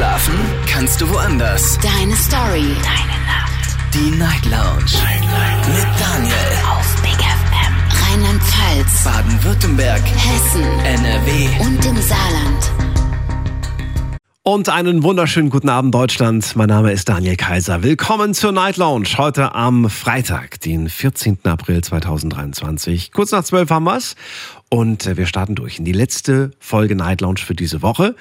Schlafen kannst du woanders. Deine Story. Deine Nacht. Die Night Lounge. Night, Night. Mit Daniel. Auf Big FM. Rheinland-Pfalz. Baden-Württemberg. Hessen. NRW. Und im Saarland. Und einen wunderschönen guten Abend, Deutschland. Mein Name ist Daniel Kaiser. Willkommen zur Night Lounge. Heute am Freitag, den 14. April 2023. Kurz nach 12 haben wir's. Und äh, wir starten durch in die letzte Folge Night Lounge für diese Woche.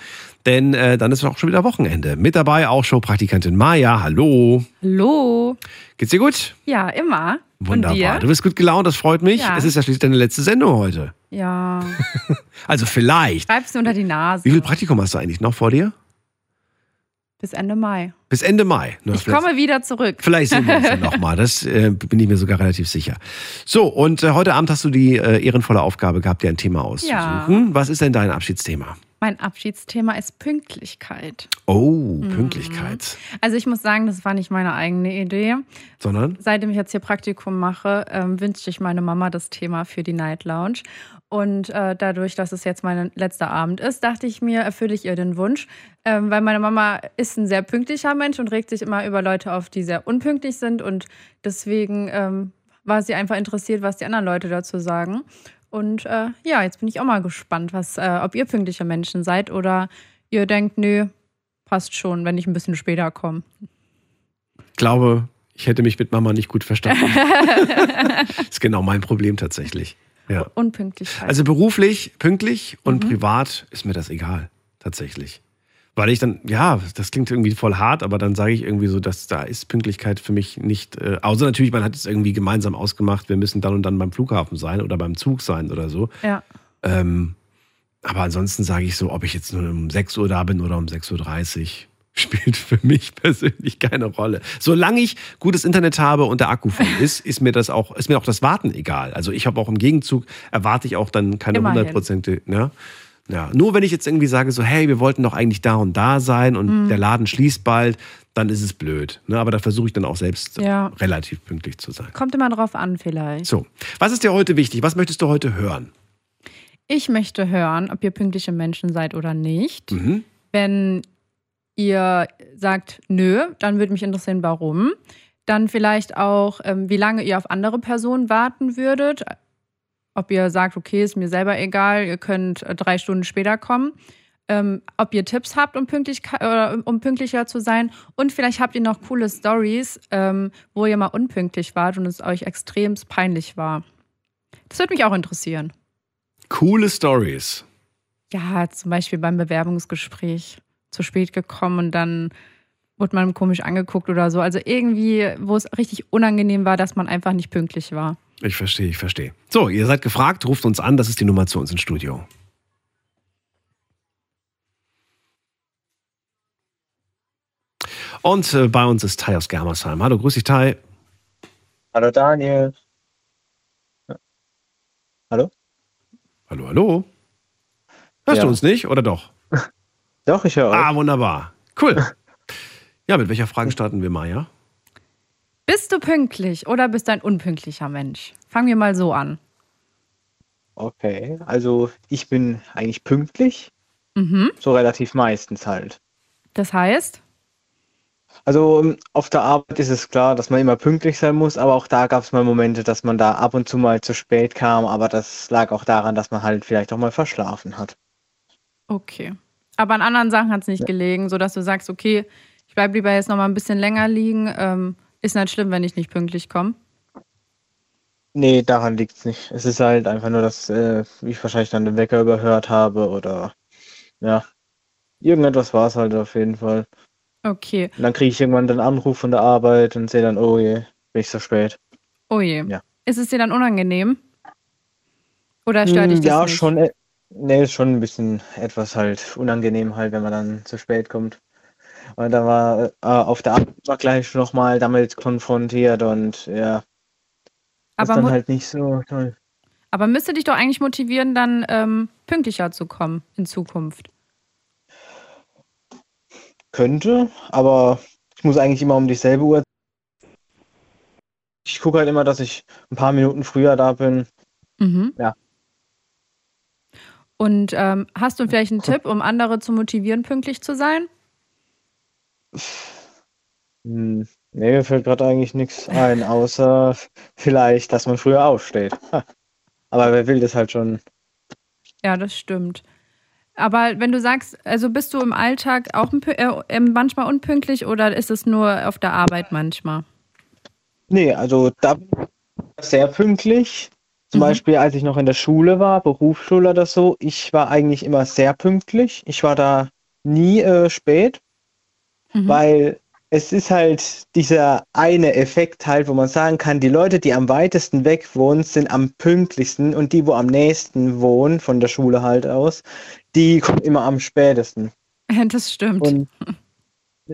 Denn äh, dann ist auch schon wieder Wochenende. Mit dabei auch Showpraktikantin Maja. Hallo. Hallo. Geht's dir gut? Ja, immer. Wunderbar. Du bist gut gelaunt, das freut mich. Ja. Es ist ja schließlich deine letzte Sendung heute. Ja. Also vielleicht. Schreib's mir unter die Nase. Wie viel Praktikum hast du eigentlich noch vor dir? Bis Ende Mai. Bis Ende Mai. Nur Ich komme wieder zurück. Vielleicht sehen wir uns dann nochmal. Das äh, bin ich mir sogar relativ sicher. So, und äh, heute Abend hast du die äh, ehrenvolle Aufgabe gehabt, dir ein Thema auszusuchen. Was ist denn dein Abschiedsthema? Mein Abschiedsthema ist Pünktlichkeit. Oh, Mhm. Pünktlichkeit. Also ich muss sagen, das war nicht meine eigene Idee. Sondern? Seitdem ich jetzt hier Praktikum mache, ähm, wünschte ich meine Mama das Thema für die Night Lounge. Und äh, dadurch, dass es jetzt mein letzter Abend ist, dachte ich mir, erfülle ich ihr den Wunsch. Ähm, weil meine Mama ist ein sehr pünktlicher Mensch und regt sich immer über Leute auf, die sehr unpünktlich sind. Und deswegen ähm, war sie einfach interessiert, was die anderen Leute dazu sagen. Und äh, ja, jetzt bin ich auch mal gespannt, was, äh, ob ihr pünktliche Menschen seid oder ihr denkt, nö, passt schon, wenn ich ein bisschen später komme. Ich glaube, ich hätte mich mit Mama nicht gut verstanden. ist genau mein Problem tatsächlich. Ja. Unpünktlichkeit. Also beruflich pünktlich und Mhm. privat ist mir das egal, tatsächlich. Weil ich dann, ja, das klingt irgendwie voll hart, aber dann sage ich irgendwie so, dass da ist Pünktlichkeit für mich nicht, äh, außer natürlich, man hat es irgendwie gemeinsam ausgemacht, wir müssen dann und dann beim Flughafen sein oder beim Zug sein oder so. ja. Ähm, aber ansonsten sage ich so, ob ich jetzt nur um 6 Uhr da bin oder um 6.30 Uhr, spielt für mich persönlich keine Rolle. Solange ich gutes Internet habe und der Akku voll ist, ist mir das auch, ist mir auch das Warten egal. Also ich habe auch im Gegenzug, erwarte ich auch dann keine. 100 Prozent. Ja? Ja, nur wenn ich jetzt irgendwie sage, so, hey, wir wollten doch eigentlich da und da sein und Mhm. der Laden schließt bald, dann ist es blöd. Ne? Aber da versuche ich dann auch selbst Ja. relativ pünktlich zu sein. Kommt immer drauf an, vielleicht. So, was ist dir heute wichtig? Was möchtest du heute hören? Ich möchte hören, ob ihr pünktliche Menschen seid oder nicht. Mhm. Wenn ihr sagt, nö, dann würde mich interessieren, warum. Dann vielleicht auch, ähm, wie lange ihr auf andere Personen warten würdet. Ob ihr sagt, okay, ist mir selber egal, ihr könnt äh, drei Stunden später kommen. Ähm, ob ihr Tipps habt, um, Pünktlichkeit, oder, um pünktlicher zu sein. Und vielleicht habt ihr noch coole Stories, ähm, wo ihr mal unpünktlich wart und es euch extrem peinlich war. Das würde mich auch interessieren. Coole Stories. Ja, zum Beispiel beim Bewerbungsgespräch zu spät gekommen und dann wurde man komisch angeguckt oder so. Also irgendwie, wo es richtig unangenehm war, dass man einfach nicht pünktlich war. Ich verstehe, ich verstehe. So, ihr seid gefragt, ruft uns an, das ist die Nummer zu uns ins Studio. Und äh, bei uns ist Tai aus Germersheim. Hallo, grüß dich, Tai. Hallo Daniel. Hallo? Hallo, hallo. Hörst Ja. du uns nicht oder doch? Doch, ich höre euch. Ah, wunderbar. Cool. Ja, mit welcher Frage starten wir mal, ja? Bist du pünktlich oder bist du ein unpünktlicher Mensch? Fangen wir mal so an. Okay, also ich bin eigentlich pünktlich, Mhm. so relativ meistens halt. Das heißt, Also ähm, auf der Arbeit ist es klar, dass man immer pünktlich sein muss, aber auch da gab es mal Momente, dass man da ab und zu mal zu spät kam, aber das lag auch daran, dass man halt vielleicht auch mal verschlafen hat. okay. Aber an anderen Sachen hat es nicht gelegen, sodass du sagst, okay, ich bleibe lieber jetzt noch mal ein bisschen länger liegen. Ähm, ist nicht schlimm, wenn ich nicht pünktlich komme. Nee, daran liegt es nicht. Es ist halt einfach nur, dass äh, ich wahrscheinlich dann den Wecker überhört habe oder ja, irgendetwas war es halt auf jeden Fall. Okay. Und dann kriege ich irgendwann den Anruf von der Arbeit und sehe dann, oh je, bin ich so spät. Oh je. Ja. Ist es dir dann unangenehm? Oder stört dich Hm, das ja, nicht? schon. äh, Nee, ist schon ein bisschen etwas halt unangenehm halt, wenn man dann zu spät kommt. Und da war äh, auf der Arbeit war gleich nochmal damit konfrontiert und ja, ist Aber, dann mu halt nicht so toll. aber müsste dich doch eigentlich motivieren, dann ähm, pünktlicher zu kommen in Zukunft. Könnte, aber ich muss eigentlich immer um dieselbe Uhr. Ich gucke halt immer, dass ich ein paar Minuten früher da bin. Mhm. Ja. Und ähm, hast du vielleicht einen Tipp, um andere zu motivieren, pünktlich zu sein? Hm, nee, mir fällt gerade eigentlich nichts ein, außer vielleicht, dass man früher aufsteht. Aber wer will das halt schon? Ja, das stimmt. Aber wenn du sagst, also bist du im Alltag auch äh, manchmal unpünktlich oder ist es nur auf der Arbeit manchmal? Nee, also da bin ich sehr pünktlich. Zum Mhm. Beispiel, als ich noch in der Schule war, Berufsschule oder so, ich war eigentlich immer sehr pünktlich. Ich war da nie äh, spät, Mhm. weil es ist halt dieser eine Effekt halt, wo man sagen kann, die Leute, die am weitesten weg wohnen, sind am pünktlichsten und die, wo am nächsten wohnen, von der Schule halt aus, die kommen immer am spätesten. Das stimmt. Und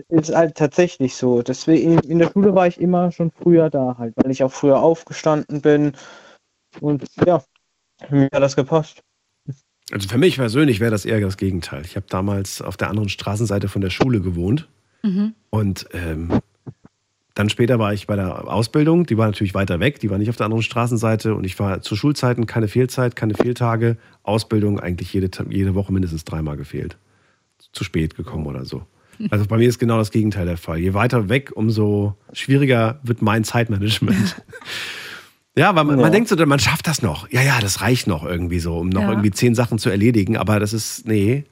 ist halt tatsächlich so. Deswegen in der Schule war ich immer schon früher da halt, weil ich auch früher aufgestanden bin. Und ja, mir hat das gepasst. Also für mich persönlich wäre das eher das Gegenteil. Ich habe damals auf der anderen Straßenseite von der Schule gewohnt mhm. und ähm, dann später war ich bei der Ausbildung, die war natürlich weiter weg, die war nicht auf der anderen Straßenseite und ich war zu Schulzeiten keine Fehlzeit, keine Fehltage, Ausbildung eigentlich jede, jede Woche mindestens dreimal gefehlt. Zu spät gekommen oder so. Also bei mir ist genau das Gegenteil der Fall. Je weiter weg, umso schwieriger wird mein Zeitmanagement. Ja, weil man, man Ja. denkt so, man schafft das noch. Ja, ja, das reicht noch irgendwie so, um noch Ja. irgendwie zehn Sachen zu erledigen. Aber das ist, nee.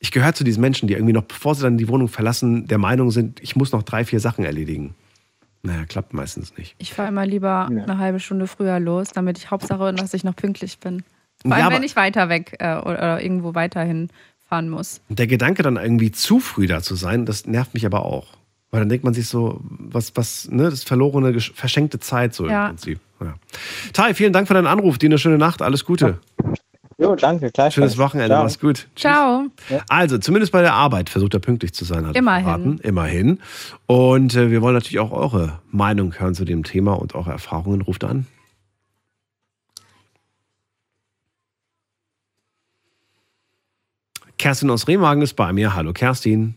Ich gehöre zu diesen Menschen, die irgendwie noch, bevor sie dann die Wohnung verlassen, der Meinung sind, ich muss noch drei, vier Sachen erledigen. Naja, klappt meistens nicht. Ich fahre immer lieber Ja. eine halbe Stunde früher los, damit ich Hauptsache, dass ich noch pünktlich bin. Vor Ja, allem, aber- wenn ich weiter weg äh, oder, oder irgendwo weiterhin fahren muss. Der Gedanke dann irgendwie zu früh da zu sein, das nervt mich aber auch. Weil dann denkt man sich so, was, was, ne, das ist verlorene, verschenkte Zeit so Ja. im Prinzip. Ja. Tai, vielen Dank für deinen Anruf. Dir eine schöne Nacht. Alles Gute. Jo, danke, gleichfalls. Schönes Wochenende. Ciao. Mach's gut. Ciao. Also, zumindest bei der Arbeit versucht er pünktlich zu sein, er Immerhin. verraten. Immerhin. Und äh, wir wollen natürlich auch eure Meinung hören zu dem Thema und eure Erfahrungen. Ruft an. Kerstin aus Remagen ist bei mir. Hallo Kerstin.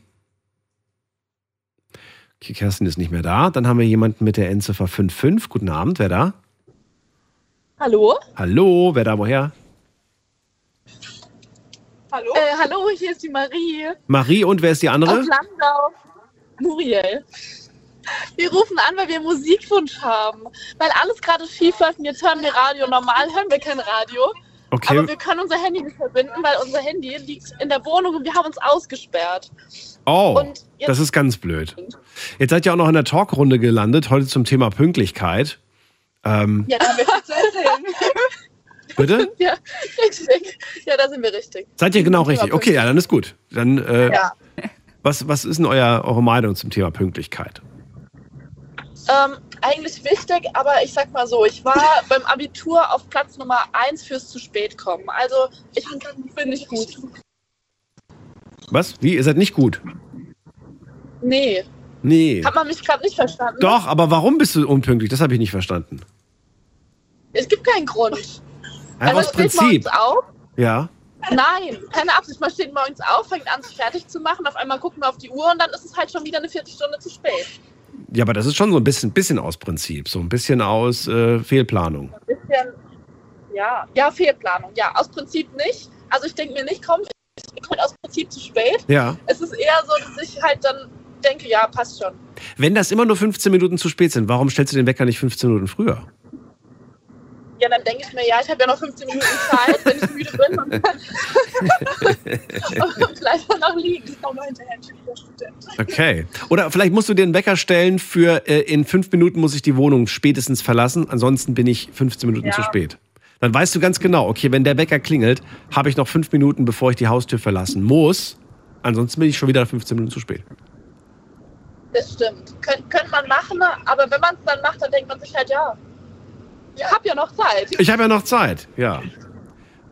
Okay, Kerstin ist nicht mehr da. Dann haben wir jemanden mit der Endziffer 55. Guten Abend, wer da? Hallo? Hallo, wer da woher? Hallo? Äh, hallo, hier ist die Marie Marie und wer ist die andere? aus Landau. Muriel. Wir rufen an, weil wir einen Musikwunsch haben. Weil alles gerade schief läuft und jetzt hören wir Radio. Normal hören wir kein Radio. Okay. Aber wir können unser Handy nicht verbinden, weil unser Handy liegt in der Wohnung und wir haben uns ausgesperrt. Oh, das ist ganz blöd. Jetzt seid ihr auch noch in der Talkrunde gelandet, heute zum Thema Pünktlichkeit. Ähm, Ja, da haben wir. Bitte? ja, richtig. Ja, da sind wir richtig. Seid ihr genau richtig? Okay, ja, dann ist gut. Dann, äh, Ja. was, was ist denn euer, eure Meinung zum Thema Pünktlichkeit? Ähm, eigentlich wichtig, aber ich sag mal so, ich war beim Abitur auf Platz Nummer 1 fürs zu spät kommen. Also ich bin nicht gut. Was? Wie? Ihr seid nicht gut? Nee, Nee. hat man mich gerade nicht verstanden? Doch, aber warum bist du unpünktlich? Das habe ich nicht verstanden. Es gibt keinen Grund. Einfach aus Also steht Prinzip. auf. Ja. Nein, keine Absicht. Man steht morgens auf, fängt an, sich fertig zu machen. Auf einmal gucken wir auf die Uhr und dann ist es halt schon wieder eine Viertelstunde zu spät. Ja, aber das ist schon so ein bisschen, bisschen aus Prinzip, so ein bisschen aus äh, Fehlplanung. Ein bisschen, ja, ja, Fehlplanung. Ja, aus Prinzip nicht. Also ich denke mir nicht, komm, ich komme aus Prinzip zu spät. Ja. Es ist eher so, dass ich halt dann denke, ja, passt schon. Wenn das immer nur 15 Minuten zu spät sind, warum stellst du den Wecker nicht 15 Minuten früher? Ja, dann denke ich mir, ja, ich habe ja noch 15 Minuten Zeit, wenn ich müde bin und, und bleibe dann noch liegen. Ich komme hinterher Student. Okay. Oder vielleicht musst du dir einen Wecker stellen für äh, in fünf Minuten muss ich die Wohnung spätestens verlassen, ansonsten bin ich 15 Minuten Ja. zu spät. Dann weißt du ganz genau, okay, wenn der Wecker klingelt, habe ich noch fünf Minuten, bevor ich die Haustür verlassen muss. Ansonsten bin ich schon wieder 15 Minuten zu spät. Das stimmt. Kön könnte man machen, aber wenn man es dann macht, dann denkt man sich halt, ja, habe ja noch Zeit. Ich habe ja noch Zeit, ja.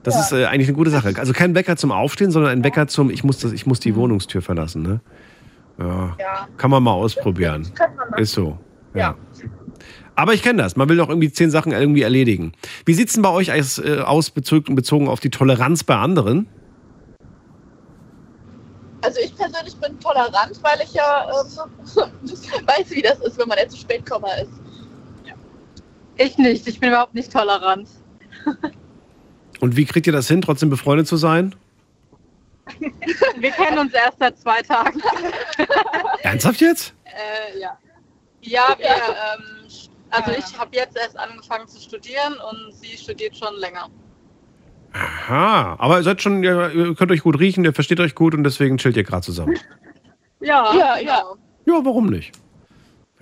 Das Ja. ist äh, eigentlich eine gute Sache. Also kein Wecker zum Aufstehen, sondern ein Wecker zum, ich muss, das, ich muss die Wohnungstür verlassen. Ne? Ja, Ja, kann man mal ausprobieren. man. Ist so. Ja. Ja. Aber ich kenne das. Man will doch irgendwie zehn Sachen irgendwie erledigen. Wie sieht's denn bei euch als, äh, aus bezogen, bezogen auf die Toleranz bei anderen? Also ich persönlich bin tolerant, weil ich ja ähm, weiß, wie das ist, wenn man jetzt zu spät Komma ist. Ich nicht. Ich bin überhaupt nicht tolerant. Und wie kriegt ihr das hin, trotzdem befreundet zu sein? Wir kennen uns erst seit zwei Tagen. Ernsthaft jetzt? Äh, ja. Ja, wir, ähm, also ich habe jetzt erst angefangen zu studieren und sie studiert schon länger. Aha, aber ihr seid schon, ihr ihr könnt euch gut riechen, ihr versteht euch gut und deswegen chillt ihr gerade zusammen. Ja, Ja, ja. Ja, warum nicht?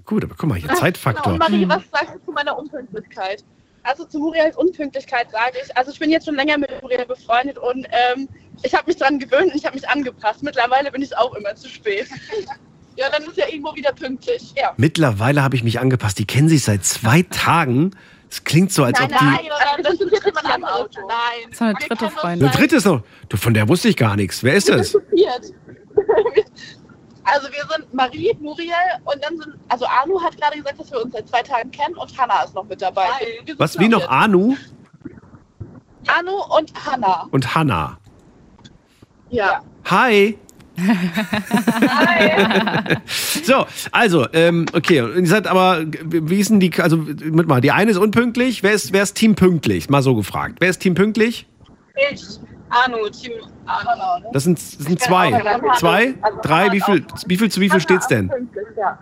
Gut, aber guck mal, hier Genau, Zeitfaktor. und Marie, was sagst du zu meiner Unpünktlichkeit? Also zu Muriels Unpünktlichkeit sage ich, also ich bin jetzt schon länger mit Muriel befreundet und ähm, ich habe mich daran gewöhnt und ich habe mich angepasst. Mittlerweile bin ich auch immer zu spät. Ja, dann ist ja irgendwo wieder pünktlich. Ja. Mittlerweile habe ich mich angepasst. Die kennen sich seit zwei Tagen. Es klingt so, als ob die. Nein, oder Also, das das ist ist jetzt jemand jetzt anderes. Auto. Nein. So eine Wir dritte Freundin. Eine dritte ist noch. Du, von der wusste ich gar nichts. Wer ist das? viert. Also wir sind Marie, Muriel und dann sind, also Anu hat gerade gesagt, dass wir uns seit zwei Tagen kennen und Hanna ist noch mit dabei. Hi. Was, wie noch viert. Anu Anu und Hanna. und Hanna? Ja. Hi. so, also, ähm, okay. Und ihr seid aber, wie ist denn die, also, mit mal, die eine ist unpünktlich. Wer ist, wer ist Team pünktlich? Mal so gefragt. Wer ist Team pünktlich? Ich, Anu, Team Anu. Das sind, das sind zwei. Zwei? Drei? Wie viel, wie viel zu wie viel steht's denn? Pünktlich, ja.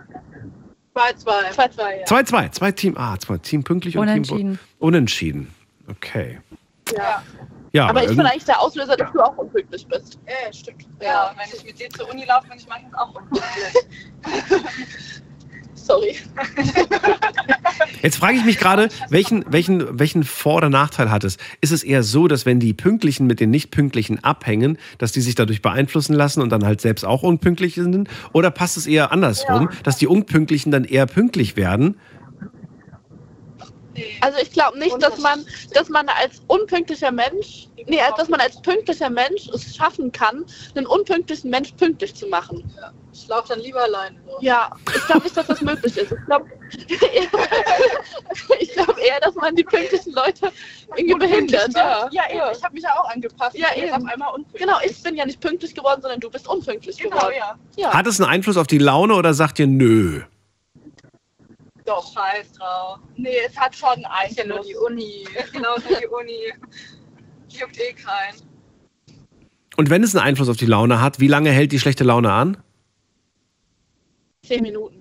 2-2. Zwei, zwei, ja. Zwei, zwei. Zwei Team, ah, zwei Team pünktlich und Team Unentschieden. unentschieden. Okay. ja. Ja, Aber ich bin eigentlich der Auslöser, dass du auch unpünktlich bist. Ja, stimmt. Ja, wenn ich mit dir zur Uni laufe, bin ich meistens auch unpünktlich. Sorry. Jetzt frage ich mich gerade, welchen, welchen, welchen Vor- oder Nachteil hat es? Ist es eher so, dass wenn die Pünktlichen mit den Nicht-Pünktlichen abhängen, dass die sich dadurch beeinflussen lassen und dann halt selbst auch unpünktlich sind? Oder passt es eher andersrum, dass die Unpünktlichen dann eher pünktlich werden? Also ich glaube nicht, dass man, dass man als unpünktlicher Mensch, nee, dass man als pünktlicher Mensch es schaffen kann, einen unpünktlichen Mensch pünktlich zu machen. Ich laufe dann lieber alleine. So. Ja, ich glaube nicht, dass das möglich ist. Ich glaube ich glaub eher, dass man die pünktlichen Leute irgendwie behindert. Ja, Ja, eben. Ich habe mich ja auch angepasst. Ja, Ich bin jetzt eben. auf einmal unpünktlich. Genau, ich bin ja nicht pünktlich geworden, sondern du bist unpünktlich Genau, geworden. ja. Ja. Hat es einen Einfluss auf die Laune oder sagt ihr nö? Doch, scheiß drauf. Nee, es hat schon Ich ja nur Einfluss. die Uni. Genau, nur die Uni. Juckt eh keinen. Und wenn es einen Einfluss auf die Laune hat, wie lange hält die schlechte Laune an? Zehn Minuten.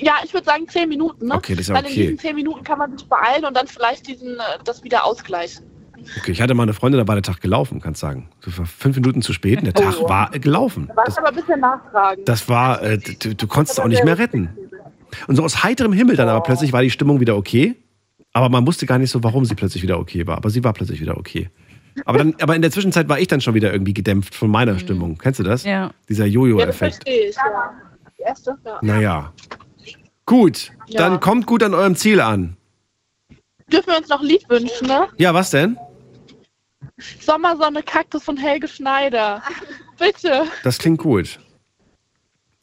Ja, ich würde sagen zehn Minuten. Ne? Okay, das ist ja Weil in okay. diesen zehn Minuten kann man sich beeilen und dann vielleicht diesen, äh, das wieder ausgleichen. Okay, ich hatte mal eine Freundin, da war der Tag gelaufen, kannst sagen. So war fünf Minuten zu spät und der Tag Oh. war gelaufen. Du warst Das, aber ein bisschen nachfragen. das war, äh, du, du konntest es auch nicht mehr retten. Und so aus heiterem Himmel dann aber plötzlich war die Stimmung wieder okay. Aber man wusste gar nicht so, warum sie plötzlich wieder okay war. Aber sie war plötzlich wieder okay. Aber, dann, aber in der Zwischenzeit war ich dann schon wieder irgendwie gedämpft von meiner Stimmung. Kennst du das? Ja. Dieser ja, Jojo-Effekt. verstehe ich. Ja. Die erste? Ja. naja. Gut, Ja. dann kommt gut an eurem Ziel an. Dürfen wir uns noch ein Lied wünschen, ne? Ja, was denn? Sommersonne, Kaktus von Helge Schneider. Bitte. Das klingt gut.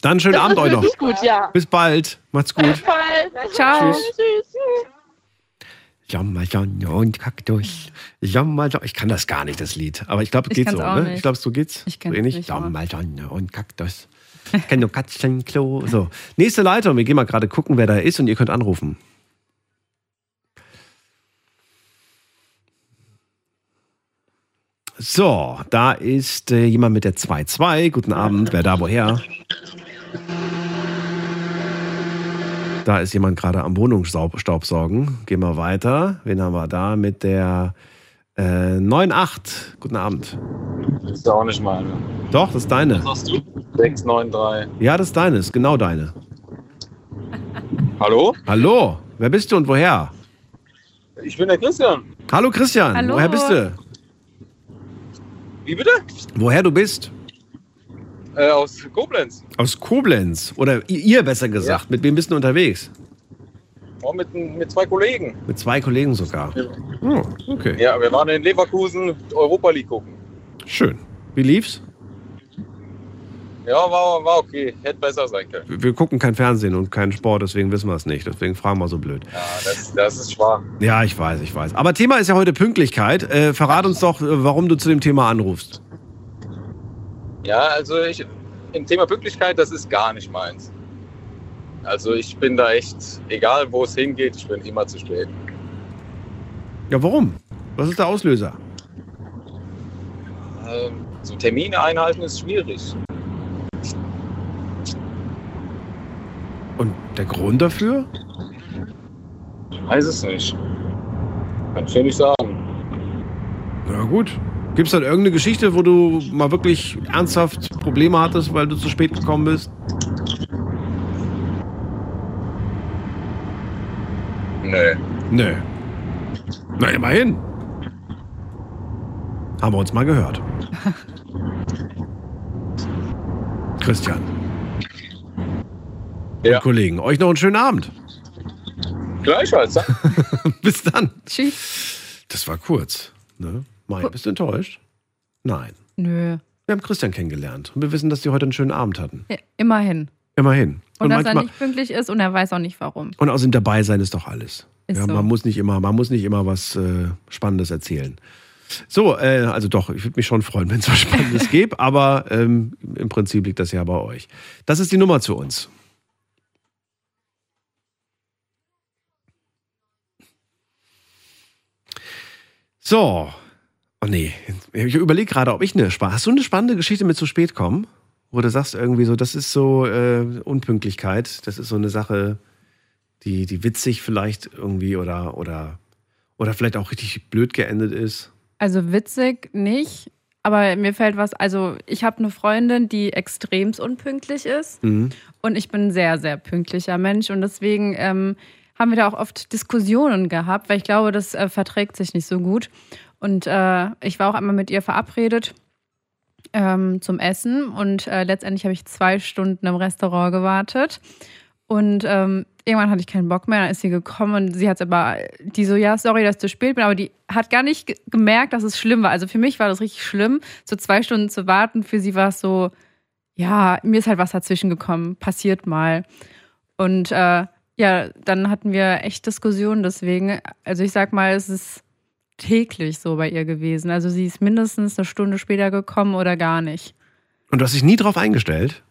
Dann schönen Das Abend euch noch. gut, ja. Bis bald. Macht's gut. Bald. Ciao. Tschüss. Tschüss. Sommersonne und Kaktus. Sommersonne. Ich kann das gar nicht, das Lied. Aber ich glaube, es geht so, ne? nicht. Ich glaube, so geht's. Ich so kenn's ähnlich. nicht, Sommersonne und Kaktus. Ich kenne nur Katzenklo. So. Nächste Leitung. Wir gehen mal gerade gucken, wer da ist und ihr könnt anrufen. So, da ist äh, jemand mit der 2-2. Guten Abend. Wer da woher? Da ist jemand gerade am Wohnungsstaubsaugen. Gehen wir weiter. Wen haben wir da mit der äh, 9-8? Guten Abend. Das ist auch nicht meine. Doch, das ist deine. hast du? 693. Ja, das ist deine. Ist genau deine. Hallo? Hallo, wer bist du und woher? Ich bin der Christian. Hallo Christian, Hallo. woher bist du? Wie bitte? Woher du bist? Äh, aus Koblenz. Aus Koblenz. Oder ihr besser gesagt. Mit wem bist du unterwegs? Oh, mit, mit zwei Kollegen. Mit zwei Kollegen sogar. Oh, okay. Ja, wir waren in Leverkusen Europa League gucken. Schön. Wie lief's? Ja, war, war okay. Hätte besser sein können. Wir gucken kein Fernsehen und keinen Sport, deswegen wissen wir es nicht. Deswegen fragen wir so blöd. Ja, das, das ist schwach. Ja, ich weiß, ich weiß. Aber Thema ist ja heute Pünktlichkeit. Äh, verrat uns doch, äh, warum du zu dem Thema anrufst. Ja, also ich, im Thema Pünktlichkeit, das ist gar nicht meins. Also ich bin da echt, egal wo es hingeht, ich bin immer zu spät. Ja, warum? Was ist der Auslöser? äh, so Termine einhalten ist schwierig. Und der Grund dafür? Ich weiß es nicht. Kann ich dir nicht sagen. Na gut. Gibt es dann irgendeine Geschichte, wo du mal wirklich ernsthaft Probleme hattest, weil du zu spät gekommen bist? Nö. Nö. Na, immerhin. Haben wir uns mal gehört. Christian. Ja. Und Kollegen, euch noch einen schönen Abend. Gleichfalls. Bis dann. Tschüss. Das war kurz. Ne? Mai, bist du enttäuscht? Nein. Nö. Wir haben Christian kennengelernt und wir wissen, dass die heute einen schönen Abend hatten. Ja, immerhin. Immerhin. Und, dass er nicht pünktlich ist und er weiß auch nicht warum. und außerdem dabei sein ist doch alles. Ist ja, so. man muss nicht immer, man muss nicht immer was äh, Spannendes erzählen. So, äh, also doch, ich würde mich schon freuen, wenn es was Spannendes gäbe, aber ähm, im Prinzip liegt das ja bei euch. Das ist die Nummer zu uns. So. Oh nee, ich überlege gerade, ob ich eine spannende. Hast du eine spannende Geschichte mit zu spät kommen? Wo du sagst irgendwie so, das ist so äh, Unpünktlichkeit, das ist so eine Sache, die, die witzig vielleicht irgendwie oder, oder, oder vielleicht auch richtig blöd geendet ist. Also witzig nicht, aber mir fällt was, also ich habe eine Freundin, die extremst unpünktlich ist Mhm. und ich bin ein sehr, sehr pünktlicher Mensch und deswegen ähm, haben wir da auch oft Diskussionen gehabt, weil ich glaube, das äh, verträgt sich nicht so gut. Und äh, ich war auch einmal mit ihr verabredet ähm, zum Essen und äh, letztendlich habe ich zwei Stunden im Restaurant gewartet. Und ähm, irgendwann hatte ich keinen Bock mehr, dann ist sie gekommen und sie hat aber, die so, ja, sorry, dass zu spät bin, aber die hat gar nicht ge- gemerkt, dass es schlimm war. Also für mich war das richtig schlimm, so zwei Stunden zu warten. Für sie war es so, ja, mir ist halt was dazwischen gekommen, passiert mal. Und äh, ja, dann hatten wir echt Diskussionen deswegen. Also ich sag mal, es ist täglich so bei ihr gewesen. Also sie ist mindestens eine Stunde später gekommen oder gar nicht. Und du hast dich nie drauf eingestellt?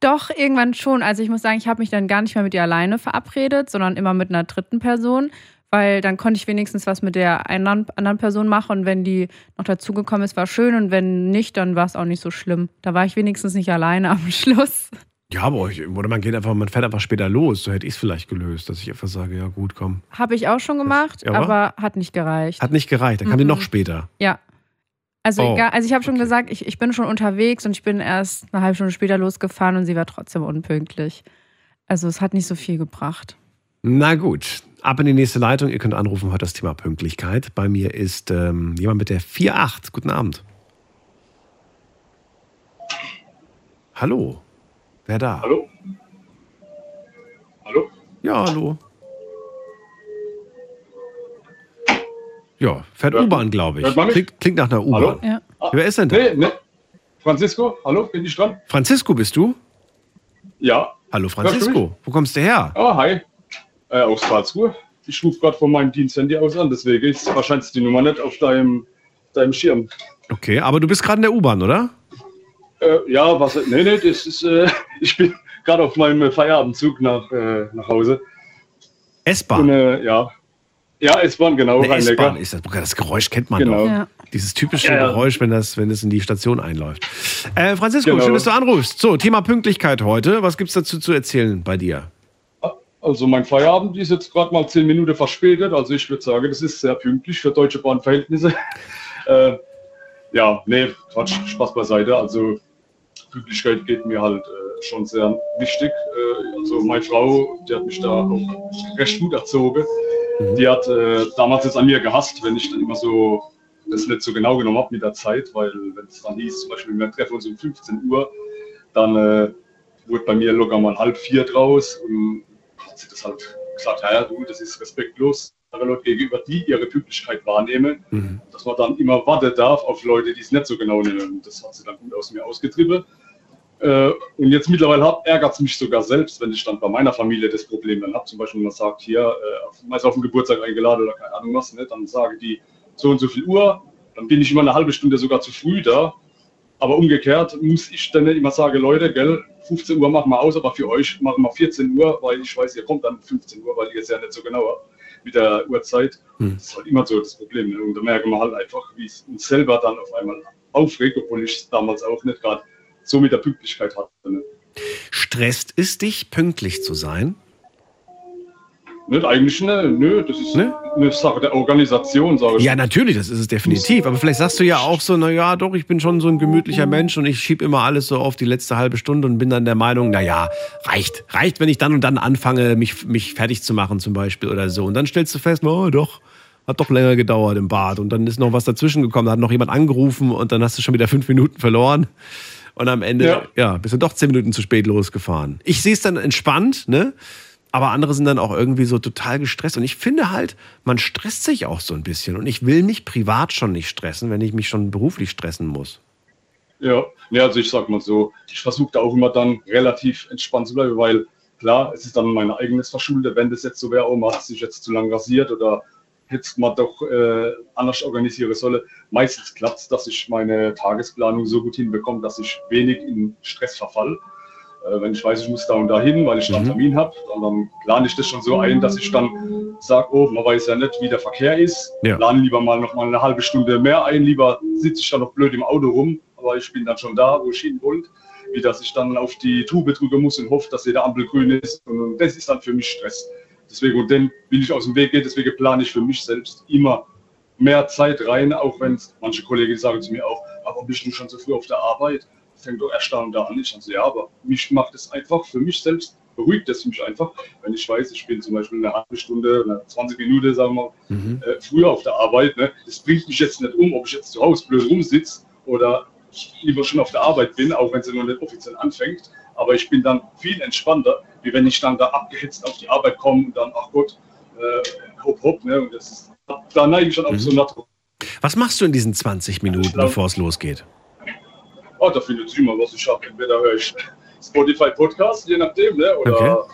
Doch, irgendwann schon. Also ich muss sagen, ich habe mich dann gar nicht mehr mit ihr alleine verabredet, sondern immer mit einer dritten Person, weil dann konnte ich wenigstens was mit der anderen, anderen Person machen und wenn die noch dazugekommen ist, war schön und wenn nicht, dann war es auch nicht so schlimm. Da war ich wenigstens nicht alleine am Schluss. Ja, aber ich, oder man geht einfach, man fährt einfach später los. So hätte ich es vielleicht gelöst, dass ich einfach sage, ja gut, komm. Habe ich auch schon gemacht, Ja, aber? hat nicht gereicht. Hat nicht gereicht, dann kam die Mhm. noch später. Ja. Also Oh, egal, also ich habe schon gesagt, ich, ich bin schon unterwegs und ich bin erst eine halbe Stunde später losgefahren und sie war trotzdem unpünktlich. Also es hat nicht so viel gebracht. Na gut, ab in die nächste Leitung. Ihr könnt anrufen, heute das Thema Pünktlichkeit. Bei mir ist ähm, jemand mit der 4.8. Guten Abend. Hallo. Wer da? Hallo? Hallo? Ja, hallo. Ja, fährt Hört- U-Bahn, glaube ich. Klingt, klingt nach einer U-Bahn. Hallo? Ja. Wer ist denn da? Nee, nee. Francisco, hallo, bin ich dran? Francisco bist du? Ja. Hallo Francisco. Wo kommst du her? Oh, hi. Äh, aus Karlsruhe. Ich rufe gerade von meinem Diensthandy aus an, deswegen ist wahrscheinlich die Nummer nicht auf deinem, deinem Schirm. Okay, aber du bist gerade in der U-Bahn, oder? Äh, ja, was? Nee, nee, das ist, äh, ich bin gerade auf meinem Feierabendzug nach, äh, nach Hause. S-Bahn. Äh, ja. Ja, S-Bahn, genau, Eine. S-Bahn ist das. Das Geräusch kennt man Genau. doch. Ja. Dieses typische Ja, ja. Geräusch, wenn das, wenn es in die Station einläuft. Äh, Francisco, Genau. schön, dass du anrufst. So, Thema Pünktlichkeit heute. Was gibt's dazu zu erzählen bei dir? Also mein Feierabend ist jetzt gerade mal zehn Minuten verspätet. Also ich würde sagen, das ist sehr pünktlich für deutsche Bahnverhältnisse. äh, ja, nee, Quatsch, Spaß beiseite. Also Pünktlichkeit geht mir halt äh, schon sehr wichtig. Äh, also meine Frau, die hat mich da auch recht gut erzogen. Die hat äh, damals jetzt an mir gehasst, wenn ich dann immer so das nicht so genau genommen habe mit der Zeit, weil wenn es dann hieß, zum Beispiel, wir treffen uns um 15 Uhr, dann äh, wurde bei mir locker mal halb vier draus und hat sie das halt gesagt, ja, ja, du, das ist respektlos anderen Leuten gegenüber, die ihre Pünktlichkeit wahrnehmen, Mhm. dass man dann immer warten darf auf Leute, die es nicht so genau nehmen. Das hat sie dann gut aus mir ausgetrieben. Äh, und jetzt mittlerweile ärgert es mich sogar selbst, wenn ich dann bei meiner Familie das Problem dann habe. Zum Beispiel, man sagt hier, äh, meist auf den Geburtstag eingeladen oder keine Ahnung was, ne? dann sagen die so und so viel Uhr, dann bin ich immer eine halbe Stunde sogar zu früh da. Aber umgekehrt muss ich dann nicht immer sagen, Leute, gell, 15 Uhr machen wir aus, aber für euch machen wir 14 Uhr, weil ich weiß, ihr kommt dann 15 Uhr, weil ihr es ja nicht so genau habt mit der Uhrzeit. Hm. Das ist halt immer so das Problem. Ne? Und da merken wir halt einfach, wie es uns selber dann auf einmal aufregt, obwohl ich es damals auch nicht gerade so mit der Pünktlichkeit hatte. Ne? Stresst es dich, pünktlich zu sein? Nicht eigentlich, ne, nö, das ist Ne? eine Sache der Organisation, sage ich. Ja, natürlich, das ist es definitiv. Aber vielleicht sagst du ja auch so, naja, doch, ich bin schon so ein gemütlicher Mensch und ich schiebe immer alles so auf die letzte halbe Stunde und bin dann der Meinung, naja, reicht. Reicht, wenn ich dann und dann anfange, mich, mich fertig zu machen zum Beispiel oder so. Und dann stellst du fest, oh doch, hat doch länger gedauert im Bad. Und dann ist noch was dazwischen gekommen, da hat noch jemand angerufen und dann hast du schon wieder fünf Minuten verloren. Und am Ende, ja, Ja. bist du doch zehn Minuten zu spät losgefahren. Ich sehe es dann entspannt, ne? Aber andere sind dann auch irgendwie so total gestresst. Und ich finde halt, man stresst sich auch so ein bisschen. Und ich will mich privat schon nicht stressen, wenn ich mich schon beruflich stressen muss. Ja, ja, also ich sag mal so, ich versuche da auch immer dann relativ entspannt zu bleiben, weil klar, es ist dann mein eigenes Verschulden, wenn das jetzt so wäre, oh, man hat sich jetzt zu lang rasiert oder hätte man doch äh, anders organisieren sollen. Meistens klappt es, dass ich meine Tagesplanung so gut hinbekomme, dass ich wenig in Stress verfall. Äh, wenn ich weiß, ich muss da und da hin, weil ich da einen Termin habe, dann, dann plane ich das schon so ein, dass ich dann sage, oh, man weiß ja nicht, wie der Verkehr ist. Ja. Plane lieber mal noch mal eine halbe Stunde mehr ein, lieber sitze ich da noch blöd im Auto rum, aber ich bin dann schon da, wo ich hin wollte, wie dass ich dann auf die Tube drücken muss und hoffe, dass jede Ampel grün ist. Und das ist dann für mich Stress. Deswegen, und dann will ich aus dem Weg gehen, deswegen plane ich für mich selbst immer mehr Zeit rein, auch wenn manche Kollegen sagen zu mir auch, aber bist du schon so früh auf der Arbeit? Fängt doch erstaunt da an. Ich sage, ja, aber mich macht es einfach für mich selbst, beruhigt es mich einfach, wenn ich weiß, ich bin zum Beispiel eine halbe Stunde, eine 20 Minuten, sagen wir, Mhm. äh, früher auf der Arbeit. Ne? Das bringt mich jetzt nicht um, ob ich jetzt zu Hause blöd rumsitze oder lieber schon auf der Arbeit bin, auch wenn sie noch nicht offiziell anfängt. Aber ich bin dann viel entspannter, wie wenn ich dann da abgehetzt auf die Arbeit komme und dann, ach Gott, äh, hopp, hopp. Ne? Und das ist, da neige ich schon auf so eine Was machst du in diesen 20 Minuten, bevor es losgeht? Oh, da findet sich immer was ich habe. Entweder höre ich Spotify Podcast, je nachdem, ne? oder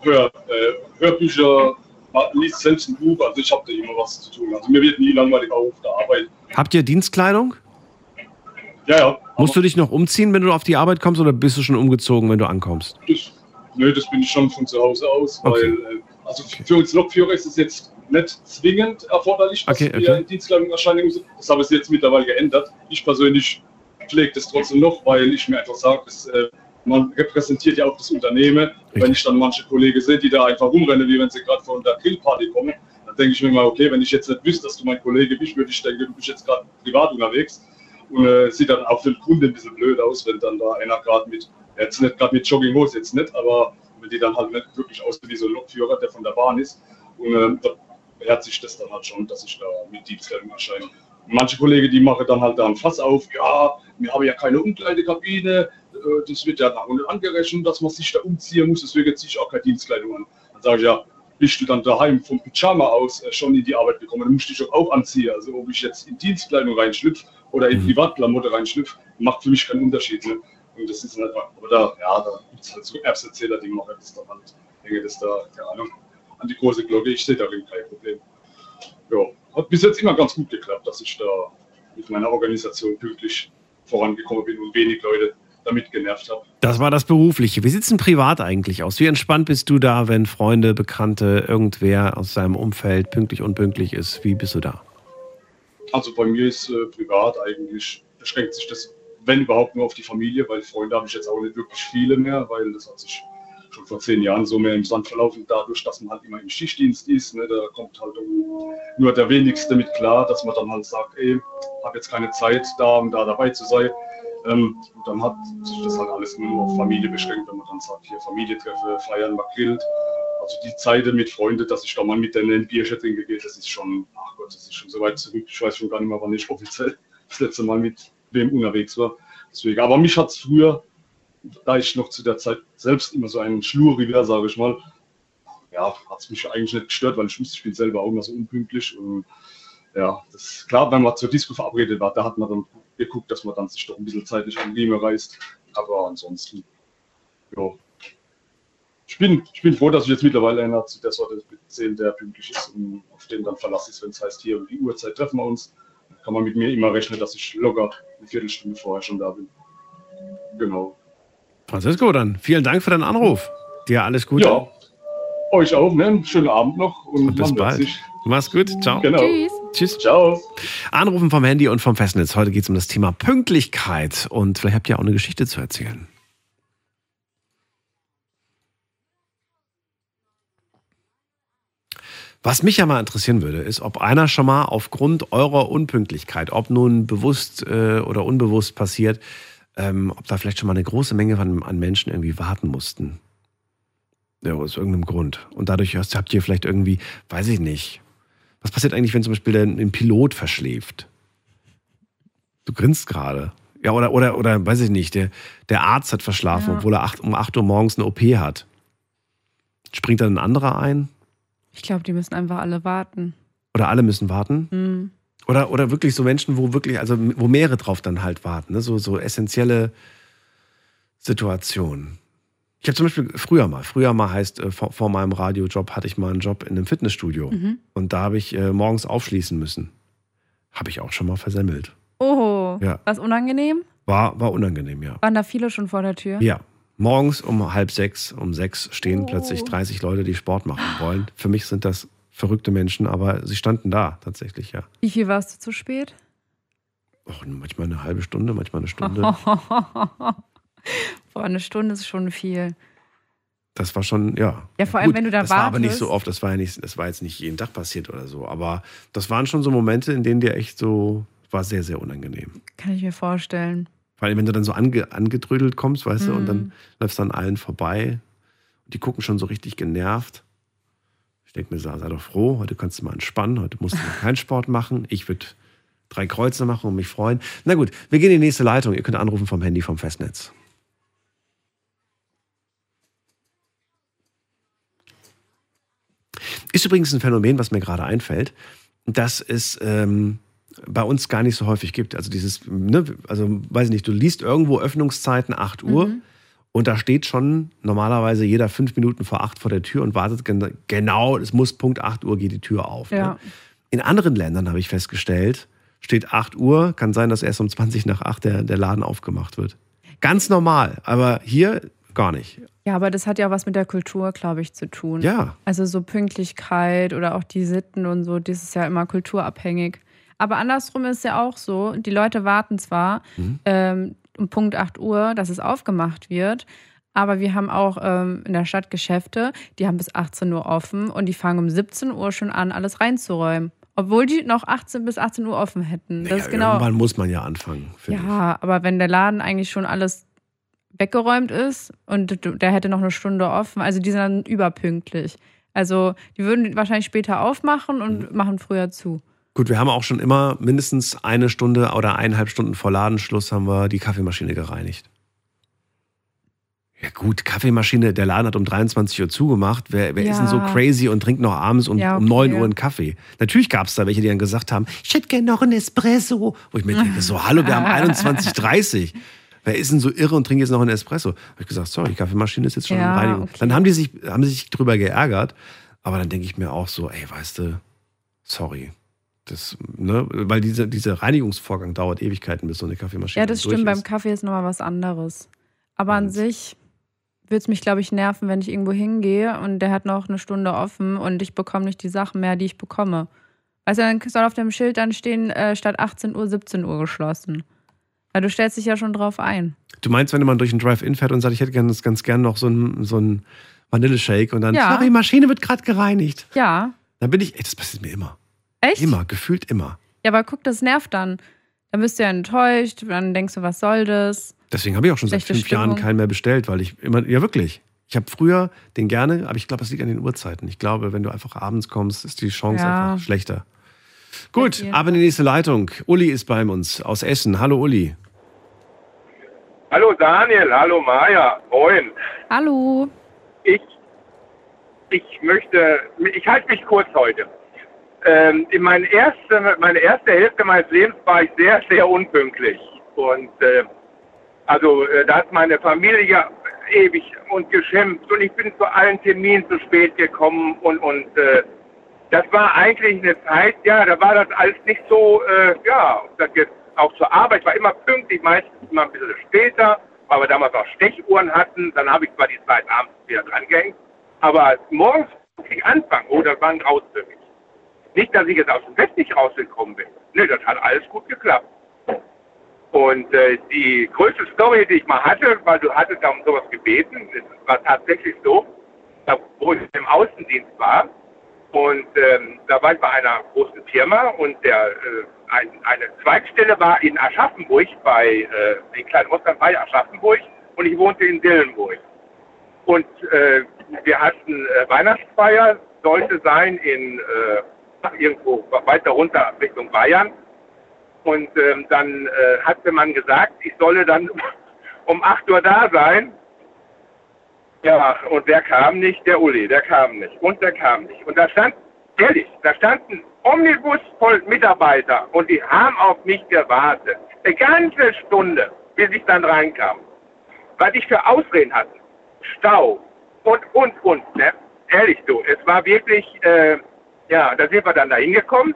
hör, äh, Hörbücher, liest selbst ein Buch. Also ich habe da immer was zu tun. Also mir wird nie langweilig auf der Arbeit. Habt ihr Dienstkleidung? Ja, ja. Musst du dich noch umziehen, wenn du auf die Arbeit kommst, oder bist du schon umgezogen, wenn du ankommst? Das, nö, das bin ich schon von zu Hause aus, weil Okay. äh, also für uns Lokführer ist es jetzt nicht zwingend erforderlich, dass Okay, wir okay. in Dienstkleidung erscheinen müssen. Das habe ich jetzt mittlerweile geändert. Ich persönlich pflege das trotzdem noch, weil ich mir einfach sage, dass, äh, man repräsentiert ja auch das Unternehmen. Wenn ich dann manche Kollegen sehe, die da einfach rumrennen, wie wenn sie gerade von der Grillparty kommen, dann denke ich mir mal, okay, wenn ich jetzt nicht wüsste, dass du mein Kollege bist, würde ich denken, du bist jetzt gerade privat unterwegs. Und äh, sieht dann auch für den Kunden ein bisschen blöd aus, wenn dann da einer gerade mit, jetzt nicht gerade mit Jogginghose, jetzt nicht, aber wenn die dann halt nicht wirklich aussieht wie so ein Lokführer, der von der Bahn ist. Und äh, da behält sich das dann halt schon, dass ich da mit Dienstkleidung erscheine. Manche Kollegen, die machen dann halt da ein Fass auf, ja, wir haben ja keine Umkleidekabine, äh, das wird ja nach unten angerechnet, dass man sich da umziehen muss, deswegen ziehe ich auch keine Dienstkleidung an. Dann sage ich ja, bist du dann daheim vom Pyjama aus äh, schon in die Arbeit gekommen, dann musst du dich doch auch anziehen. Also ob ich jetzt in Dienstkleidung reinschlüpfe oder in Privatklamotte reinschlüpfe, macht für mich keinen Unterschied. Ne? Und das ist halt, oder ja, da gibt es halt so Erbserzähler, die machen das dann halt, hänge das da, keine Ahnung, an die große Glocke, ich sehe darin kein Problem. Ja, hat bis jetzt immer ganz gut geklappt, dass ich da mit meiner Organisation pünktlich vorangekommen bin und wenig Leute damit genervt habe. Das war das Berufliche. Wie sieht es denn privat eigentlich aus? Wie entspannt bist du da, wenn Freunde, Bekannte, irgendwer aus seinem Umfeld pünktlich, unpünktlich ist? Wie bist du da? Also bei mir ist äh, privat eigentlich, beschränkt sich das, wenn überhaupt, nur auf die Familie, weil Freunde habe ich jetzt auch nicht wirklich viele mehr, weil das hat sich schon vor zehn Jahren so mehr im Sand verlaufen, dadurch, dass man halt immer im Schichtdienst ist. Ne, da kommt halt nur der wenigste mit klar, dass man dann halt sagt, ey, habe jetzt keine Zeit, da und da dabei zu sein. Ähm, und dann hat sich das halt alles nur auf Familie beschränkt, wenn man dann sagt, hier Familie treffe, feiern, man grillt. Also die Zeit mit Freunden, dass ich da mal mit denen ein Bierchen trinken gehe, das ist schon, ach Gott, das ist schon so weit zurück. Ich weiß schon gar nicht mehr, wann ich offiziell das letzte Mal mit wem unterwegs war. Deswegen, aber mich hat es früher, da ich noch zu der Zeit selbst immer so ein Schluri wäre, sage ich mal, ja, hat es mich eigentlich nicht gestört, weil ich wusste, ich bin selber auch immer so unpünktlich. Und ja, das klar, wenn man zur Disco verabredet war, da hat man dann geguckt, dass man dann sich doch ein bisschen zeitlich an Riemen reißt. Aber ansonsten, ja. Ich bin, ich bin froh, dass ich jetzt mittlerweile einer zu der Sorte zählen, der pünktlich ist und auf den dann verlasse ich, wenn es heißt, hier um die Uhrzeit treffen wir uns. Kann man mit mir immer rechnen, dass ich locker eine Viertelstunde vorher schon da bin. Genau. Francisco, dann vielen Dank für deinen Anruf. Dir alles Gute. Ja, euch auch, ne? Schönen Abend noch und, Und bis bald. sich. Mach's gut. Ciao. Genau. Tschüss. Tschüss. Ciao. Anrufen vom Handy und vom Festnetz. Heute geht es um das Thema Pünktlichkeit. Und vielleicht habt ihr auch eine Geschichte zu erzählen. Was mich ja mal interessieren würde, ist, ob einer schon mal aufgrund eurer Unpünktlichkeit, ob nun bewusst äh, oder unbewusst passiert, ähm, ob da vielleicht schon mal eine große Menge von, an Menschen irgendwie warten mussten. Ja, aus irgendeinem Grund. Und dadurch habt ihr vielleicht irgendwie, weiß ich nicht, was passiert eigentlich, wenn zum Beispiel ein, ein Pilot verschläft? Du grinst gerade. Ja, oder, oder, oder weiß ich nicht, der, der Arzt hat verschlafen, Ja. obwohl er acht, um 8 Uhr morgens eine OP hat. Springt dann ein anderer ein? Ich glaube, die müssen einfach alle warten. Oder alle müssen warten? Hm. Oder, oder wirklich so Menschen, wo wirklich, also wo mehrere drauf dann halt warten, ne? so, so essentielle Situationen. Ich habe zum Beispiel früher mal, früher mal heißt, äh, vor, vor meinem Radiojob hatte ich mal einen Job in einem Fitnessstudio. Mhm. Und da habe ich äh, morgens aufschließen müssen. Habe ich auch schon mal versemmelt. Oh, Ja. was unangenehm? War, war unangenehm, ja. Waren da viele schon vor der Tür? Ja. Morgens um halb sechs, um sechs stehen plötzlich 30 Leute, die Sport machen wollen. Für mich sind das verrückte Menschen, aber sie standen da tatsächlich, ja. Wie viel warst du zu spät? Och, manchmal eine halbe Stunde, manchmal eine Stunde. Boah, eine Stunde ist schon viel. Das war schon, ja. Ja, vor allem, Gut, wenn du da Das war aber nicht so oft, das war ja nicht, das war jetzt nicht jeden Tag passiert oder so. Aber das waren schon so Momente, in denen dir echt so, war sehr, sehr unangenehm. Kann ich mir vorstellen. Weil wenn du dann so ange, angedrödelt kommst, weißt du, und Mhm. dann läufst du an allen vorbei und die gucken schon so richtig genervt. Ich denke mir, sei doch froh, heute kannst du mal entspannen, heute musst du noch keinen Sport machen. Ich würde drei Kreuze machen und mich freuen. Na gut, wir gehen in die nächste Leitung. Ihr könnt anrufen vom Handy vom Festnetz. Ist übrigens ein Phänomen, was mir gerade einfällt, dass es ähm, bei uns gar nicht so häufig gibt. Also dieses, ne, also weiß ich nicht, du liest irgendwo Öffnungszeiten 8 Uhr Mhm. und da steht schon normalerweise jeder fünf Minuten vor 8 vor der Tür und wartet gen genau, es muss Punkt 8 Uhr geht die Tür auf. Ja. Ne? In anderen Ländern habe ich festgestellt, steht 8 Uhr, kann sein, dass erst um 20 nach 8 der, der Laden aufgemacht wird. Ganz normal, aber hier gar nicht. Ja, aber das hat ja auch was mit der Kultur, glaube ich, zu tun. Ja. Also so Pünktlichkeit oder auch die Sitten und so, das ist ja immer kulturabhängig. Aber andersrum ist ja auch so, die Leute warten zwar Mhm. ähm, um Punkt 8 Uhr, dass es aufgemacht wird, aber wir haben auch ähm, in der Stadt Geschäfte, die haben bis 18 Uhr offen und die fangen um 17 Uhr schon an, alles reinzuräumen. Obwohl die noch 18 bis 18 Uhr offen hätten. Das Ja, ist genau. Irgendwann muss man ja anfangen. finde ich. Ja, aber wenn der Laden eigentlich schon alles weggeräumt ist und der hätte noch eine Stunde offen, also die sind dann überpünktlich. Also die würden wahrscheinlich später aufmachen und Mhm. machen früher zu. Gut, wir haben auch schon immer mindestens eine Stunde oder eineinhalb Stunden vor Ladenschluss haben wir die Kaffeemaschine gereinigt. Ja gut, Kaffeemaschine, der Laden hat um 23 Uhr zugemacht. Wer, wer ist denn so Ja. crazy und trinkt noch abends um, Ja, um okay. 9 Uhr einen Kaffee? Natürlich gab es da welche, die dann gesagt haben, ich hätte gerne noch einen Espresso. Wo ich mir denke, so, hallo, wir haben 21.30 Wer ist denn so irre und trinkt jetzt noch einen Espresso? Habe ich gesagt, sorry, die Kaffeemaschine ist jetzt schon Ja, in Reinigung. okay. Dann haben die, sich, haben sie sich drüber geärgert. Aber dann denke ich mir auch so, ey, weißt du, sorry. Das, ne, weil dieser, dieser Reinigungsvorgang dauert Ewigkeiten, bis so eine Kaffeemaschine Ja, das stimmt. Beim ist. Kaffee ist nochmal was anderes. Aber an sich würde es mich, glaube ich, nerven, wenn ich irgendwo hingehe und der hat noch eine Stunde offen und ich bekomme nicht die Sachen mehr, die ich bekomme. Also dann soll auf dem Schild dann stehen, äh, statt 18 Uhr 17 Uhr geschlossen. Weil du stellst dich ja schon drauf ein. Du meinst, wenn man durch einen Drive-In fährt und sagt, ich hätte ganz, ganz gern noch so einen, so einen Vanilleshake und dann, Ja. sorry, Maschine wird gerade gereinigt. Ja. Dann bin ich, ey, das passiert mir immer. Echt? Immer, gefühlt immer. Ja, aber guck, das nervt dann. Dann bist du ja enttäuscht, dann denkst du, was soll das? Deswegen habe ich auch schon Schlechte seit fünf Jahren Stimmung. keinen mehr bestellt, weil ich immer, ja wirklich. Ich habe früher den gerne, aber ich glaube, das liegt an den Uhrzeiten. Ich glaube, wenn du einfach abends kommst, ist die Chance Ja. einfach schlechter. Gut, Okay. ab in die nächste Leitung. Uli ist bei uns aus Essen. Hallo Uli. Hallo Daniel, hallo Maja, moin. Hallo. Ich, ich möchte, ich halte mich kurz heute. Ähm, in meine erste, meine erste Hälfte meines Lebens war ich sehr, sehr unpünktlich. Und äh, also äh, da hat meine Familie ja ewig und geschimpft und ich bin zu allen Terminen zu spät gekommen und, und äh, das war eigentlich eine Zeit, ja, da war das alles nicht so, äh, ja, das jetzt auch zur Arbeit war immer pünktlich, meistens immer ein bisschen später, weil wir damals auch Stechuhren hatten, dann habe ich zwar die Zeit abends wieder dran gehängt, aber morgens wirklich anfangen, oh, das war ein Graus für mich. Nicht, dass ich jetzt aus dem Bett nicht rausgekommen bin. Nee, das hat alles gut geklappt. Und äh, die größte Story, die ich mal hatte, weil du hattest da um sowas gebeten, es war tatsächlich so, da, wo ich im Außendienst war. Und ähm, da war ich bei einer großen Firma und der, äh, ein, eine Zweigstelle war in Aschaffenburg, bei äh, in Kleinostern bei Aschaffenburg und ich wohnte in Dillenburg. Und äh, wir hatten äh, Weihnachtsfeier, sollte sein in äh, irgendwo weiter runter Richtung Bayern. Und ähm, dann äh, hatte man gesagt, ich solle dann um 8 Uhr da sein. Ja, und der kam nicht, der Uli, der kam nicht. Und der kam nicht. Und da stand, ehrlich, da standen Omnibus voll Mitarbeiter und die haben auf mich gewartet. Eine ganze Stunde, bis ich dann reinkam. Was ich für Ausreden hatte. Stau und, und, und. Ne? Ehrlich du, es war wirklich, äh, ja, da sind wir dann da hingekommen,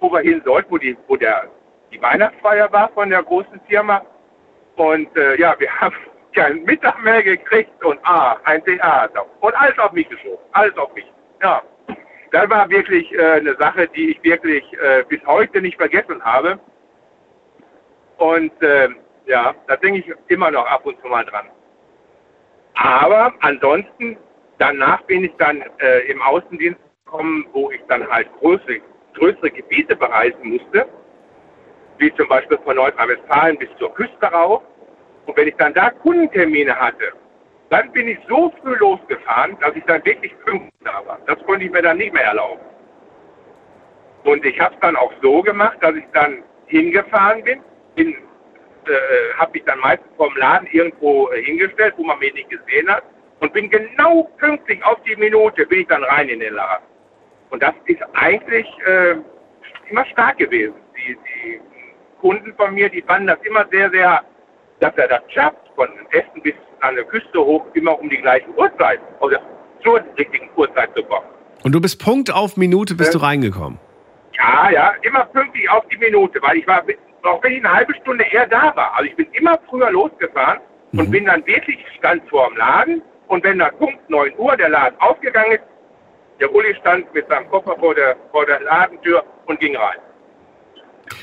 wo wir hin sollten, wo, die, wo der, die Weihnachtsfeier war von der großen Firma. Und äh, ja, wir haben keinen Mittag mehr gekriegt und ah, ein Theater. Und alles auf mich geschoben, alles auf mich. Ja, das war wirklich äh, eine Sache, die ich wirklich äh, bis heute nicht vergessen habe. Und äh, ja, da denke ich immer noch ab und zu mal dran. Aber ansonsten, danach bin ich dann äh, im Außendienst gekommen, wo ich dann halt größere, größere Gebiete bereisen musste, wie zum Beispiel von Nordrhein-Westfalen bis zur Küste rauf. Und wenn ich dann da Kundentermine hatte, dann bin ich so früh losgefahren, dass ich dann wirklich pünktlich da war. Das konnte ich mir dann nicht mehr erlauben. Und ich habe es dann auch so gemacht, dass ich dann hingefahren bin, bin äh, habe mich dann meistens vom Laden irgendwo äh, hingestellt, wo man mich nicht gesehen hat und bin genau pünktlich auf die Minute, bin ich dann rein in den Laden. Und das ist eigentlich äh, immer stark gewesen. Die, die Kunden von mir, die fanden das immer sehr, sehr, dass er das schafft, von Essen bis an der Küste hoch, immer um die gleiche Uhrzeit, oder zur richtigen Uhrzeit zu kommen. Und du bist Punkt auf Minute bist du reingekommen. Ja, ja, immer pünktlich auf die Minute, weil ich war, auch wenn ich eine halbe Stunde eher da war. Also ich bin immer früher losgefahren und bin dann wirklich stand vor dem Laden und wenn dann Punkt 9 Uhr der Laden aufgegangen ist, der Uli stand mit seinem Koffer vor der, vor der Ladentür und ging rein.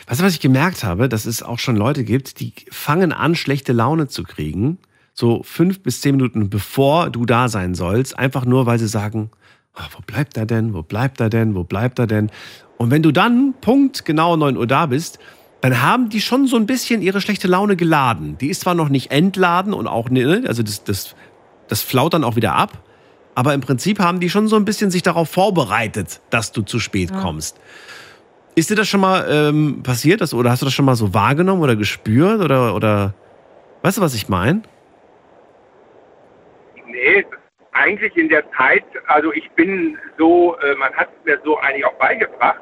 Weißt du, was ich gemerkt habe? Dass es auch schon Leute gibt, die fangen an, schlechte Laune zu kriegen, so fünf bis zehn Minuten bevor du da sein sollst, einfach nur, weil sie sagen, "Ah, wo bleibt er denn, wo bleibt er denn, wo bleibt er denn? Und wenn du dann Punkt genau 9 Uhr da bist, dann haben die schon so ein bisschen ihre schlechte Laune geladen. Die ist zwar noch nicht entladen und auch, ne, also das, das, das flaut dann auch wieder ab, aber im Prinzip haben die schon so ein bisschen sich darauf vorbereitet, dass du zu spät Ja. kommst. Ist dir das schon mal ähm, passiert dass, oder hast du das schon mal so wahrgenommen oder gespürt oder, oder weißt du, was ich meine? Nee, eigentlich in der Zeit, also ich bin so, äh, man hat es mir so eigentlich auch beigebracht,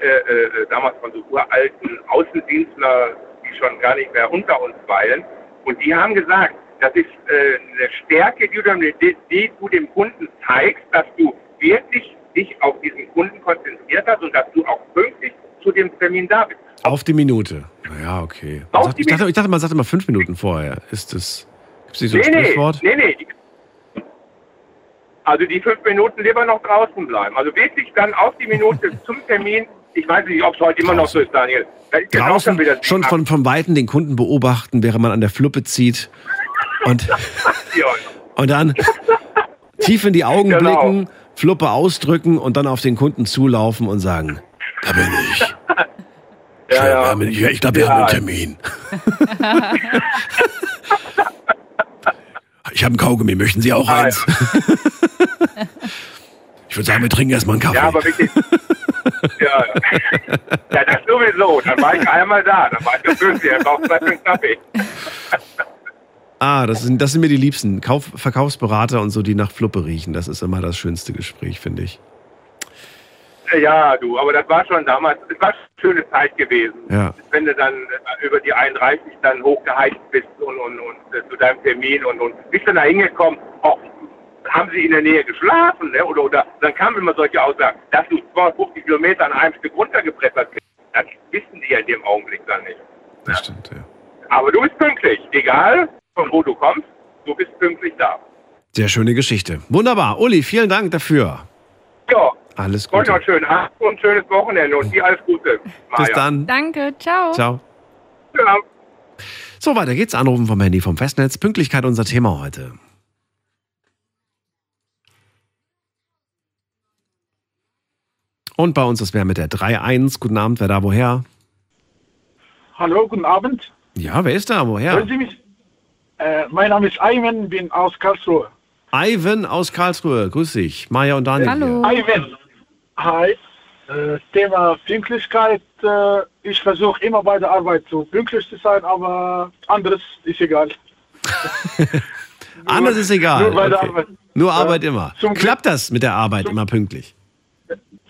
äh, äh, damals von so uralten Außendienstler, die schon gar nicht mehr unter uns weilen. Und die haben gesagt, das ist äh, eine Stärke, die du, die, die du dem Kunden zeigst, dass du wirklich dich auf diesen Kunden konzentriert hast und dass du auch pünktlich zu dem Termin da bist. Auf die Minute. Naja, okay. Sagt, ich, dachte, ich dachte, man sagt immer fünf Minuten vorher. Ist das. Gibt es nicht so ein nee, Sprichwort? nee, nee. Also die fünf Minuten lieber noch draußen bleiben. Also wirklich dann auf die Minute zum Termin. Ich weiß nicht, ob es heute immer noch so ist, Daniel. Draußen schon von, von Weitem den Kunden beobachten, während man an der Fluppe zieht. Und, und dann tief in die Augen Genau. blicken, Fluppe ausdrücken und dann auf den Kunden zulaufen und sagen: Da bin ich. Ja, ja. haben- Ich, ich glaube, wir Ja. haben einen Termin. Ich habe einen Kaugummi, möchten Sie auch Ah, eins? Ich würde sagen, wir trinken erstmal einen Kaffee. Ja, aber wirklich. ja, ja, das sowieso. Dann war ich einmal da. Dann war ich der Fünfte. Er braucht Zeit für einen Kaffee. Ah, das sind, das sind mir die Liebsten. Kauf, Verkaufsberater und so, die nach Fluppe riechen. Das ist immer das schönste Gespräch, finde ich. Ja, du, aber das war schon damals, es war eine schöne Zeit gewesen. Ja. Wenn du dann äh, über die 31 dann hochgeheizt bist und, und, und äh, zu deinem Termin und, und bist dann da hingekommen, auch, haben sie in der Nähe geschlafen, ne? oder, oder dann kamen immer solche Aussagen, dass du 250 Kilometer an einem Stück runtergepresst bist. Das wissen die ja in dem Augenblick dann nicht. Das stimmt, ja. Aber du bist pünktlich, egal von wo du kommst, du bist pünktlich da. Sehr schöne Geschichte. Wunderbar. Uli, vielen Dank dafür. Ja, Alles Gute. noch Abend und ein schönes Wochenende und dir alles Gute. Bis Maja. dann. Danke, ciao. Ciao. Ja. So, weiter geht's. Anrufen vom Handy vom Festnetz. Pünktlichkeit unser Thema heute. Und bei uns ist wer mit der 3-1. Guten Abend, wer da woher? Hallo, guten Abend. Ja, wer ist da? Woher? Hören Sie mich? Äh, mein Name ist Ayman, bin aus Karlsruhe. Ivan aus Karlsruhe. Grüß dich. Maja und Daniel. Hallo. Ayman. Hi. Äh, Thema Pünktlichkeit. Äh, ich versuche immer bei der Arbeit so pünktlich zu sein, aber anderes ist egal. Anders ist egal. Nur bei der Okay. Arbeit. Nur. Arbeit immer. Zum Glück- Klappt das mit der Arbeit immer pünktlich?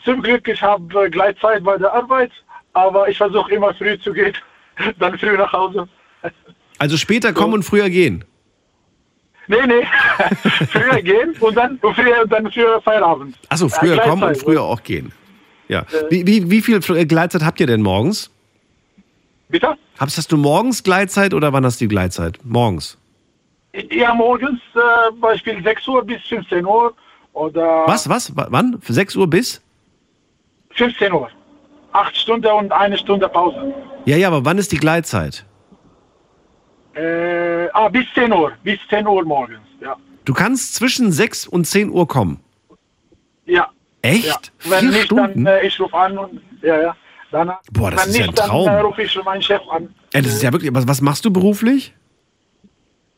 Zum Glück, ich habe äh, Gleitzeit bei der Arbeit, aber ich versuche immer früh zu gehen, dann früh nach Hause. Also später kommen und früher gehen. Nee, nee, früher gehen und dann, und früher, dann für Feierabend. Achso, früher Äh, kommen und früher auch gehen. Ja. Wie, wie, wie viel äh, Gleitzeit habt ihr denn morgens? Bitte? Hast, hast du morgens Gleitzeit oder wann hast du die Gleitzeit? Morgens. Ja, morgens äh, Beispiel 6 Uhr bis 15 Uhr oder Was, was? Wann? Für 6 Uhr bis? 15 Uhr. Acht Stunden und eine Stunde Pause. Ja, ja, aber wann ist die Gleitzeit? Äh, ah, bis 10 Uhr. Bis 10 Uhr morgens. Ja. Du kannst zwischen 6 und 10 Uhr kommen. Ja. Echt? Ja. Wenn Vier nicht, Stunden? dann äh, ich rufe an und ja, ja. Dann, Boah, das ist ja nicht, ein Traum. dann äh, rufe ich meinen Chef an. Ja, das ist ja wirklich. Was, was machst du beruflich?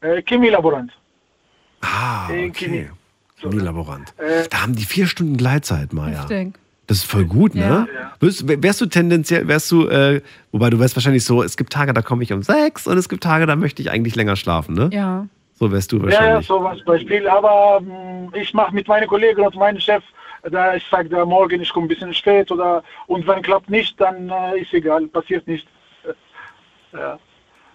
Äh, Chemielaborant. Ah, Äh, okay. Chemie. Chemielaborant. Äh, Da haben die vier Stunden Gleitzeit, Maja. Heftig. Das ist voll gut, ne? Wärst, wärst du tendenziell, wärst du, äh, wobei du wärst wahrscheinlich so, es gibt Tage, da komme ich um sechs und es gibt Tage, da möchte ich eigentlich länger schlafen, ne? Ja. So wärst du ja, ja, wahrscheinlich. sowas Beispiel. Aber mh, ich mache mit meinen Kollegen und meinem Chef, da ich sage, da morgen ich komme ein bisschen spät oder und wenn klappt nicht, dann äh, ist egal, passiert nicht. ja.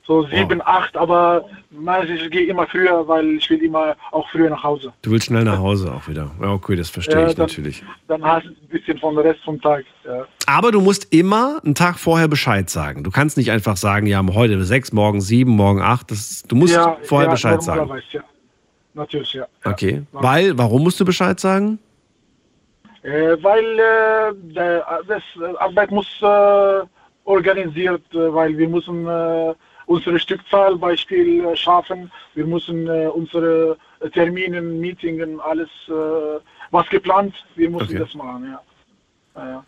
So sieben, acht, aber meistens ich gehe immer früher, weil ich will immer auch früher nach Hause. Du willst schnell nach Hause auch wieder. Ja, okay, das verstehe Ja, ich dann- natürlich. Dann hast du ein bisschen von der Rest vom Tag. Ja. Aber du musst immer einen Tag vorher Bescheid sagen. Du kannst nicht einfach sagen, ja, heute sechs, morgen sieben, morgen acht. Das, du musst ja, vorher Bescheid sagen. normalerweise, Ja. Natürlich, ja. Okay. Weil, warum musst du Bescheid sagen? Äh, weil äh, der, das äh, Arbeit muss äh, organisiert, äh, weil wir müssen äh, unsere Stückzahl Beispiel äh, schaffen, wir müssen äh, unsere Termine, Meetingen, alles äh, was geplant, wir müssen Okay. das machen, ja. Ja.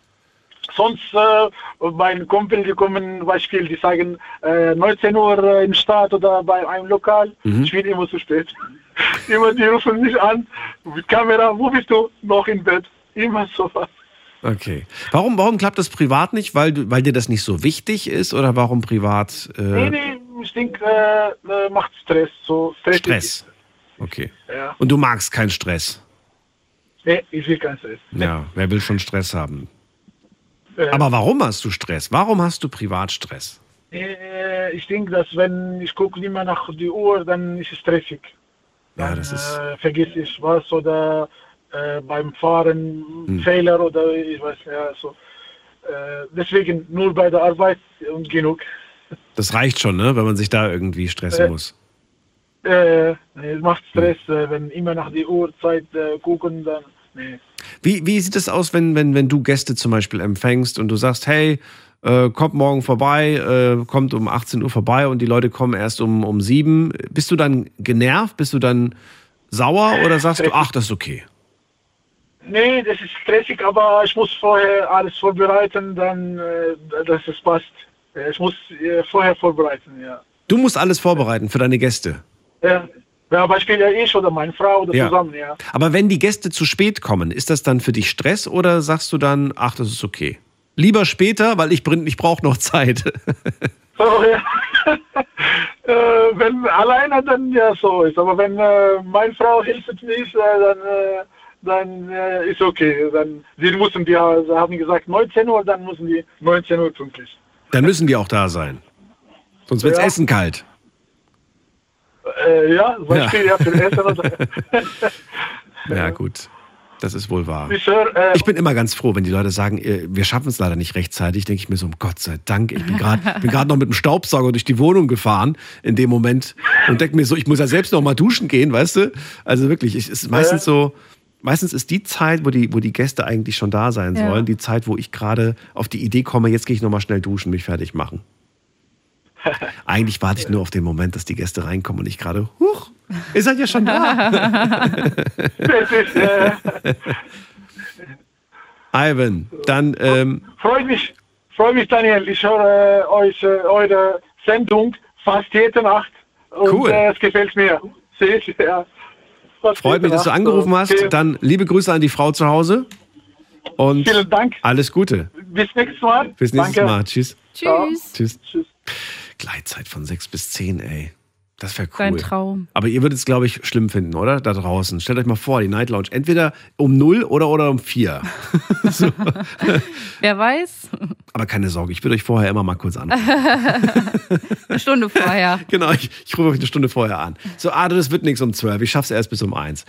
Sonst äh, mein Kumpel, die kommen Beispiel, die sagen äh, 19 Uhr äh, im Stadt oder bei einem Lokal, Mhm. ich bin immer zu spät. immer die rufen mich an mit Kamera, wo bist du? Noch im Bett. Immer sowas. Okay. Warum, warum klappt das privat nicht? Weil, du, weil dir das nicht so wichtig ist oder warum privat äh, Nee, nee, ich denke, äh, äh, macht Stress. So Stress. Stress? Okay. Ja. Und du magst keinen Stress. Nee, ich will keinen Stress. Ja, wer will schon Stress haben? Äh, Aber warum hast du Stress? Warum hast du Privatstress? äh, ich denke, dass wenn ich gucke immer nach die Uhr, dann ist es stressig. Ja, das ist. Äh, vergiss ich was oder äh, beim Fahren Hm. Fehler oder ich weiß ja so. Äh, deswegen nur bei der Arbeit und genug. Das reicht schon, ne? Wenn man sich da irgendwie stressen Äh, muss. Äh, nee, es macht Stress, Hm. äh, wenn immer nach die Uhrzeit äh, gucken, dann nee. Wie, wie sieht es aus, wenn, wenn, wenn du Gäste zum Beispiel empfängst und du sagst, hey, äh, kommt morgen vorbei, äh, kommt um 18 Uhr vorbei und die Leute kommen erst um, um 7. Bist du dann genervt? Bist du dann sauer oder sagst du, ach, das ist okay? Nee, das ist stressig, aber ich muss vorher alles vorbereiten, dann, äh, dass es passt. Ich muss äh, vorher vorbereiten, ja. Du musst alles vorbereiten für deine Gäste. Ja, ja Beispiel ja ich oder meine Frau oder Ja. zusammen, ja. Aber wenn die Gäste zu spät kommen, ist das dann für dich Stress oder sagst du dann, ach, das ist okay? Lieber später, weil ich, ich brauche noch Zeit. So, ja. äh, wenn alleine dann ja so ist, aber wenn äh, meine Frau hilft mir, äh, dann, äh, dann äh, ist okay. Dann, sie müssen die, sie haben gesagt 19 Uhr, dann müssen die 19 Uhr pünktlich. Dann müssen die auch da sein. Sonst wird Ja. Essen kalt. Äh, ja, Beispiel ja. für Essen oder Ja, gut. Das ist wohl wahr. Ich höre, äh, Ich bin immer ganz froh, wenn die Leute sagen, äh, wir schaffen es leider nicht rechtzeitig. Denke ich mir so, um Gott sei Dank. Ich bin gerade bin gerade noch mit dem Staubsauger durch die Wohnung gefahren in dem Moment und denke mir so, ich muss ja selbst noch mal duschen gehen, weißt du? Also wirklich, es ist meistens so, meistens ist die Zeit, wo die, wo die Gäste eigentlich schon da sein Ja. sollen, die Zeit, wo ich gerade auf die Idee komme, jetzt gehe ich nochmal schnell duschen, mich fertig machen. Eigentlich warte ich nur auf den Moment, dass die Gäste reinkommen und ich gerade, huch, ihr seid ja schon da. Das ist, äh, Ivan, dann, ähm, freut mich, freut mich, Daniel. Ich höre äh, euch, äh, eure Sendung fast jede Nacht. Und Cool. äh, es gefällt mir. Seht ihr, ja. Freut mich, dass du angerufen hast. Okay. Dann liebe Grüße an die Frau zu Hause und Vielen Dank. alles Gute. Bis nächstes Mal. Bis nächstes Danke. Mal. Tschüss. Tschüss. Tschüss. Tschüss. Gleitzeit von 6 bis 10, ey. Das wäre cool. Dein Traum. Aber ihr würdet es, glaube ich, schlimm finden, oder? Da draußen. Stellt euch mal vor, die Night Lounge. Entweder um 0 oder, oder um 4. so. Wer weiß? Aber keine Sorge, ich würde euch vorher immer mal kurz anrufen. Eine Stunde vorher. genau, ich, ich rufe euch eine Stunde vorher an. So, ah, das wird nichts um 12. Ich schaff's erst bis um 1.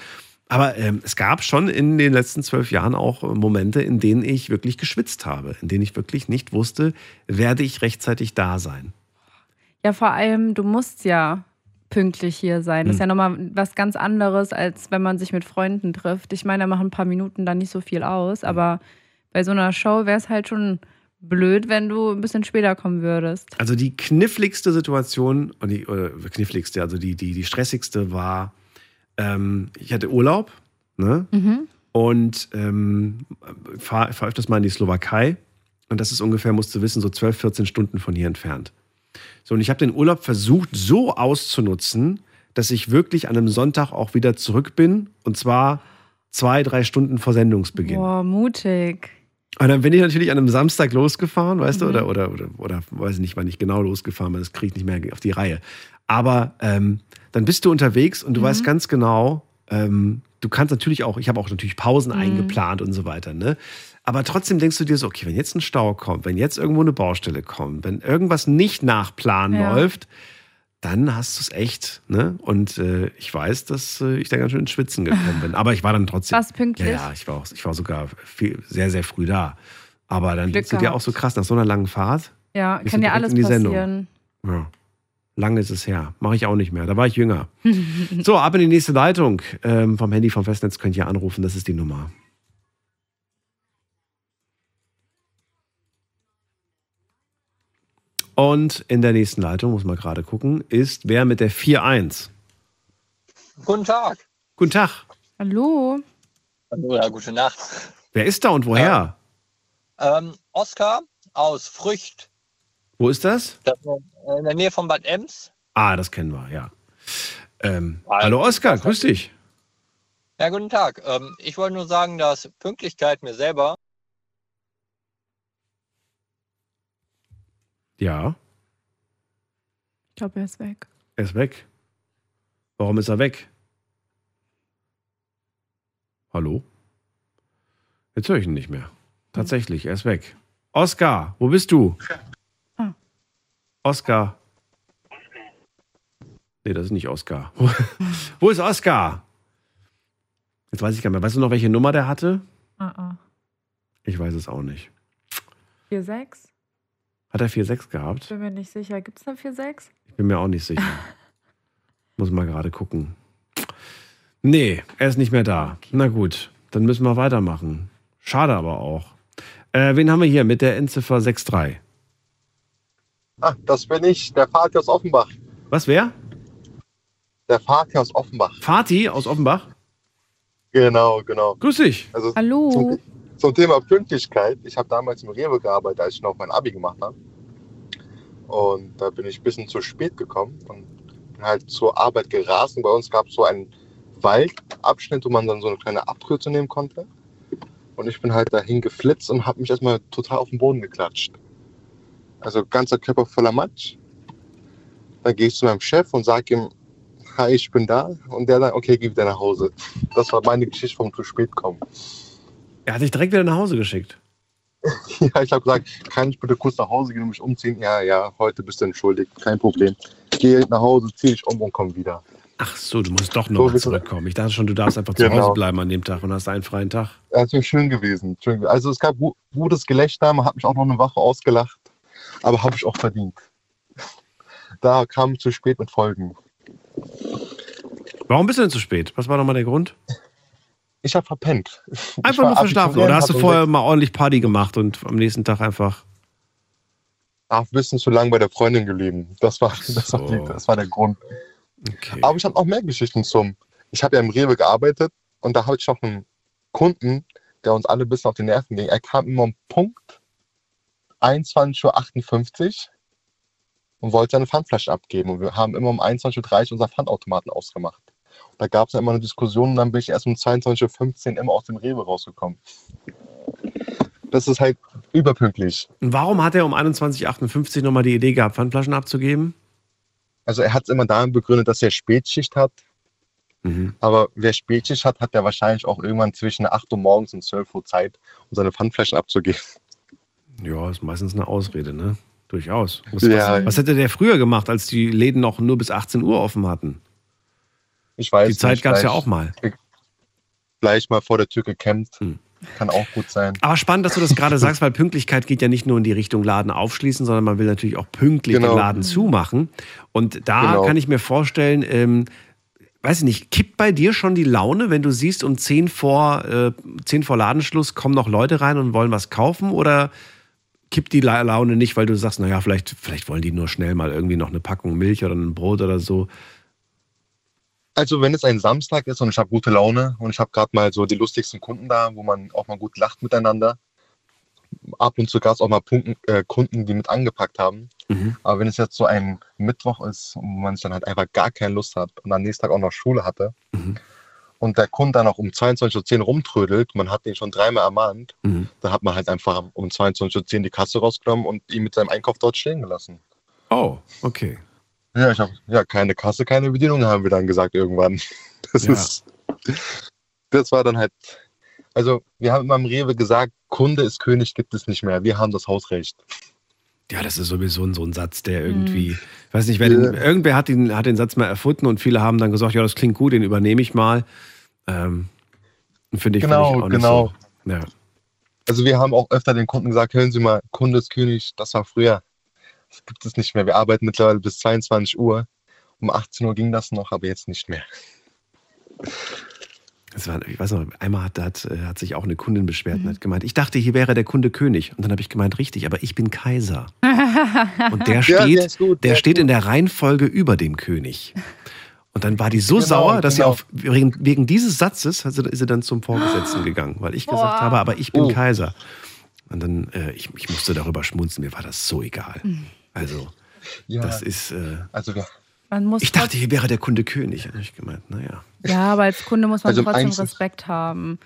Aber ähm, es gab schon in den letzten zwölf Jahren auch Momente, in denen ich wirklich geschwitzt habe, in denen ich wirklich nicht wusste, werde ich rechtzeitig da sein. Ja, vor allem, du musst ja pünktlich hier sein. Das ist ja Hm. nochmal was ganz anderes, als wenn man sich mit Freunden trifft. Ich meine, da machen ein paar Minuten dann nicht so viel Hm. aus, aber bei so einer Show wäre es halt schon blöd, wenn du ein bisschen später kommen würdest. Also die kniffligste Situation, und die, oder kniffligste, also die, die, die stressigste war, ähm, ich hatte Urlaub, ne? Mhm. Und ähm, fahre fahr öfters mal in die Slowakei. Und das ist ungefähr, musst du wissen, so 12, 14 Stunden von hier entfernt. So, und ich habe den Urlaub versucht, so auszunutzen, dass ich wirklich an einem Sonntag auch wieder zurück bin. Und zwar zwei, drei Stunden vor Sendungsbeginn. Boah, mutig. Und dann bin ich natürlich an einem Samstag losgefahren, weißt du, Mhm. oder, oder, oder, oder weiß nicht, wann ich genau losgefahren bin, das kriege ich nicht mehr auf die Reihe. Aber ähm, dann bist du unterwegs und du Mhm. weißt ganz genau, ähm, du kannst natürlich auch, ich habe auch natürlich Pausen Mhm. eingeplant und so weiter, ne? Aber trotzdem denkst du dir so, okay, wenn jetzt ein Stau kommt, wenn jetzt irgendwo eine Baustelle kommt, wenn irgendwas nicht nach Plan Ja. läuft, dann hast du es echt, ne? Und äh, ich weiß, dass äh, ich da ganz schön ins Schwitzen gekommen bin. Aber ich war dann trotzdem. Warst pünktlich? Ja, ja, ich war, auch, ich war sogar viel, sehr, sehr früh da. Aber dann denkst du dir auch so krass, nach so einer langen Fahrt. Ja, kann ja alles in die Sendung. passieren. Ja. Lange ist es her. Mache ich auch nicht mehr. Da war ich jünger. so, ab in die nächste Leitung. Ähm, vom Handy vom Festnetz könnt ihr anrufen. Das ist die Nummer. Und in der nächsten Leitung, muss man gerade gucken, ist wer mit der 4-1. Guten Tag. Guten Tag. Hallo. Oder gute Nacht. Wer ist da und woher? Ähm, Oskar aus Frücht. Wo ist das? Das ist in der Nähe von Bad Ems. Ah, das kennen wir, ja. Ähm, hallo Oskar, grüß dich. Ja, guten Tag. Ähm, ich wollte nur sagen, dass Pünktlichkeit mir selber Ja, Ich glaube, er ist weg. er ist weg. Warum ist er weg? Hallo? Jetzt höre ich ihn nicht mehr. Tatsächlich, er ist weg. Oskar, wo bist du? Ah. Oskar. Nee, das ist nicht Oskar. Wo, wo ist Oskar? Jetzt weiß ich gar nicht mehr. Weißt du noch, welche Nummer der hatte? Ah, ah. Ich weiß es auch nicht. 4-6? Hat er 4,6 gehabt? Bin mir nicht sicher. Gibt es eine 4-6? Ich bin mir auch nicht sicher. Muss mal gerade gucken. Nee, er ist nicht mehr da. Na gut, dann müssen wir weitermachen. Schade aber auch. Äh, wen haben wir hier mit der Endziffer 6.3? Ah, das bin ich, der Vati aus Offenbach. Was, wer? Der Vati aus Offenbach. Fatih aus Offenbach? Genau, genau. Grüß dich. Also Hallo. Zum, zum Thema Pünktlichkeit. Ich habe damals im Rewe gearbeitet, als ich noch mein Abi gemacht habe. Und da bin ich ein bisschen zu spät gekommen und bin halt zur Arbeit gerast. Und bei uns gab es so einen Waldabschnitt, wo man dann so eine kleine Abkürzung nehmen konnte. Und ich bin halt dahin geflitzt und habe mich erstmal total auf den Boden geklatscht. Also ganzer Körper voller Matsch. Dann gehe ich zu meinem Chef und sage ihm, hi, ich bin da. Und der dann, okay, geh wieder nach Hause. Das war meine Geschichte vom zu spät kommen. Er hat dich direkt wieder nach Hause geschickt. Ja, ich habe gesagt, kann ich bitte kurz nach Hause gehen und mich umziehen? Ja, ja, heute bist du entschuldigt, kein Problem. Geh nach Hause, zieh dich um und komm wieder. Ach so, du musst doch So nochmal bist du- zurückkommen. Ich dachte schon, du darfst einfach zu Genau. Hause bleiben an dem Tag und hast einen freien Tag. Das wäre schön gewesen. schön gewesen. Also es gab gu gutes Gelächter, man hat mich auch noch eine Woche ausgelacht, aber habe ich auch verdient. Da kam ich zu spät mit Folgen. Warum bist du denn zu spät? Was war nochmal der Grund? Ich habe verpennt. Einfach nur verschlafen. Oder hast du vorher mal ordentlich Party gemacht und am nächsten Tag einfach. Ach, ein bisschen zu lang bei der Freundin geblieben. Das war, das war, die, das war der Grund. Aber ich habe auch mehr Geschichten zum. Ich habe ja im Rewe gearbeitet und da hatte ich noch einen Kunden, der uns alle bis auf die Nerven ging. Er kam immer um Punkt 21.58 Uhr und wollte seine Pfandflasche abgeben. Und wir haben immer um 21.30 Uhr unser Pfandautomaten ausgemacht. Da gab es immer eine Diskussion und dann bin ich erst um 22.15 Uhr immer aus dem Rewe rausgekommen. Das ist halt überpünktlich. Und warum hat er um 21.58 Uhr nochmal die Idee gehabt, Pfandflaschen abzugeben? Also er hat es immer damit begründet, dass er Spätschicht hat. Mhm. Aber wer Spätschicht hat, hat ja wahrscheinlich auch irgendwann zwischen 8 Uhr morgens und 12 Uhr Zeit, um seine Pfandflaschen abzugeben. Ja, ist meistens eine Ausrede, ne? Durchaus. Was, Ja. was, was hätte der früher gemacht, als die Läden noch nur bis 18 Uhr offen hatten? Ich weiß Die Zeit gab es ja auch mal. Gleich mal vor der Tür gekämpft. Hm. Kann auch gut sein. Aber spannend, dass du das gerade sagst, weil Pünktlichkeit geht ja nicht nur in die Richtung Laden aufschließen, sondern man will natürlich auch pünktlich Genau. den Laden zumachen. Und da Genau. kann ich mir vorstellen, ähm, weiß ich nicht, kippt bei dir schon die Laune, wenn du siehst, um 10 vor, äh, 10 vor Ladenschluss kommen noch Leute rein und wollen was kaufen? Oder kippt die La- Laune nicht, weil du sagst, naja, vielleicht, vielleicht wollen die nur schnell mal irgendwie noch eine Packung Milch oder ein Brot oder so? Also wenn es ein Samstag ist und ich habe gute Laune und ich habe gerade mal so die lustigsten Kunden da, wo man auch mal gut lacht miteinander. Ab und zu gab es auch mal Punkten, äh, Kunden, die mit angepackt haben. Mhm. Aber wenn es jetzt so ein Mittwoch ist, wo man sich dann halt einfach gar keine Lust hat und am nächsten Tag auch noch Schule hatte Mhm. und der Kunde dann auch um 22.10 Uhr rumtrödelt, man hat den schon dreimal ermahnt, Mhm. da hat man halt einfach um 22.10 Uhr die Kasse rausgenommen und ihn mit seinem Einkauf dort stehen gelassen. Oh, okay. Ja, ich habe ja keine Kasse, keine Bedienung, haben wir dann gesagt irgendwann. Das Ja. ist, das war dann halt, also wir haben immer im Rewe gesagt, Kunde ist König, gibt es nicht mehr. Wir haben das Hausrecht. Ja, das ist sowieso ein- so ein Satz, der irgendwie, Mhm. ich weiß nicht, wer den, irgendwer hat den, hat den Satz mal erfunden und viele haben dann gesagt, ja, das klingt gut, den übernehme ich mal. Ähm, finde ich, Genau, finde ich auch genau. nicht so. Ja. Also wir haben auch öfter den Kunden gesagt, hören Sie mal, Kunde ist König, das war früher. Das gibt es nicht mehr. Wir arbeiten mittlerweile bis 22 Uhr. Um 18 Uhr ging das noch, aber jetzt nicht mehr. Das war, ich weiß noch, einmal hat, hat, äh, hat sich auch eine Kundin beschwert und hat gemeint, ich dachte, hier wäre der Kunde König. Und dann habe ich gemeint, richtig, aber ich bin Kaiser. Und der Ja, steht, der ist gut, der der steht in der Reihenfolge über dem König. Und dann war die so Genau, sauer, dass genau. sie auf, wegen, wegen dieses Satzes sie, ist sie dann zum Vorgesetzten gegangen, weil ich gesagt Boah. habe, aber ich bin Oh. Kaiser. Und dann, äh, ich, ich musste darüber schmunzeln, mir war das so egal. Also, Ja, das ist, äh, also wir, Man muss ich dachte, hier wäre der Kunde König. Und ich gemeint, naja. Ja, aber als Kunde muss man Also trotzdem Einzel- Respekt haben.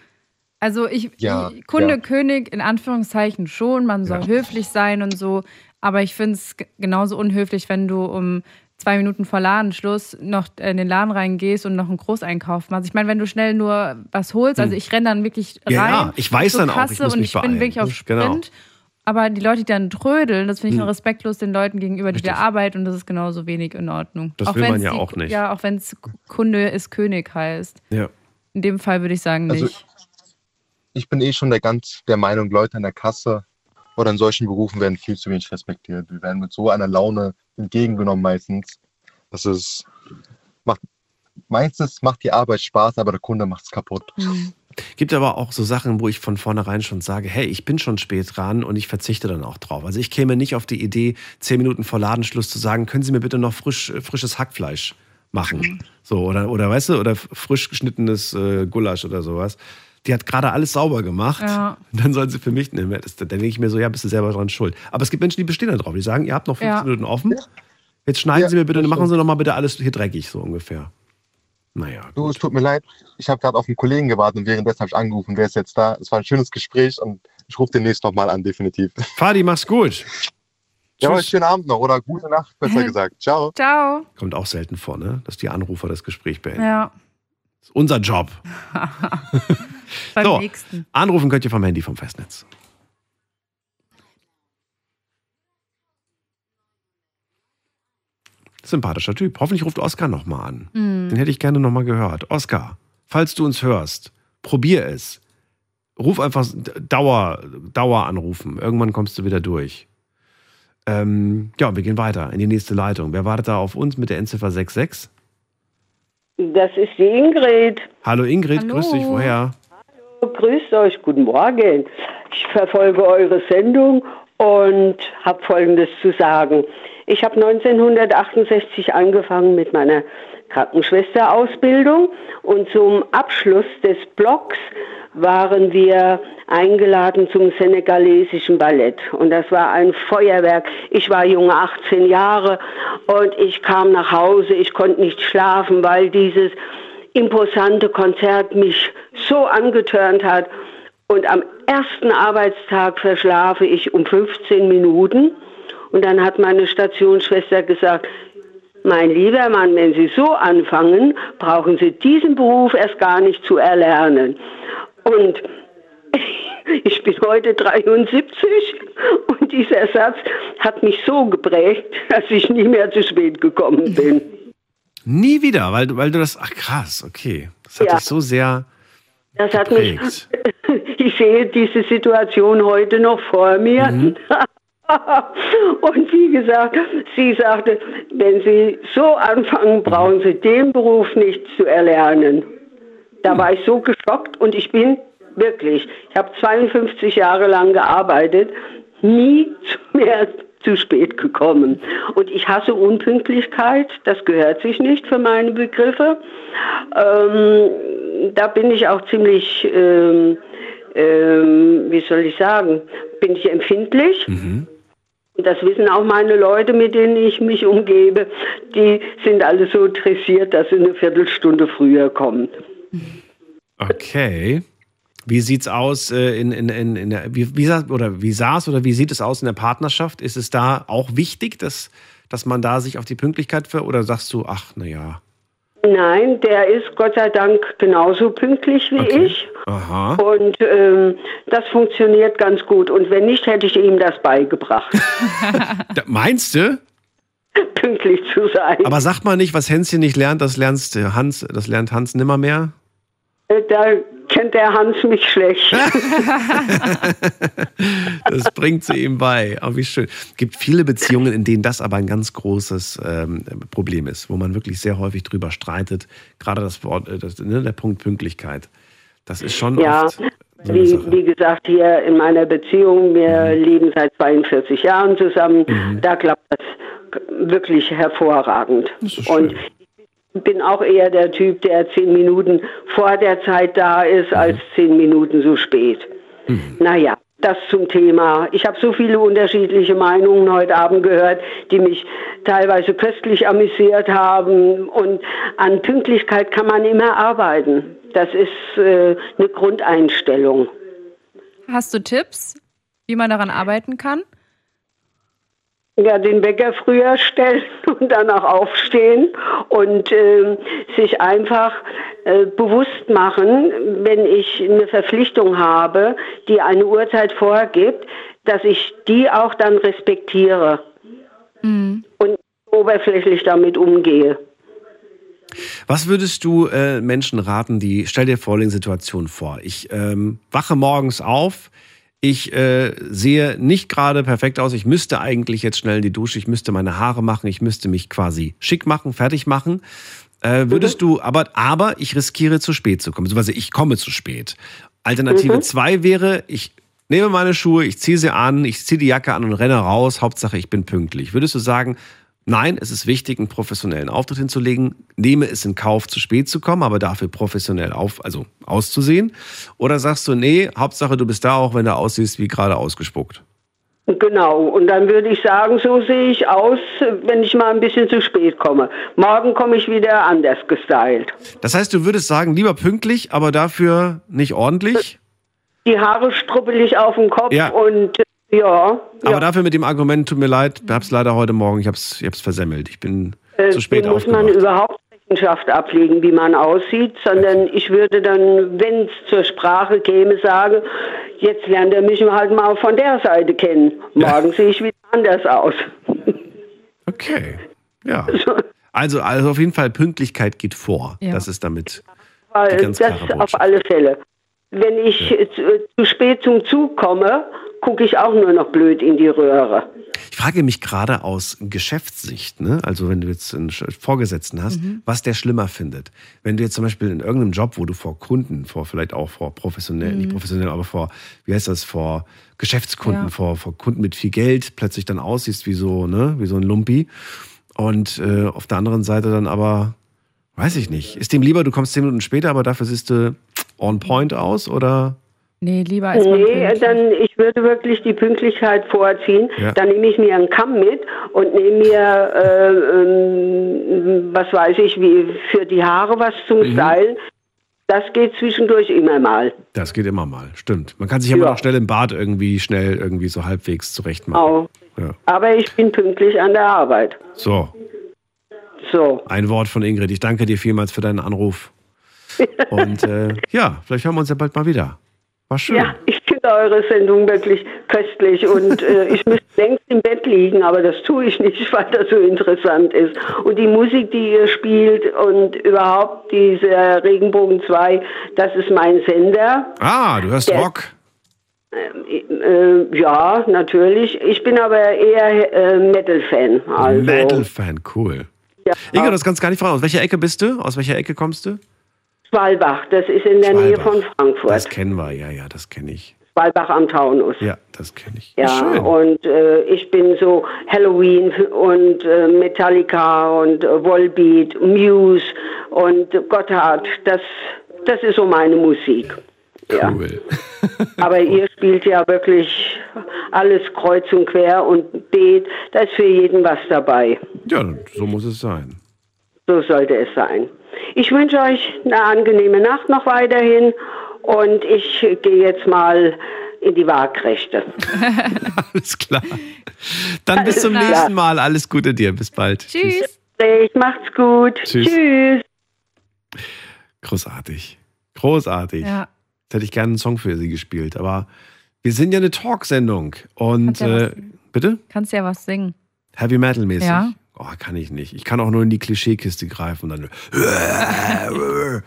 Also ich, Ja, ich Kunde ja. König in Anführungszeichen schon, man soll Ja. höflich sein und so, aber ich finde es genauso unhöflich, wenn du um zwei Minuten vor Ladenschluss noch in den Laden reingehst und noch einen Großeinkauf machst. Ich meine, wenn du schnell nur was holst, also ich renne dann wirklich Hm. Ja, rein ja, ich weiß dann auch, ich Kasse muss und mich ich bin beeilen. wirklich auf Genau. Aber die Leute, die dann trödeln, das finde ich Hm. nur respektlos den Leuten gegenüber, die Richtig. da arbeiten und das ist genauso wenig in Ordnung. Das will man ja die- auch nicht. Ja, auch wenn es Kunde ist König heißt. Ja. In dem Fall würde ich sagen Also- nicht. ich bin eh schon der ganz der Meinung, Leute an der Kasse oder in solchen Berufen werden viel zu wenig respektiert. Wir werden mit so einer Laune entgegengenommen meistens. Das ist, macht, meistens macht die Arbeit Spaß, aber der Kunde macht es kaputt. Hm. Gibt aber auch so Sachen, wo ich von vornherein schon sage, hey, ich bin schon spät dran und ich verzichte dann auch drauf. Also ich käme nicht auf die Idee, zehn Minuten vor Ladenschluss zu sagen, können Sie mir bitte noch frisch, äh, frisches Hackfleisch machen? So, oder, oder weißt du, oder frisch geschnittenes äh, Gulasch oder sowas. Die hat gerade alles sauber gemacht. Ja. Und dann soll sie für mich nehmen. Das, dann denke ich mir so, ja, bist du selber dran schuld. Aber es gibt Menschen, die bestehen da drauf. Die sagen, ihr habt noch 15 Ja. Minuten offen. Jetzt schneiden Ja, Sie mir bitte, machen. Sie noch mal bitte alles hier dreckig, so ungefähr. Naja. Du, es tut mir leid, ich habe gerade auf einen Kollegen gewartet und währenddessen habe ich angerufen, der ist jetzt da. Es war ein schönes Gespräch und ich rufe demnächst nochmal an, definitiv. Fadi, mach's gut. Ja, Tschüss. schönen Abend noch oder gute Nacht, besser gesagt. Ciao. Ciao. Kommt auch selten vor, ne? Dass die Anrufer das Gespräch beenden. Ja. Das ist unser Job. Beim So. nächsten. Anrufen könnt ihr vom Handy vom Festnetz. Sympathischer Typ. Hoffentlich ruft Oskar nochmal an. Mhm. Den hätte ich gerne nochmal gehört. Oskar, falls du uns hörst, probier es. Ruf einfach Dauer, Dauer anrufen. Irgendwann kommst du wieder durch. Ähm, ja, wir gehen weiter in die nächste Leitung. Wer wartet da auf uns mit der Endziffer 66? Das ist die Ingrid. Hallo Ingrid, Hallo. grüß dich. Woher? grüßt euch, guten Morgen. Ich verfolge eure Sendung und habe Folgendes zu sagen. Ich habe 1968 angefangen mit meiner Krankenschwesterausbildung und zum Abschluss des Blocks waren wir eingeladen zum senegalesischen Ballett. Und das war ein Feuerwerk. Ich war junge 18 Jahre und ich kam nach Hause. Ich konnte nicht schlafen, weil dieses imposante Konzert mich so angetörnt hat. Und am ersten Arbeitstag verschlafe ich um 15 Minuten. Und dann hat meine Stationsschwester gesagt, mein lieber Mann, wenn Sie so anfangen, brauchen Sie diesen Beruf erst gar nicht zu erlernen. Und ich bin heute 73 und dieser Satz hat mich so geprägt, dass ich nie mehr zu spät gekommen bin. Nie wieder, weil, du- weil du das. Ach krass, okay. Das hat Ja. dich so sehr. Das hat mich, geprägt. ich sehe diese Situation heute noch vor mir. Mhm. Und wie gesagt, sie sagte, wenn Sie so anfangen, brauchen Sie den Beruf nicht zu erlernen. Da war ich so geschockt und ich bin wirklich, ich habe 52 Jahre lang gearbeitet, nie zu- mehr zu spät gekommen. Und ich hasse Unpünktlichkeit, das gehört sich nicht für meine Begriffe. Ähm, da bin ich auch ziemlich, ähm, ähm, wie soll ich sagen, bin ich empfindlich. Und Das wissen auch meine Leute, mit denen ich mich umgebe. Die sind alle so dressiert, dass sie eine Viertelstunde früher kommen. Okay. Wie sieht's aus äh, in, in, in, in der, wie, wie, oder wie es oder wie sieht es aus in der Partnerschaft? Ist es da auch wichtig, dass, dass man da sich auf die Pünktlichkeit für oder sagst du, ach, naja. Nein, der ist Gott sei Dank genauso pünktlich wie ich. Aha. Und ähm, das funktioniert ganz gut. Und wenn nicht, hätte ich ihm das beigebracht, Da, meinst du? pünktlich zu sein. Aber sagt man nicht, was Hänschen nicht lernt, das lernst äh, Hans, das lernt Hans nimmermehr? Äh, Da kennt der Hans mich schlecht. Das bringt sie ihm bei. Aber wie schön. Es gibt viele Beziehungen, in denen das aber ein ganz großes ähm, Problem ist, wo man wirklich sehr häufig drüber streitet. Gerade das Wort, äh, das, ne, der Punkt Pünktlichkeit. Das ist schon Ja, oft wie, wie gesagt, hier in meiner Beziehung, wir leben seit 42 Jahren zusammen, da klappt das wirklich hervorragend. Und ich bin auch eher der Typ, der zehn Minuten vor der Zeit da ist, als zehn Minuten so spät. Naja, das zum Thema. Ich habe so viele unterschiedliche Meinungen heute Abend gehört, die mich teilweise köstlich amüsiert haben. Und an Pünktlichkeit kann man immer arbeiten. Das ist äh, eine Grundeinstellung. Hast du Tipps, wie man daran arbeiten kann? Ja, den Wecker früher stellen und danach aufstehen und ähm, sich einfach äh, bewusst machen, wenn ich eine Verpflichtung habe, die eine Uhrzeit vorgibt, dass ich die auch dann respektiere und oberflächlich damit umgehe. Was würdest du äh, Menschen raten, die, stell dir folgende Situation vor. Ich ähm, wache morgens auf, ich äh, sehe nicht gerade perfekt aus, ich müsste eigentlich jetzt schnell in die Dusche, ich müsste meine Haare machen, ich müsste mich quasi schick machen, fertig machen. Äh, würdest du, aber, aber ich riskiere zu spät zu kommen, beziehungsweise ich komme zu spät. Alternative Mhm. 2 wäre, ich nehme meine Schuhe, ich ziehe sie an, ich ziehe die Jacke an und renne raus, Hauptsache ich bin pünktlich. Würdest du sagen, Nein, es ist wichtig, einen professionellen Auftritt hinzulegen. Nehme es in Kauf, zu spät zu kommen, aber dafür professionell auf, also auszusehen. Oder sagst du, nee, Hauptsache du bist da, auch wenn du aussiehst wie gerade ausgespuckt. Genau, und dann würde ich sagen, so sehe ich aus, wenn ich mal ein bisschen zu spät komme. Morgen komme ich wieder anders gestylt. Das heißt, du würdest sagen, lieber pünktlich, aber dafür nicht ordentlich. Die Haare struppel ich auf dem Kopf Ja. und äh, ja, Aber dafür mit dem Argument, tut mir leid, ich hab's leider heute Morgen, ich hab's, ich hab's versemmelt. Ich bin äh, zu spät dem muss man aufgewacht. überhaupt Rechenschaft ablegen, wie man aussieht, sondern ich würde dann, wenn es zur Sprache käme, sagen, jetzt lernt er mich halt mal von der Seite kennen. Morgen sehe ich wieder anders aus. Okay, ja. Also, also auf jeden Fall, Pünktlichkeit geht vor. Ja. Das ist damit die Weil ganz das klare auf Botschaft. alle Fälle. Wenn ich zu, zu spät zum Zug komme, gucke ich auch nur noch blöd in die Röhre. frage mich gerade aus Geschäftssicht, ne? also wenn du jetzt einen Vorgesetzten hast, Mhm. was der schlimmer findet. Wenn du jetzt zum Beispiel in irgendeinem Job, wo du vor Kunden, vor vielleicht auch vor professionell, Mhm. nicht professionell, aber vor, wie heißt das, vor Geschäftskunden, Ja. vor, vor Kunden mit viel Geld plötzlich dann aussiehst wie so, ne, wie so ein Lumpi. Und äh, auf der anderen Seite dann aber, weiß ich nicht, ist dem lieber, du kommst zehn Minuten später, aber dafür siehst du on point aus oder? Nee, lieber als man Nee, dann ich würde wirklich die Pünktlichkeit vorziehen. Ja. Dann nehme ich mir einen Kamm mit und nehme mir, äh, ähm, was weiß ich, wie für die Haare was zum Mhm. Stylen. Das geht zwischendurch immer mal. Das geht immer mal, stimmt. Man kann sich aber Ja. noch schnell im Bad irgendwie schnell irgendwie so halbwegs zurecht machen. Auch. Ja. Aber ich bin pünktlich an der Arbeit. So, So. ein Wort von Ingrid. Ich danke dir vielmals für deinen Anruf. Und äh, ja, vielleicht hören wir uns ja bald mal wieder. War schön. Ja, ich finde eure Sendung wirklich köstlich und äh, ich müsste längst im Bett liegen, aber das tue ich nicht, weil das so interessant ist. Und die Musik, die ihr spielt und überhaupt diese Regenbogen 2, das ist mein Sender. Ah, du hörst Der- Rock. Äh, ja, natürlich. Ich bin aber eher äh, Metal-Fan. Also, Metal-Fan, cool. Ja. Inge, das kannst gar nicht fragen. Aus welcher Ecke bist du? Aus welcher Ecke kommst du? Schwalbach, das ist in der Nähe Schwalbach. von Frankfurt. Das kennen wir, ja, ja, das kenne ich. Schwalbach am Taunus. Ja, das kenne ich. Ja, Schön. und äh, ich bin so Halloween und äh, Metallica und äh, Volbeat, Muse und Gotthard. Das, das ist so meine Musik. Ja. Cool. Aber ihr spielt ja wirklich alles kreuz und quer und beet. Da ist für jeden was dabei. Ja, so muss es sein. So sollte es sein. Ich wünsche euch eine angenehme Nacht noch weiterhin und ich gehe jetzt mal in die Waagrechte. Alles klar. Dann bis zum klar. nächsten Mal. Alles Gute dir. Bis bald. Tschüss. Macht's gut. Tschüss. Tschüss. Großartig. Großartig. Ja. Jetzt hätte ich gerne einen Song für Sie gespielt, aber wir sind ja eine Talksendung. Und Kannst ja äh, bitte? Kannst ja was singen. Heavy Metal mäßig? Ja. Oh, kann ich nicht. Ich kann auch nur in die Klischeekiste greifen und dann.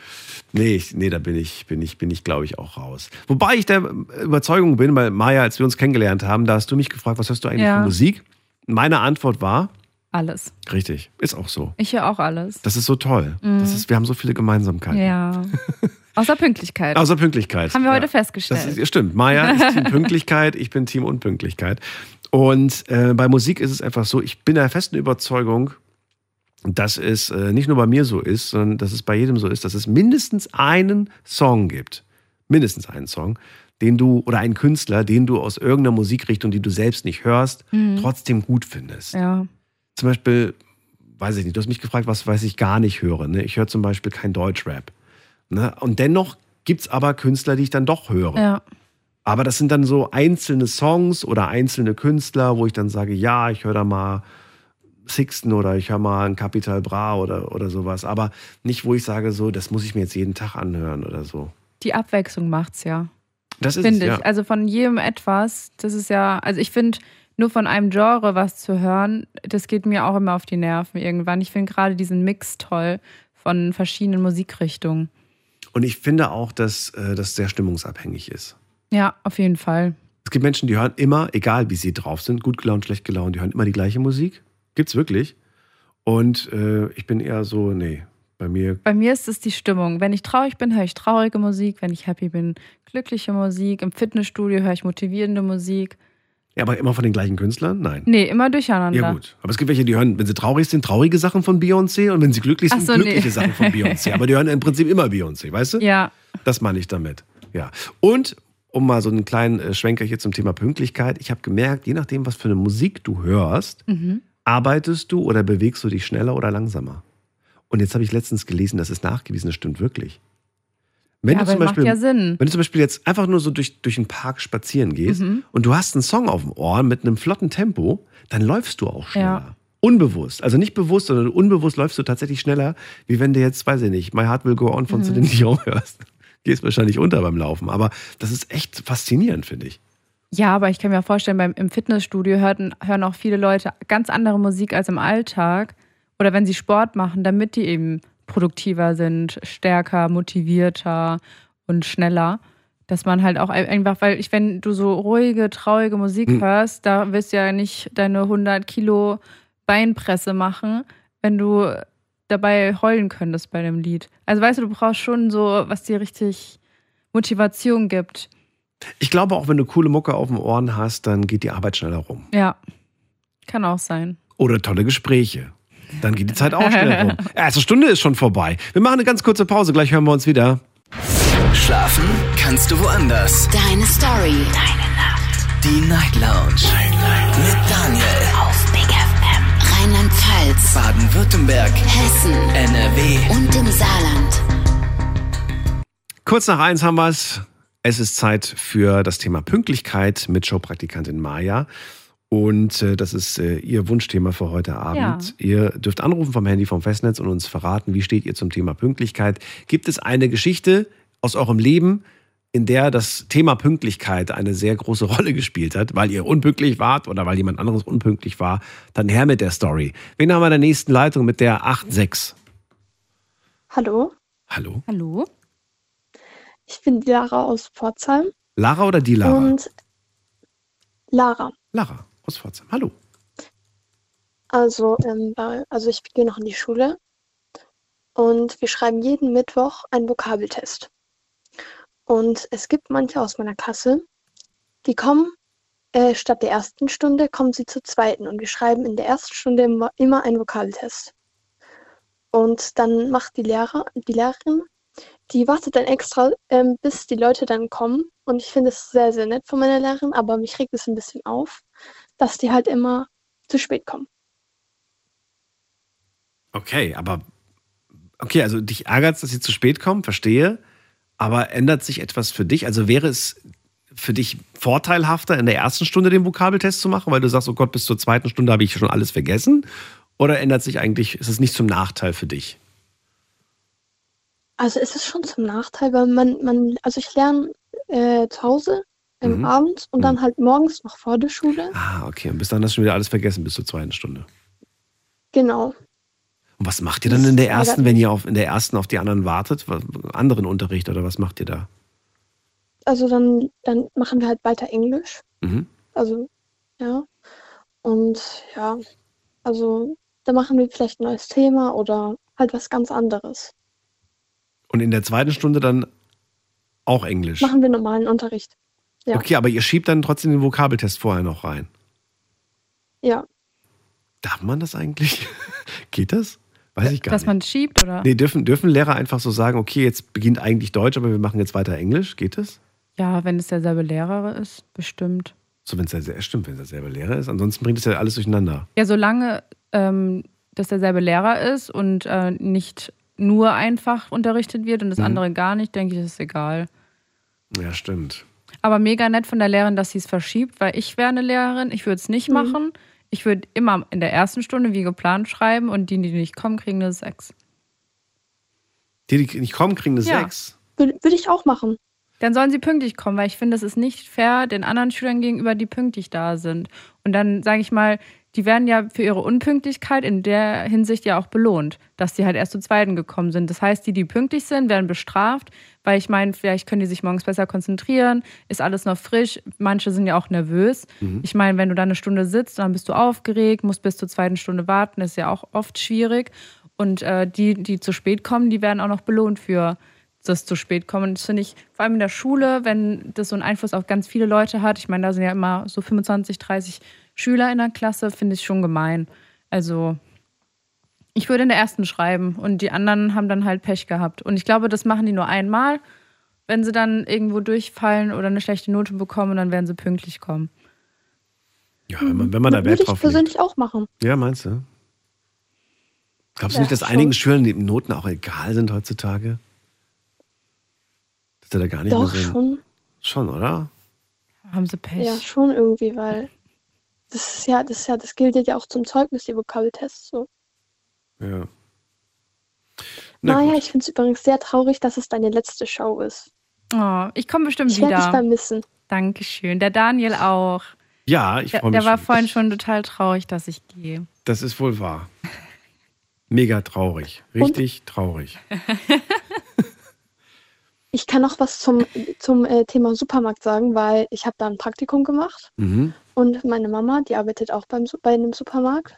Nee, ich, nee, da bin ich, bin ich, bin ich, glaube ich, auch raus. Wobei ich der Überzeugung bin, weil Maya, als wir uns kennengelernt haben, da hast du mich gefragt, was hörst du eigentlich Ja. für Musik? Meine Antwort war, Alles. richtig, ist auch so. Ich höre auch alles. Das ist so toll. Mhm. Das ist, wir haben so viele Gemeinsamkeiten. Ja. Außer Pünktlichkeit. Außer Pünktlichkeit. Haben wir heute Ja. festgestellt. Das ist, stimmt. Maya ist Team Pünktlichkeit, ich bin Team Unpünktlichkeit. Und äh, bei Musik ist es einfach so, ich bin der festen Überzeugung, dass es äh, nicht nur bei mir so ist, sondern dass es bei jedem so ist, dass es mindestens einen Song gibt. Mindestens einen Song, den du, oder einen Künstler, den du aus irgendeiner Musikrichtung, die du selbst nicht hörst, Mhm. trotzdem gut findest. Ja. Zum Beispiel, weiß ich nicht, du hast mich gefragt, was weiß ich gar nicht höre. Ne? Ich höre zum Beispiel kein Deutschrap. Ne? Und dennoch gibt es aber Künstler, die ich dann doch höre. Ja. Aber das sind dann so einzelne Songs oder einzelne Künstler, wo ich dann sage, ja, ich höre da mal Sixten oder ich höre mal ein Capital Bra oder, oder sowas. Aber nicht, wo ich sage, so, das muss ich mir jetzt jeden Tag anhören oder so. Die Abwechslung macht's ja. Das ist Finde ich. ja. Also von jedem etwas, das ist ja, also ich finde, nur von einem Genre was zu hören, das geht mir auch immer auf die Nerven irgendwann. Ich finde gerade diesen Mix toll von verschiedenen Musikrichtungen. Und ich finde auch, dass äh, das sehr stimmungsabhängig ist. Ja, auf jeden Fall. Es gibt Menschen, die hören immer, egal wie sie drauf sind, gut gelaunt, schlecht gelaunt, die hören immer die gleiche Musik. Gibt's wirklich. Und äh, ich bin eher so, nee, bei mir Bei mir ist es die Stimmung. Wenn ich traurig bin, höre ich traurige Musik. Wenn ich happy bin, glückliche Musik. Im Fitnessstudio höre ich motivierende Musik. Ja, aber immer von den gleichen Künstlern? Nein. Nee, immer durcheinander. Ja, gut. Aber es gibt welche, die hören, wenn sie traurig sind, traurige Sachen von Beyoncé und wenn sie glücklich sind, so, nee. glückliche Sachen von Beyoncé. Aber die hören im Prinzip immer Beyoncé, weißt du? Ja. Das meine ich damit. Ja. Und um mal so einen kleinen äh, Schwenker hier zum Thema Pünktlichkeit, ich habe gemerkt, je nachdem, was für eine Musik du hörst, Mhm. arbeitest du oder bewegst du dich schneller oder langsamer. Und jetzt habe ich letztens gelesen, das ist nachgewiesen, das stimmt wirklich. Wenn Ja, du zum macht Beispiel, ja Sinn. wenn du zum Beispiel jetzt einfach nur so durch, durch einen Park spazieren gehst Mhm. und du hast einen Song auf dem Ohr mit einem flotten Tempo, dann läufst du auch schneller. Ja. Unbewusst. Also nicht bewusst, sondern unbewusst läufst du tatsächlich schneller, wie wenn du jetzt, weiß ich nicht, My Heart Will Go On von Mhm. Celine Dion hörst. Gehst wahrscheinlich unter beim Laufen. Aber das ist echt faszinierend, finde ich. Ja, aber ich kann mir vorstellen, beim, im Fitnessstudio hören, hören auch viele Leute ganz andere Musik als im Alltag. Oder wenn sie Sport machen, damit die eben produktiver sind, stärker, motivierter und schneller. Dass man halt auch einfach, weil ich, wenn du so ruhige, traurige Musik Hm. hörst, da wirst du ja nicht deine 100 Kilo Beinpresse machen, wenn du dabei heulen könntest bei dem Lied. Also weißt du, du brauchst schon so, was dir richtig Motivation gibt. Ich glaube, auch wenn du coole Mucke auf den Ohren hast, dann geht die Arbeit schneller rum. Ja, kann auch sein. Oder tolle Gespräche. Dann geht die Zeit auch schnell rum. Erste Stunde ist schon vorbei. Wir machen eine ganz kurze Pause. Gleich hören wir uns wieder. Schlafen kannst du woanders. Deine Story. Deine Nacht. Die Night Lounge. Mit Daniel. Rheinland-Pfalz. Baden-Württemberg. Hessen. NRW. Und im Saarland. Kurz nach eins haben wir es. Es ist Zeit für das Thema Pünktlichkeit mit Showpraktikantin Maja. Und äh, das ist äh, Ihr Wunschthema für heute Abend. Ihr dürft anrufen vom Handy vom Festnetz und uns verraten, wie steht ihr zum Thema Pünktlichkeit. Gibt es eine Geschichte aus eurem Leben, in der das Thema Pünktlichkeit eine sehr große Rolle gespielt hat, weil ihr unpünktlich wart oder weil jemand anderes unpünktlich war? Dann her mit der Story. Wen haben wir in der nächsten Leitung mit der 86? Hallo, Hallo? Hallo? ich bin die Lara aus Pforzheim. Lara oder die Lara? Und Lara. Lara aus Pforzheim. Hallo. Also, ähm, also ich gehe noch in die Schule und wir schreiben jeden Mittwoch einen Vokabeltest. Und es gibt manche aus meiner Klasse, die kommen, äh, statt der ersten Stunde kommen sie zur zweiten und wir schreiben in der ersten Stunde immer, einen Vokabeltest. Und dann macht die Lehrer, die Lehrerin, die wartet dann extra, ähm, bis die Leute dann kommen. Und ich finde es sehr, sehr nett von meiner Lehrerin, aber mich regt es ein bisschen auf, dass die halt immer zu spät kommen. Okay, aber okay, also dich ärgert dass sie zu spät kommen, verstehe. Aber ändert sich etwas für dich? Also wäre es für dich vorteilhafter, in der ersten Stunde den Vokabeltest zu machen, weil du sagst, oh Gott, bis zur zweiten Stunde habe ich schon alles vergessen? Oder ändert sich eigentlich, ist es nicht zum Nachteil für dich? Also es ist schon zum Nachteil, weil man, man, also ich lerne äh, zu Hause am Mhm. Abend und dann halt morgens noch vor der Schule. Ah, okay. Und bis dann hast du schon wieder alles vergessen bis zur zweiten Stunde. Genau. Und was macht ihr dann in der ersten, wenn ihr auf, in der ersten auf die anderen wartet? Anderen Unterricht oder was macht ihr da? Also dann, dann machen wir halt weiter Englisch. Mhm. Also, ja. Und ja, also da machen wir vielleicht ein neues Thema oder halt was ganz anderes. Und in der zweiten Stunde dann auch Englisch. Machen wir normalen Unterricht. Ja. Okay, aber ihr schiebt dann trotzdem den Vokabeltest vorher noch rein. Ja. Darf man das eigentlich? Geht das? Weiß ich gar Dass nicht. man schiebt, oder? Nee, dürfen, dürfen Lehrer einfach so sagen, okay, jetzt beginnt eigentlich Deutsch, aber wir machen jetzt weiter Englisch? Geht das? Ja, wenn es derselbe Lehrer ist, bestimmt. So, wenn es ja stimmt, wenn es derselbe Lehrer ist. Ansonsten bringt es ja alles durcheinander. Ja, solange ähm, das derselbe Lehrer ist und äh, nicht nur einfach unterrichtet wird und das Mhm. andere gar nicht, denke ich, ist es egal. Ja, stimmt. Aber mega nett von der Lehrerin, dass sie es verschiebt, weil ich wäre eine Lehrerin, ich würde es nicht machen. Ich würde immer in der ersten Stunde wie geplant schreiben und die, die nicht kommen, kriegen eine 6. Die, die nicht kommen, kriegen eine Ja. 6. Würde würd ich auch machen. Dann sollen sie pünktlich kommen, weil ich finde, es ist nicht fair den anderen Schülern gegenüber, die pünktlich da sind. Und dann sage ich mal, die werden ja für ihre Unpünktlichkeit in der Hinsicht ja auch belohnt, dass die halt erst zu zweiten gekommen sind. Das heißt, die, die pünktlich sind, werden bestraft, weil ich meine, vielleicht können die sich morgens besser konzentrieren, ist alles noch frisch. Manche sind ja auch nervös. Mhm. Ich meine, wenn du da eine Stunde sitzt, dann bist du aufgeregt, musst bis zur zweiten Stunde warten, ist ja auch oft schwierig. Und äh, die, die zu spät kommen, die werden auch noch belohnt für das zu spät kommen. Das finde ich vor allem in der Schule, wenn das so einen Einfluss auf ganz viele Leute hat. Ich meine, da sind ja immer so 25, 30 Schüler in der Klasse, finde ich schon gemein. Also ich würde in der ersten schreiben und die anderen haben dann halt Pech gehabt. Und ich glaube, das machen die nur einmal. Wenn sie dann irgendwo durchfallen oder eine schlechte Note bekommen, dann werden sie pünktlich kommen. Ja, wenn man, wenn man da Würde Wert ich drauf legt. persönlich auch machen. Ja, meinst du? Glaubst du Ja, nicht, dass schon. einigen Schülern die Noten auch egal sind heutzutage? Dass er da gar nicht Doch, mehr so. schon. Schon, oder? Haben sie Pech. Ja, schon irgendwie, weil das ist ja, das ist ja, das gilt ja auch zum Zeugnis, die Vokabeltests so. Ja. Na naja, gut. ich finde es übrigens sehr traurig, dass es deine letzte Show ist. Oh, ich komme bestimmt Ich werde dich wieder. vermissen. Dankeschön. Der Daniel auch. Ja, ich Der, freue der mich. war schon. vorhin schon total traurig, dass ich gehe. Das ist wohl wahr. Mega traurig. Richtig traurig. Ich kann noch was zum, zum äh, Thema Supermarkt sagen, weil ich habe da ein Praktikum gemacht Mhm. und meine Mama, die arbeitet auch beim, bei einem Supermarkt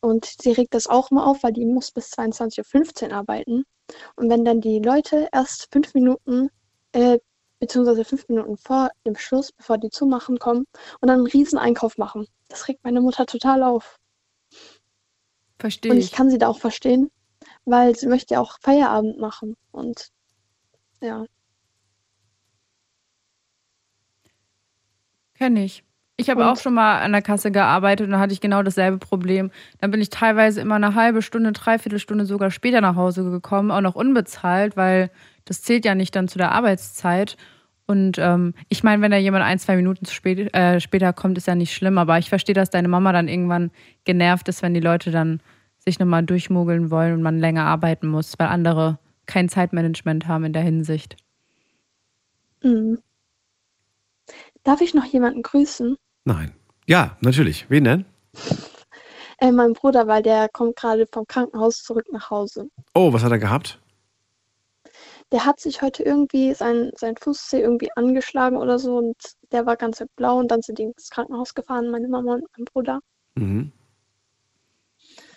und sie regt das auch mal auf, weil die muss bis 22.15 Uhr arbeiten und wenn dann die Leute erst fünf Minuten, äh, beziehungsweise fünf Minuten vor dem Schluss, bevor die zumachen, kommen und dann einen riesen Einkauf machen, das regt meine Mutter total auf. Verstehe Und ich ich. kann sie da auch verstehen, weil sie möchte ja auch Feierabend machen und ja. Kenne ich. Ich habe Und- auch schon mal an der Kasse gearbeitet und da hatte ich genau dasselbe Problem. Dann bin ich teilweise immer eine halbe Stunde, dreiviertel Stunde sogar später nach Hause gekommen, auch noch unbezahlt, weil das zählt ja nicht dann zu der Arbeitszeit. Und ähm, ich meine, wenn da jemand ein, zwei Minuten zu spät, äh, später kommt, ist ja nicht schlimm. Aber ich verstehe, dass deine Mama dann irgendwann genervt ist, wenn die Leute dann sich nochmal durchmogeln wollen und man länger arbeiten muss, weil andere kein Zeitmanagement haben in der Hinsicht. Mhm. Darf ich noch jemanden grüßen? Nein. Ja, natürlich. Wen denn? Äh, mein Bruder, weil der kommt gerade vom Krankenhaus zurück nach Hause. Oh, was hat er gehabt? Der hat sich heute irgendwie sein, sein Fußzeh irgendwie angeschlagen oder so und der war ganz blau und dann sind die ins Krankenhaus gefahren, meine Mama und mein Bruder. Mhm.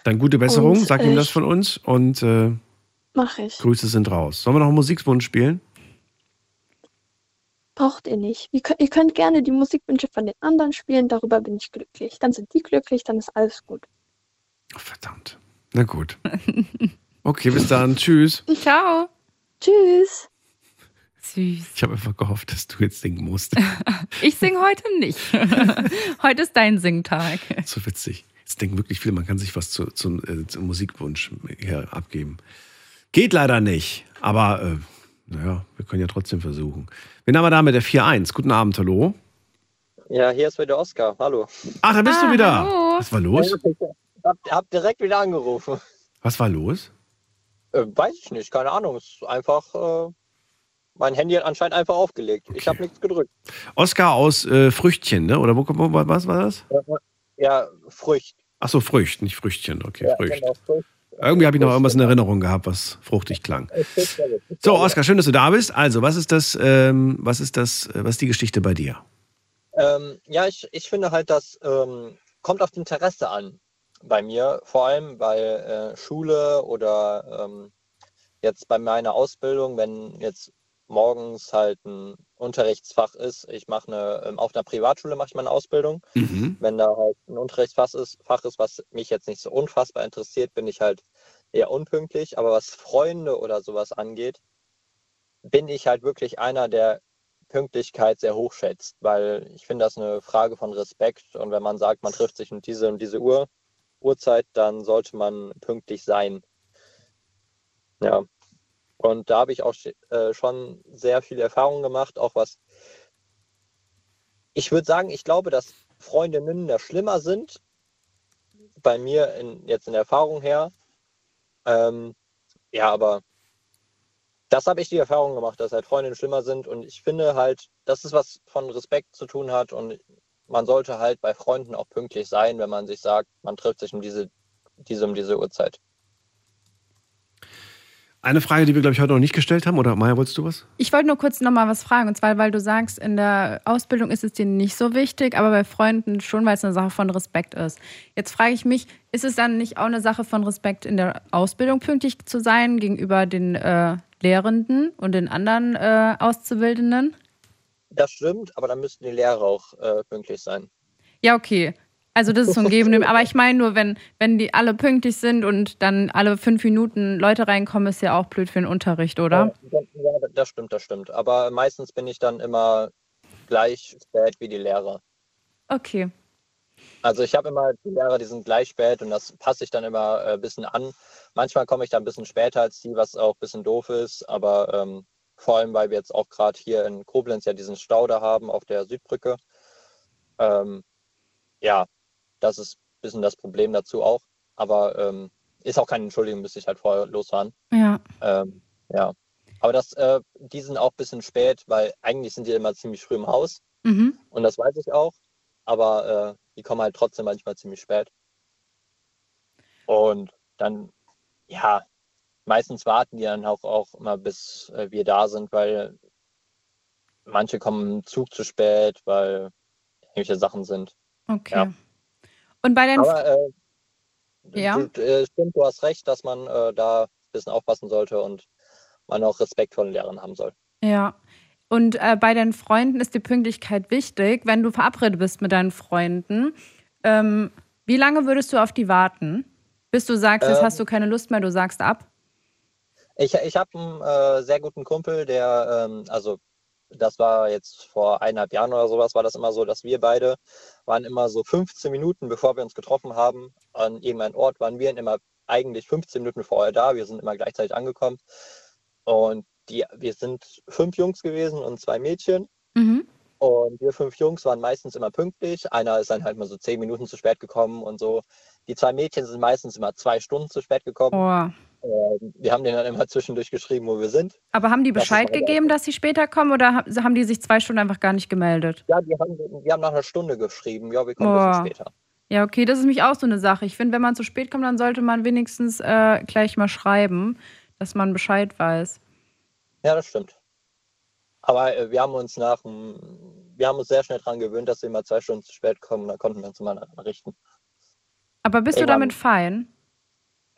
Dann gute Besserung, Und, sag ihm äh, das von uns und äh, Mach ich. Grüße sind raus. Sollen wir noch einen Musikwunsch spielen? Braucht ihr nicht. Ihr könnt, ihr könnt gerne die Musikwünsche von den anderen spielen, darüber bin ich glücklich. Dann sind die glücklich, dann ist alles gut. Na gut. Okay, bis dann. Tschüss. Ciao. Tschüss. Süß. Ich habe einfach gehofft, dass du jetzt singen musst. Ich singe heute nicht. heute ist dein Singtag. so witzig. Jetzt denken wirklich viele, man kann sich was zu, zu, äh, zum Musikwunsch hier abgeben. Geht leider nicht. Aber äh, naja, wir können ja trotzdem versuchen. Wen haben wir da mit der 4-1? Guten Abend, hallo. Ja, hier ist wieder Oskar. Hallo. Ach, da bist Ah, du wieder. Was war los? Hab, hab direkt wieder angerufen. Was war los? Äh, weiß ich nicht, keine Ahnung. Es ist einfach. Äh, mein Handy hat anscheinend einfach aufgelegt. Ich habe nichts gedrückt. Oskar aus äh, Früchtchen, ne? Oder wo, wo, was war das? Ja, Frücht. Ach so, Frücht, nicht Früchtchen. Okay, Ja, Frücht. genau, Frücht. Irgendwie habe ich noch irgendwas in Erinnerung gehabt, was fruchtig klang. So, Oskar, schön, dass du da bist. Also, was ist das, ähm, was ist das, äh, was ist die Geschichte bei dir? Ähm, ja, ich, ich finde halt, das ähm, kommt auf Interesse an. Bei mir, vor allem bei äh, Schule oder ähm, jetzt bei meiner Ausbildung, wenn jetzt morgens halt ein Unterrichtsfach ist. Ich mache eine, ähm, auf einer Privatschule mache ich meine Ausbildung. Mhm. Wenn da halt ein Unterrichtsfach ist, Fach ist, was mich jetzt nicht so unfassbar interessiert, bin ich halt eher unpünktlich. Aber was Freunde oder sowas angeht, bin ich halt wirklich einer, der Pünktlichkeit sehr hoch schätzt, weil ich finde das eine Frage von Respekt. Und wenn man sagt, man trifft sich um diese und diese Uhr, Uhrzeit, dann sollte man pünktlich sein. Ja. Und da habe ich auch äh, schon sehr viele Erfahrungen gemacht, auch was. Ich würde sagen, ich glaube, dass Freundinnen da schlimmer sind. Bei mir in, jetzt in der Erfahrung her. Ähm, ja, aber das habe ich die Erfahrung gemacht, dass halt Freundinnen schlimmer sind. Und ich finde halt, dass es was von Respekt zu tun hat. Und man sollte halt bei Freunden auch pünktlich sein, wenn man sich sagt, man trifft sich um diese, diese um diese Uhrzeit. Eine Frage, die wir, glaube ich, heute noch nicht gestellt haben, oder Maya, wolltest du was? Ich wollte nur kurz nochmal was fragen. Und zwar, weil du sagst, in der Ausbildung ist es dir nicht so wichtig, aber bei Freunden schon, weil es eine Sache von Respekt ist. Jetzt frage ich mich, ist es dann nicht auch eine Sache von Respekt in der Ausbildung pünktlich zu sein gegenüber den äh, Lehrenden und den anderen äh, Auszubildenden? Das stimmt, aber dann müssten die Lehrer auch äh, pünktlich sein. Ja, okay. Also das ist so ein Geben. Aber ich meine nur, wenn, wenn die alle pünktlich sind und dann alle fünf Minuten Leute reinkommen, ist ja auch blöd für den Unterricht, oder? Ja, das stimmt, das stimmt. Aber meistens bin ich dann immer gleich spät wie die Lehrer. Okay. Also ich habe immer die Lehrer, die sind gleich spät und das passe ich dann immer ein äh, bisschen an. Manchmal komme ich dann ein bisschen später als die, was auch ein bisschen doof ist, aber ähm, vor allem, weil wir jetzt auch gerade hier in Koblenz ja diesen Stau da haben auf der Südbrücke. Ähm, ja, das ist ein bisschen das Problem dazu auch. Aber ähm, ist auch keine Entschuldigung, müsste ich halt vorher losfahren. Ja. Ähm, ja. Aber das, äh, die sind auch ein bisschen spät, weil eigentlich sind die immer ziemlich früh im Haus. Mhm. Und das weiß ich auch. Aber äh, die kommen halt trotzdem manchmal ziemlich spät. Und dann, ja, meistens warten die dann auch, auch immer, bis äh, wir da sind, weil manche kommen im Zug zu spät, weil irgendwelche Sachen sind. Okay. Ja. Und bei den. Aber äh, Ja. äh, stimmt, du hast recht, dass man äh, da ein bisschen aufpassen sollte und man auch Respekt vor den Lehrern haben soll. Ja. Und äh, bei deinen Freunden ist die Pünktlichkeit wichtig. Wenn du verabredet bist mit deinen Freunden, ähm, wie lange würdest du auf die warten? Bis du sagst, jetzt Ähm. hast du keine Lust mehr, du sagst ab? Ich, ich habe einen äh, sehr guten Kumpel, der, ähm, also das war jetzt vor eineinhalb Jahren oder sowas, war das immer so, dass wir beide waren immer so 15 Minuten, bevor wir uns getroffen haben, an irgendeinem Ort, waren wir immer eigentlich 15 Minuten vorher da. Wir sind immer gleichzeitig angekommen. Und die, wir sind fünf Jungs gewesen und zwei Mädchen. Mhm. Und wir fünf Jungs waren meistens immer pünktlich. Einer ist dann halt mal so zehn Minuten zu spät gekommen und so. Die zwei Mädchen sind meistens immer zwei Stunden zu spät gekommen. Oh. Ähm, wir haben denen dann immer zwischendurch geschrieben, wo wir sind. Aber haben die Das Bescheid aber- gegeben, dass sie später kommen oder ha- haben die sich zwei Stunden einfach gar nicht gemeldet? Ja, die haben, die haben nach einer Stunde geschrieben. Ja, wir kommen ein Boah. bisschen später. Ja, okay, das ist nämlich auch so eine Sache. Ich finde, wenn man zu spät kommt, dann sollte man wenigstens äh, gleich mal schreiben, dass man Bescheid weiß. Ja, das stimmt. Aber äh, wir haben uns nach dem, wir haben uns sehr schnell daran gewöhnt, dass wir immer zwei Stunden zu spät kommen. Da konnten wir uns immer daran richten. Aber bist du Irgendwann- damit fein?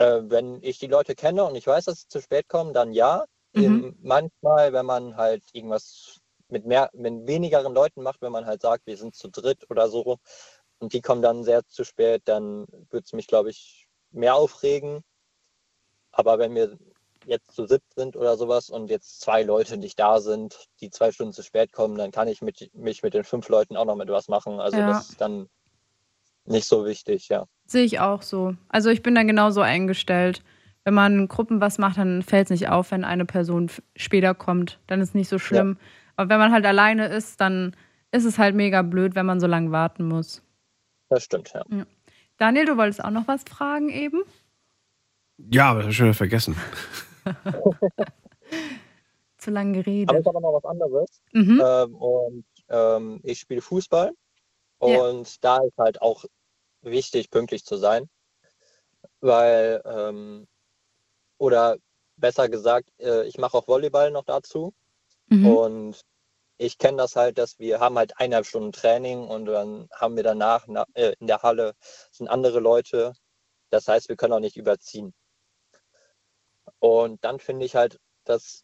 Äh, wenn ich die Leute kenne und ich weiß, dass sie zu spät kommen, dann ja. Mhm. Ähm, manchmal, wenn man halt irgendwas mit mehr, mit wenigeren Leuten macht, wenn man halt sagt, wir sind zu dritt oder so und die kommen dann sehr zu spät, dann würde es mich, glaube ich, mehr aufregen. Aber wenn wir jetzt zu siebt sind oder sowas und jetzt zwei Leute nicht da sind, die zwei Stunden zu spät kommen, dann kann ich mit, mich mit den fünf Leuten auch noch mit was machen. Also Ja. das ist dann nicht so wichtig, ja. Sehe ich auch so. Also ich bin da genauso eingestellt. Wenn man in Gruppen was macht, dann fällt es nicht auf, wenn eine Person später kommt. Dann ist nicht so schlimm. Aber wenn man halt alleine ist, dann ist es halt mega blöd, wenn man so lange warten muss. Das stimmt, ja. Ja. Daniel, du wolltest auch noch was fragen eben? Ja, aber das hab ich schon wieder vergessen. Zu lange geredet. Aber ich habe noch was anderes. Mhm. Ähm, und ähm, ich spiele Fußball. Ja. Und da ist halt auch wichtig, pünktlich zu sein. Weil, ähm, oder besser gesagt, äh, ich mache auch Volleyball noch dazu. Mhm. Und ich kenne das halt, dass wir haben halt eineinhalb Stunden Training und dann haben wir danach na, äh, in der Halle sind andere Leute. Das heißt, wir können auch nicht überziehen. Und dann finde ich halt, dass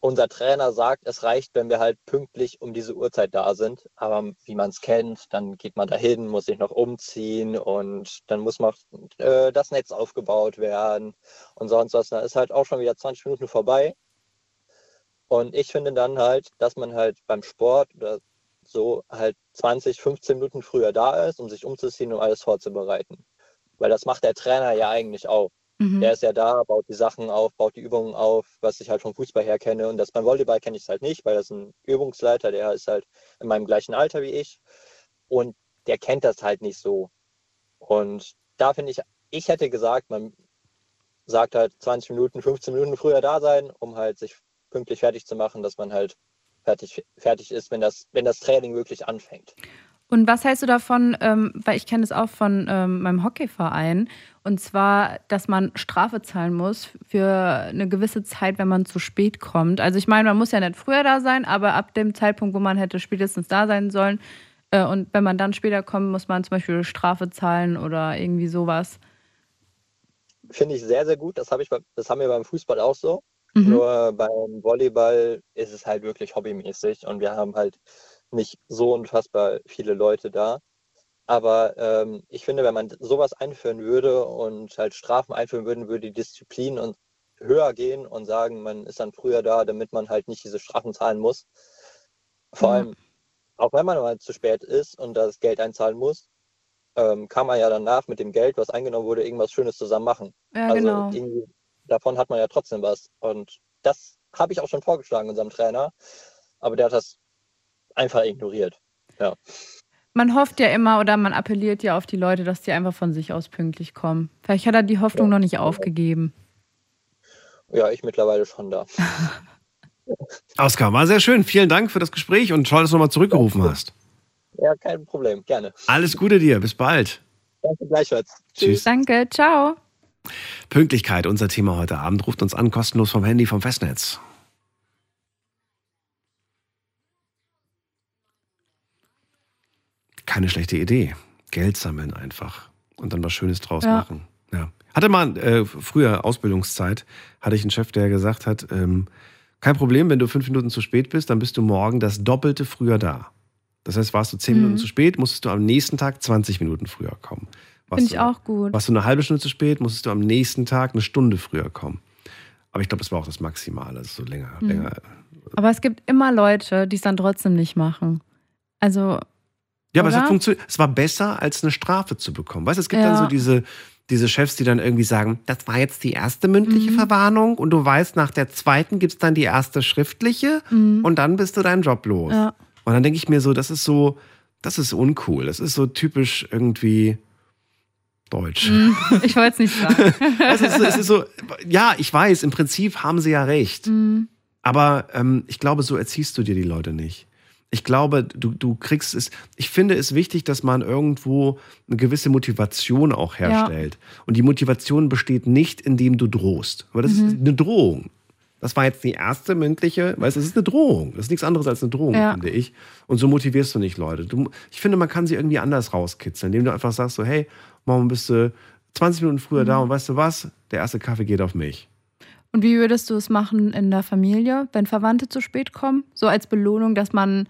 unser Trainer sagt, es reicht, wenn wir halt pünktlich um diese Uhrzeit da sind. Aber wie man es kennt, dann geht man dahin, muss sich noch umziehen und dann muss noch äh, das Netz aufgebaut werden und sonst was. Da ist halt auch schon wieder 20 Minuten vorbei. Und ich finde dann halt, dass man halt beim Sport oder so halt 20, 15 Minuten früher da ist, um sich umzuziehen und alles vorzubereiten. Weil das macht der Trainer ja eigentlich auch. Mhm. Der ist ja da, baut die Sachen auf, baut die Übungen auf, was ich halt vom Fußball her kenne. Und das beim Volleyball kenne ich es halt nicht, weil das ist ein Übungsleiter, der ist halt in meinem gleichen Alter wie ich. Und der kennt das halt nicht so. Und da finde ich, ich hätte gesagt, man sagt halt 20 Minuten, 15 Minuten früher da sein, um halt sich pünktlich fertig zu machen, dass man halt fertig, fertig ist, wenn das, wenn das Training wirklich anfängt. Und was hältst du davon, ähm, weil ich kenne es auch von ähm, meinem Hockeyverein, und zwar, dass man Strafe zahlen muss für eine gewisse Zeit, wenn man zu spät kommt. Also ich meine, man muss ja nicht früher da sein, aber ab dem Zeitpunkt, wo man hätte spätestens da sein sollen, äh, und wenn man dann später kommt, muss man zum Beispiel Strafe zahlen oder irgendwie sowas. Finde ich sehr, sehr gut. Das, habe ich, beim- das haben wir beim Fußball auch so. Mhm. Nur beim Volleyball ist es halt wirklich hobbymäßig und wir haben halt nicht so unfassbar viele Leute da. Aber ähm, ich finde, wenn man sowas einführen würde und halt Strafen einführen würden, würde die Disziplin und höher gehen und sagen, man ist dann früher da, damit man halt nicht diese Strafen zahlen muss. Vor Ja. allem, auch wenn man mal zu spät ist und das Geld einzahlen muss, ähm, kann man ja danach mit dem Geld, was eingenommen wurde, irgendwas Schönes zusammen machen. Ja, also genau. davon hat man ja trotzdem was. Und das habe ich auch schon vorgeschlagen unserem Trainer, aber der hat das einfach ignoriert. Ja. Man hofft ja immer oder man appelliert ja auf die Leute, dass die einfach von sich aus pünktlich kommen. Vielleicht hat er die Hoffnung noch nicht aufgegeben. Ja, ich mittlerweile schon da. Oskar, war sehr schön. Vielen Dank für das Gespräch und toll, dass du nochmal zurückgerufen hast. Ja, kein Problem, gerne. Alles Gute dir. Bis bald. Danke gleichfalls. Tschüss. Danke, ciao. Pünktlichkeit, unser Thema heute Abend. Ruft uns an, kostenlos vom Handy, vom Festnetz. Keine schlechte Idee. Geld sammeln einfach und dann was Schönes draus Ja. machen. Ja. Hatte mal äh, früher Ausbildungszeit, hatte ich einen Chef, der gesagt hat, ähm, kein Problem, wenn du fünf Minuten zu spät bist, dann bist du morgen das Doppelte früher da. Das heißt, warst du zehn Mhm. Minuten zu spät, musstest du am nächsten Tag 20 Minuten früher kommen. Warst Finde ich du, auch gut. Warst du eine halbe Stunde zu spät, musstest du am nächsten Tag eine Stunde früher kommen. Aber ich glaube, das war auch das Maximale, so länger, Mhm. länger. Aber es gibt immer Leute, die es dann trotzdem nicht machen. Also. Ja, aber es hat funktioniert. Es war besser, als eine Strafe zu bekommen. Weißt du, es gibt Ja. dann so diese, diese Chefs, die dann irgendwie sagen, das war jetzt die erste mündliche Mhm. Verwarnung und du weißt, nach der zweiten gibt es dann die erste schriftliche Mhm. und dann bist du deinen Job los. Ja. Und dann denke ich mir so, das ist so, das ist uncool. Das ist so typisch irgendwie deutsch. Mhm. Ich wollte es nicht sagen. es, ist, so- es ist so, ja, ich weiß, im Prinzip haben sie ja recht. Mhm. Aber ähm, ich glaube, so erziehst du dir die Leute nicht. Ich glaube, du, du kriegst es. Ich finde es wichtig, dass man irgendwo eine gewisse Motivation auch herstellt. Und die Motivation besteht nicht, indem du drohst. Aber das Mhm. ist eine Drohung. Das war jetzt die erste mündliche, weißt du, es ist eine Drohung. Das ist nichts anderes als eine Drohung, Ja. finde ich. Und so motivierst du nicht Leute. Du, ich finde, man kann sie irgendwie anders rauskitzeln, indem du einfach sagst so, hey, morgen bist du 20 Minuten früher da Mhm. und weißt du was? Der erste Kaffee geht auf mich. Und wie würdest du es machen in der Familie, wenn Verwandte zu spät kommen? So als Belohnung, dass man,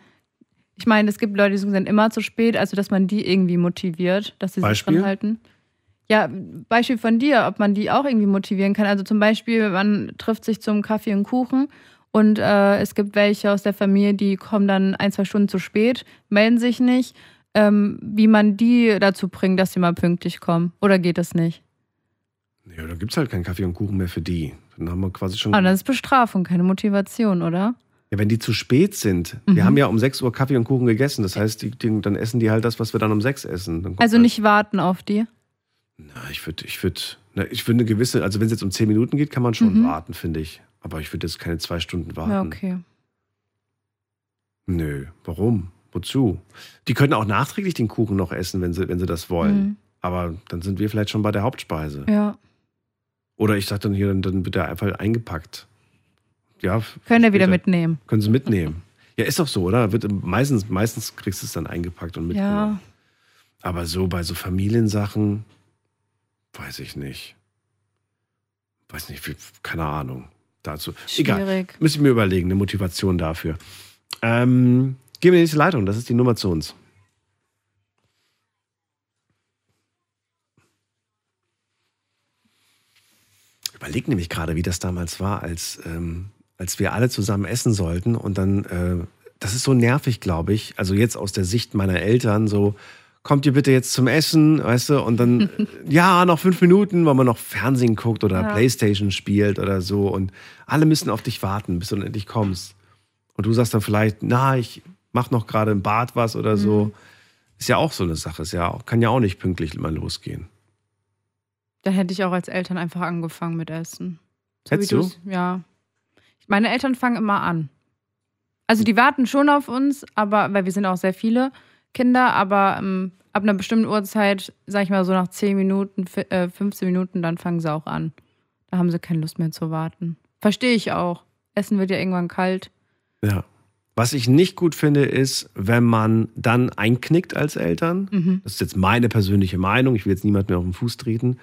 ich meine, es gibt Leute, die sind immer zu spät, also dass man die irgendwie motiviert, dass sie sich Beispiel? dran halten. Ja, Beispiel von dir, ob man die auch irgendwie motivieren kann. Also zum Beispiel, man trifft sich zum Kaffee und Kuchen und äh, es gibt welche aus der Familie, die kommen dann ein, zwei Stunden zu spät, melden sich nicht. Ähm, wie man die dazu bringt, dass sie mal pünktlich kommen. Oder geht das nicht? Ja, dann gibt es halt keinen Kaffee und Kuchen mehr für die. Dann haben wir quasi schon. Ah, das ist Bestrafung, keine Motivation, oder? Ja, wenn die zu spät sind. Mhm. Wir haben ja um 6 Uhr Kaffee und Kuchen gegessen. Das heißt, die, die, dann essen die halt das, was wir dann um 6 essen. Also halt- nicht warten auf die. Na, ich würde, ich würde, ich würde eine gewisse, also wenn es jetzt um 10 Minuten geht, kann man schon Mhm. warten, finde ich. Aber ich würde jetzt keine zwei Stunden warten. Ja, okay. Nö, warum? Wozu? Die können auch nachträglich den Kuchen noch essen, wenn sie, wenn sie das wollen. Mhm. Aber dann sind wir vielleicht schon bei der Hauptspeise. Ja. Oder ich sage dann hier, dann, dann wird er einfach eingepackt. Ja, Können wir wieder mitnehmen. Können sie mitnehmen. Ja, ist doch so, oder? Wird, meistens, meistens kriegst du es dann eingepackt und mitgenommen. Ja. Aber so bei so Familiensachen, weiß ich nicht. Weiß nicht, keine Ahnung. Dazu. Egal. Schwierig. Müssen wir mir überlegen, eine Motivation dafür. Ähm, gehen wir in die nächste Leitung, das ist die Nummer zu uns. Überleg nämlich gerade, wie das damals war, als, ähm, als wir alle zusammen essen sollten und dann, äh, das ist so nervig, glaube ich, also jetzt aus der Sicht meiner Eltern, so, kommt ihr bitte jetzt zum Essen, weißt du, und dann, ja, noch fünf Minuten, weil man noch Fernsehen guckt oder Ja. Playstation spielt oder so und alle müssen auf dich warten, bis du dann endlich kommst. Und du sagst dann vielleicht, na, ich mach noch gerade im Bad was oder so. Mhm. Ist ja auch so eine Sache, ist ja, kann ja auch nicht pünktlich immer losgehen. Dann hätte ich auch als Eltern einfach angefangen mit Essen. So Hättest du? Ja. Meine Eltern fangen immer an. Also die warten schon auf uns, aber weil wir sind auch sehr viele Kinder, aber ähm, ab einer bestimmten Uhrzeit, sag ich mal so nach 10 Minuten, äh, 15 Minuten, dann fangen sie auch an. Da haben sie keine Lust mehr zu warten. Verstehe ich auch. Essen wird ja irgendwann kalt. Ja. Was ich nicht gut finde, ist, wenn man dann einknickt als Eltern. Mhm. Das ist jetzt meine persönliche Meinung. Ich will jetzt niemand mehr auf den Fuß treten.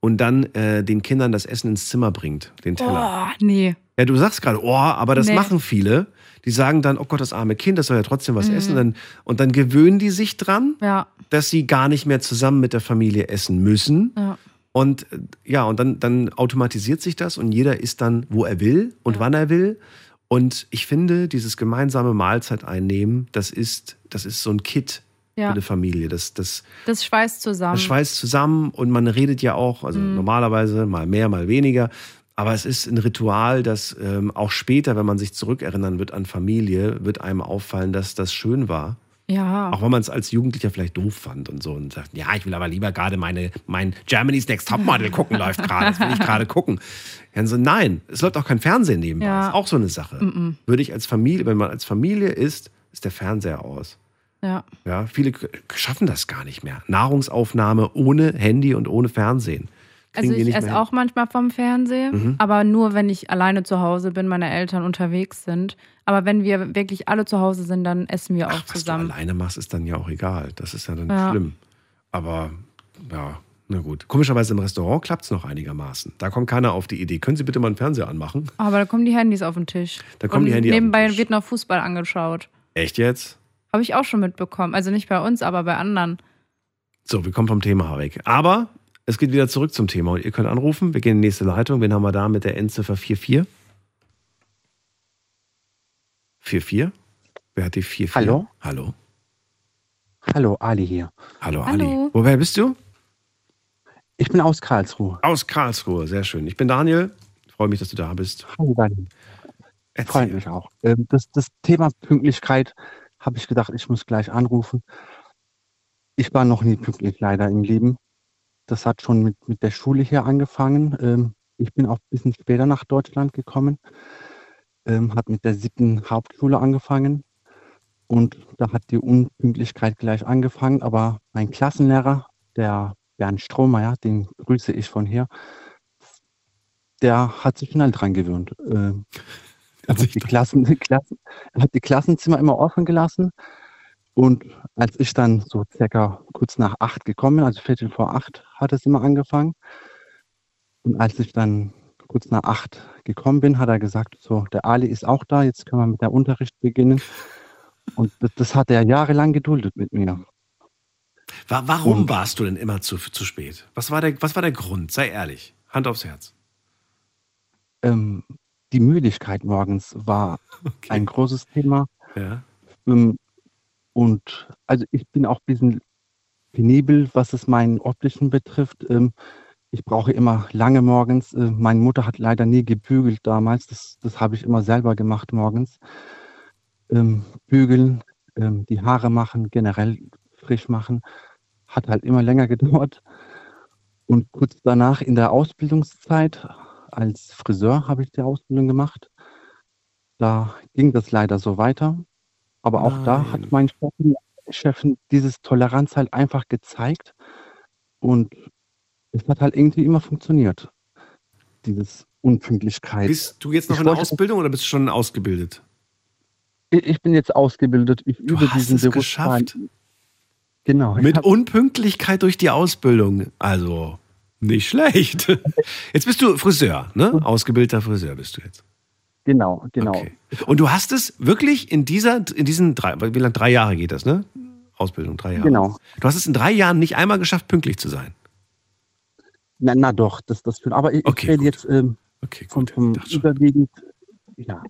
Und dann äh, den Kindern das Essen ins Zimmer bringt, den Teller. Oh, nee. Ja, du sagst gerade, oh, aber das Nee. machen viele. Die sagen dann, oh Gott, das arme Kind, das soll ja trotzdem was Mhm. essen. Dann, und dann gewöhnen die sich dran, Ja. dass sie gar nicht mehr zusammen mit der Familie essen müssen. Ja. Und äh, ja, und dann, dann automatisiert sich das und jeder isst dann, wo er will und wann er will. Und ich finde, dieses gemeinsame Mahlzeit einnehmen, das ist, das ist so ein Kit Ja. für eine Familie. Das, das, Das schweißt zusammen. das schweißt zusammen und man redet ja auch, also Mhm. normalerweise mal mehr, mal weniger. Aber es ist ein Ritual, das ähm, auch später, wenn man sich zurückerinnern wird an Familie, wird einem auffallen, dass das schön war. Ja. Auch wenn man es als Jugendlicher vielleicht doof fand und so und sagt, ja, ich will aber lieber gerade meine, mein Germany's Next Topmodel gucken, läuft gerade, das will ich gerade gucken. Ja, so, nein, es läuft auch kein Fernsehen nebenbei. Ja. Ist auch so eine Sache. Mhm. Würde ich als Familie, wenn man als Familie isst, ist der Fernseher aus. Ja. Ja, viele schaffen das gar nicht mehr. Nahrungsaufnahme ohne Handy und ohne Fernsehen. Kriegen Also ich esse auch manchmal vom Fernsehen, Mhm. aber nur, wenn ich alleine zu Hause bin, meine Eltern unterwegs sind. Aber wenn wir wirklich alle zu Hause sind, dann essen wir auch Was du zusammen. alleine machst, ist dann ja auch egal. Das ist ja dann Ja. schlimm. Aber ja, na gut. Komischerweise im Restaurant klappt es noch einigermaßen. Da kommt keiner auf die Idee. Können Sie bitte mal einen Fernseher anmachen? Aber da kommen die Handys auf den Tisch. Da kommen Und die Handys auf den Nebenbei wird noch Fußball angeschaut. Echt jetzt? Habe ich auch schon mitbekommen. Also nicht bei uns, aber bei anderen. So, wir kommen vom Thema weg. Aber es geht wieder zurück zum Thema und ihr könnt anrufen. Wir gehen in die nächste Leitung. Wen haben wir da mit der Endziffer 44? 44? Wer hat die 44? Hallo? Hallo. Hallo, Ali hier. Hallo, Hallo. Ali. Woher bist du? Ich bin aus Karlsruhe. Aus Karlsruhe, sehr schön. Ich bin Daniel. Ich freue mich, dass du da bist. Hallo, Daniel. Freut mich auch. Ähm, Das, das Thema Pünktlichkeit habe ich gedacht, ich muss gleich anrufen. Ich war noch nie pünktlich leider im Leben. Das hat schon mit, mit der Schule hier angefangen. Ähm, Ich bin auch ein bisschen später nach Deutschland gekommen. Ähm, Hat mit der siebten Hauptschule angefangen. Und da hat die Unpünktlichkeit gleich angefangen. Aber mein Klassenlehrer, der Bernd Strohmeier, den grüße ich von hier, der hat sich schnell dran gewöhnt. Ähm, hat, die Klassen, die Klassen, er hat die Klassenzimmer immer offen gelassen. Und als ich dann so circa kurz nach acht gekommen bin, also Viertel vor acht, hat es immer angefangen. Und als ich dann kurz nach acht gekommen bin, hat er gesagt, so, der Ali ist auch da, jetzt können wir mit der Unterricht beginnen. Und das, das hat er jahrelang geduldet mit mir. Wa- Warum Und- warst du denn immer zu, zu spät? Was war, der, was war der Grund? Sei ehrlich. Hand aufs Herz. Ähm, die Müdigkeit morgens war ein großes Thema. Ja. Ähm, und also ich bin auch ein bisschen penibel, was es meinen optischen betrifft. Ähm, ich brauche immer lange morgens. Äh, meine Mutter hat leider nie gebügelt damals. Das, das habe ich immer selber gemacht morgens. Ähm, bügeln, die Haare machen, generell frisch machen, hat halt immer länger gedauert. Und kurz danach in der Ausbildungszeit als Friseur habe ich die Ausbildung gemacht. Da ging das leider so weiter. Aber auch da hat mein Chefin dieses Toleranz halt einfach gezeigt. Und es hat halt irgendwie immer funktioniert. Dieses Unpünktlichkeit. Bist du jetzt noch Ich in der Ausbildung oder bist du schon ausgebildet? Ich, bin jetzt ausgebildet. Ich übe hast diesen es Beruf. geschafft. Genau. ich Mit Unpünktlichkeit durch die Ausbildung. Also, nicht schlecht. Jetzt bist du Friseur, ne? Ausgebildeter Friseur bist du jetzt. Genau, genau. Okay. Und du hast es wirklich in dieser, in diesen drei, wie lange, drei Jahre geht das, ne? Ausbildung, drei Jahre. Genau. Du hast es in drei Jahren nicht einmal geschafft, pünktlich zu sein. Na, na doch, das, das für, aber ich, ich rede jetzt ähm, vom, vom überwiegend, ja,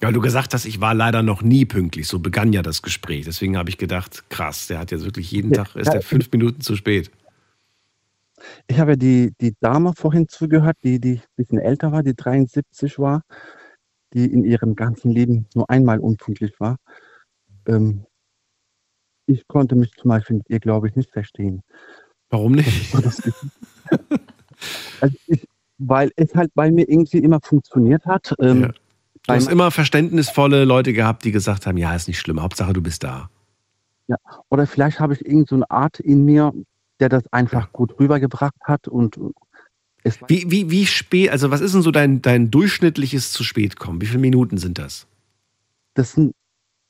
Ja, weil du gesagt hast, ich war leider noch nie pünktlich. So begann ja das Gespräch. Deswegen habe ich gedacht, krass, der hat jetzt wirklich jeden Tag, ist der fünf Minuten zu spät. Ich habe ja die, die Dame vorhin zugehört, die, die ein bisschen älter war, die 73 war, die in ihrem ganzen Leben nur einmal unpünktlich war. Ähm, ich konnte mich zum Beispiel mit ihr, glaube ich, nicht verstehen. Warum nicht? also ich, weil es halt bei mir irgendwie immer funktioniert hat. Ähm, Du hast immer verständnisvolle Leute gehabt, die gesagt haben, ja, ist nicht schlimm, Hauptsache du bist da. Ja, oder vielleicht habe ich irgend so eine Art in mir, der das einfach gut rübergebracht hat und es war Wie, wie, wie spät, also was ist denn so dein, dein durchschnittliches zu spät kommen? Wie viele Minuten sind das? das sind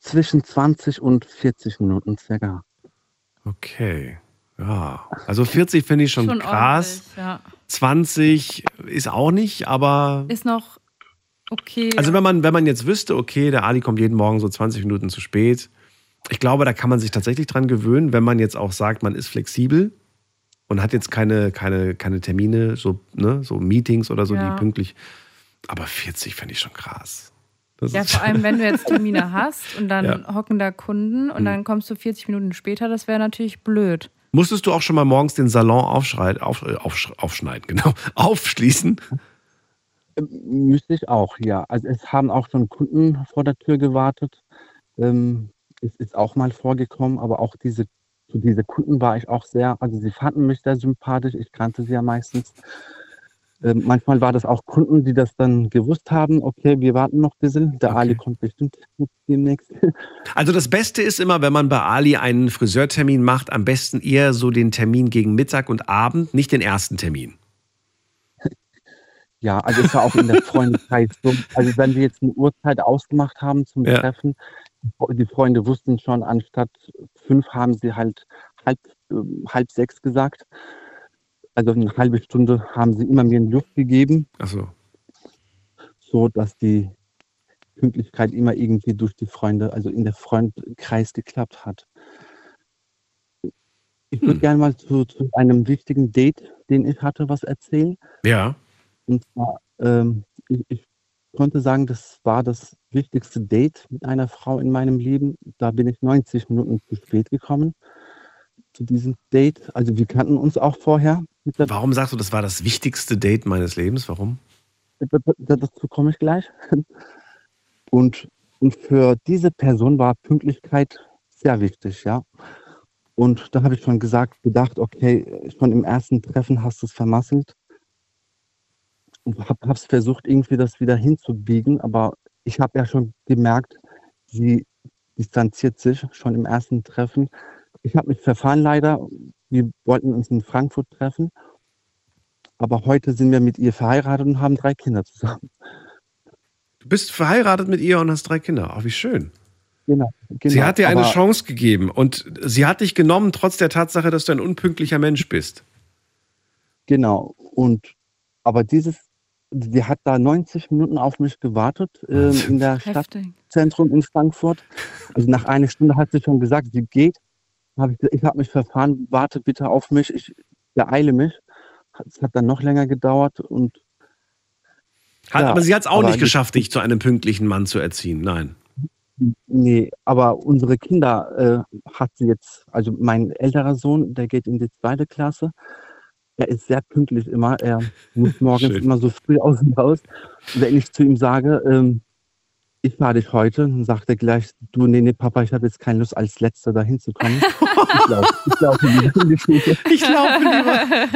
zwischen 20 und 40 Minuten circa. Okay. Ja. Also 40 finde ich schon, Schon krass. ja. 20 ist auch nicht, aber Ist noch okay. Also wenn man, wenn man jetzt wüsste, okay, der Ali kommt jeden Morgen so 20 Minuten zu spät, ich glaube, da kann man sich tatsächlich dran gewöhnen, wenn man jetzt auch sagt, man ist flexibel und hat jetzt keine, keine, keine Termine, so, ne, so Meetings oder so, Ja. die pünktlich. Aber 40 finde ich schon krass. Das ja, vor allem, wenn du jetzt Termine hast und dann Ja. hocken da Kunden und Mhm. dann kommst du 40 Minuten später, das wäre natürlich blöd. Musstest du auch schon mal morgens den Salon auf, äh, aufsch, aufschneiden, genau, aufschließen? Ähm, Müsste ich auch, ja. Also es haben auch schon Kunden vor der Tür gewartet. Ähm, es ist auch mal vorgekommen, aber auch diese, zu diese Kunden war ich auch sehr, also sie fanden mich sehr sympathisch, ich kannte sie ja meistens. Äh, manchmal war das auch Kunden, die das dann gewusst haben, okay, wir warten noch ein bisschen, der Ali kommt bestimmt demnächst. Also das Beste ist immer, wenn man bei Ali einen Friseurtermin macht, am besten eher so den Termin gegen Mittag und Abend, nicht den ersten Termin. Ja, also es war auch in der Freundeskreis so. Also wenn wir jetzt eine Uhrzeit ausgemacht haben zum Ja. Treffen, die Freunde wussten schon, anstatt fünf haben sie halt halb, äh, halb sechs gesagt. Also eine halbe Stunde haben sie immer mir in Luft gegeben. Ach so. So, dass die Pünktlichkeit immer irgendwie durch die Freunde, also in der Freundkreis geklappt hat. Ich würde gerne mal zu, zu einem wichtigen Date, den ich hatte, was erzählen. Ja. Und zwar, ähm, ich, ich konnte sagen, das war das wichtigste Date mit einer Frau in meinem Leben. Da bin ich 90 Minuten zu spät gekommen zu diesem Date. Also wir kannten uns auch vorher. Warum sagst du, das war das wichtigste Date meines Lebens? Warum? Da- da- Dazu komme ich gleich. Und, und für diese Person war Pünktlichkeit sehr wichtig, ja. Und da habe ich schon gesagt, gedacht, okay, schon im ersten Treffen hast du es vermasselt. Und habe es versucht, irgendwie das wieder hinzubiegen, aber ich habe ja schon gemerkt, sie distanziert sich schon im ersten Treffen. Ich habe mich verfahren leider. Wir wollten uns in Frankfurt treffen, aber heute sind wir mit ihr verheiratet und haben drei Kinder zusammen. Du bist verheiratet mit ihr und hast drei Kinder. Ach, wie schön. Genau. genau. sie hat dir eine Chance gegeben und sie hat dich genommen, trotz der Tatsache, dass du ein unpünktlicher Mensch bist. Genau. Und aber dieses, die hat da 90 Minuten auf mich gewartet ähm, in der Heftig. Stadtzentrum in Frankfurt. Also nach einer Stunde hat sie schon gesagt, sie geht. Hab ich ich habe mich verfahren, warte bitte auf mich, ich beeile mich. Es hat dann noch länger gedauert und Hat, Ja, aber sie hat es auch nicht geschafft, dich zu einem pünktlichen Mann zu erziehen. Nein. Nee, aber unsere Kinder äh, hat sie jetzt, also mein älterer Sohn, der geht in die zweite Klasse. Er ist sehr pünktlich immer. Er muss morgens Schön. immer so früh aus dem Haus. Wenn ich zu ihm sage, ähm, ich fahre dich heute, dann sagt er gleich, du, nee, nee, Papa, ich habe jetzt keine Lust, als Letzter dahin zu kommen. ich laufe ich laufe lieber in die Schule. Ich laufe lieber.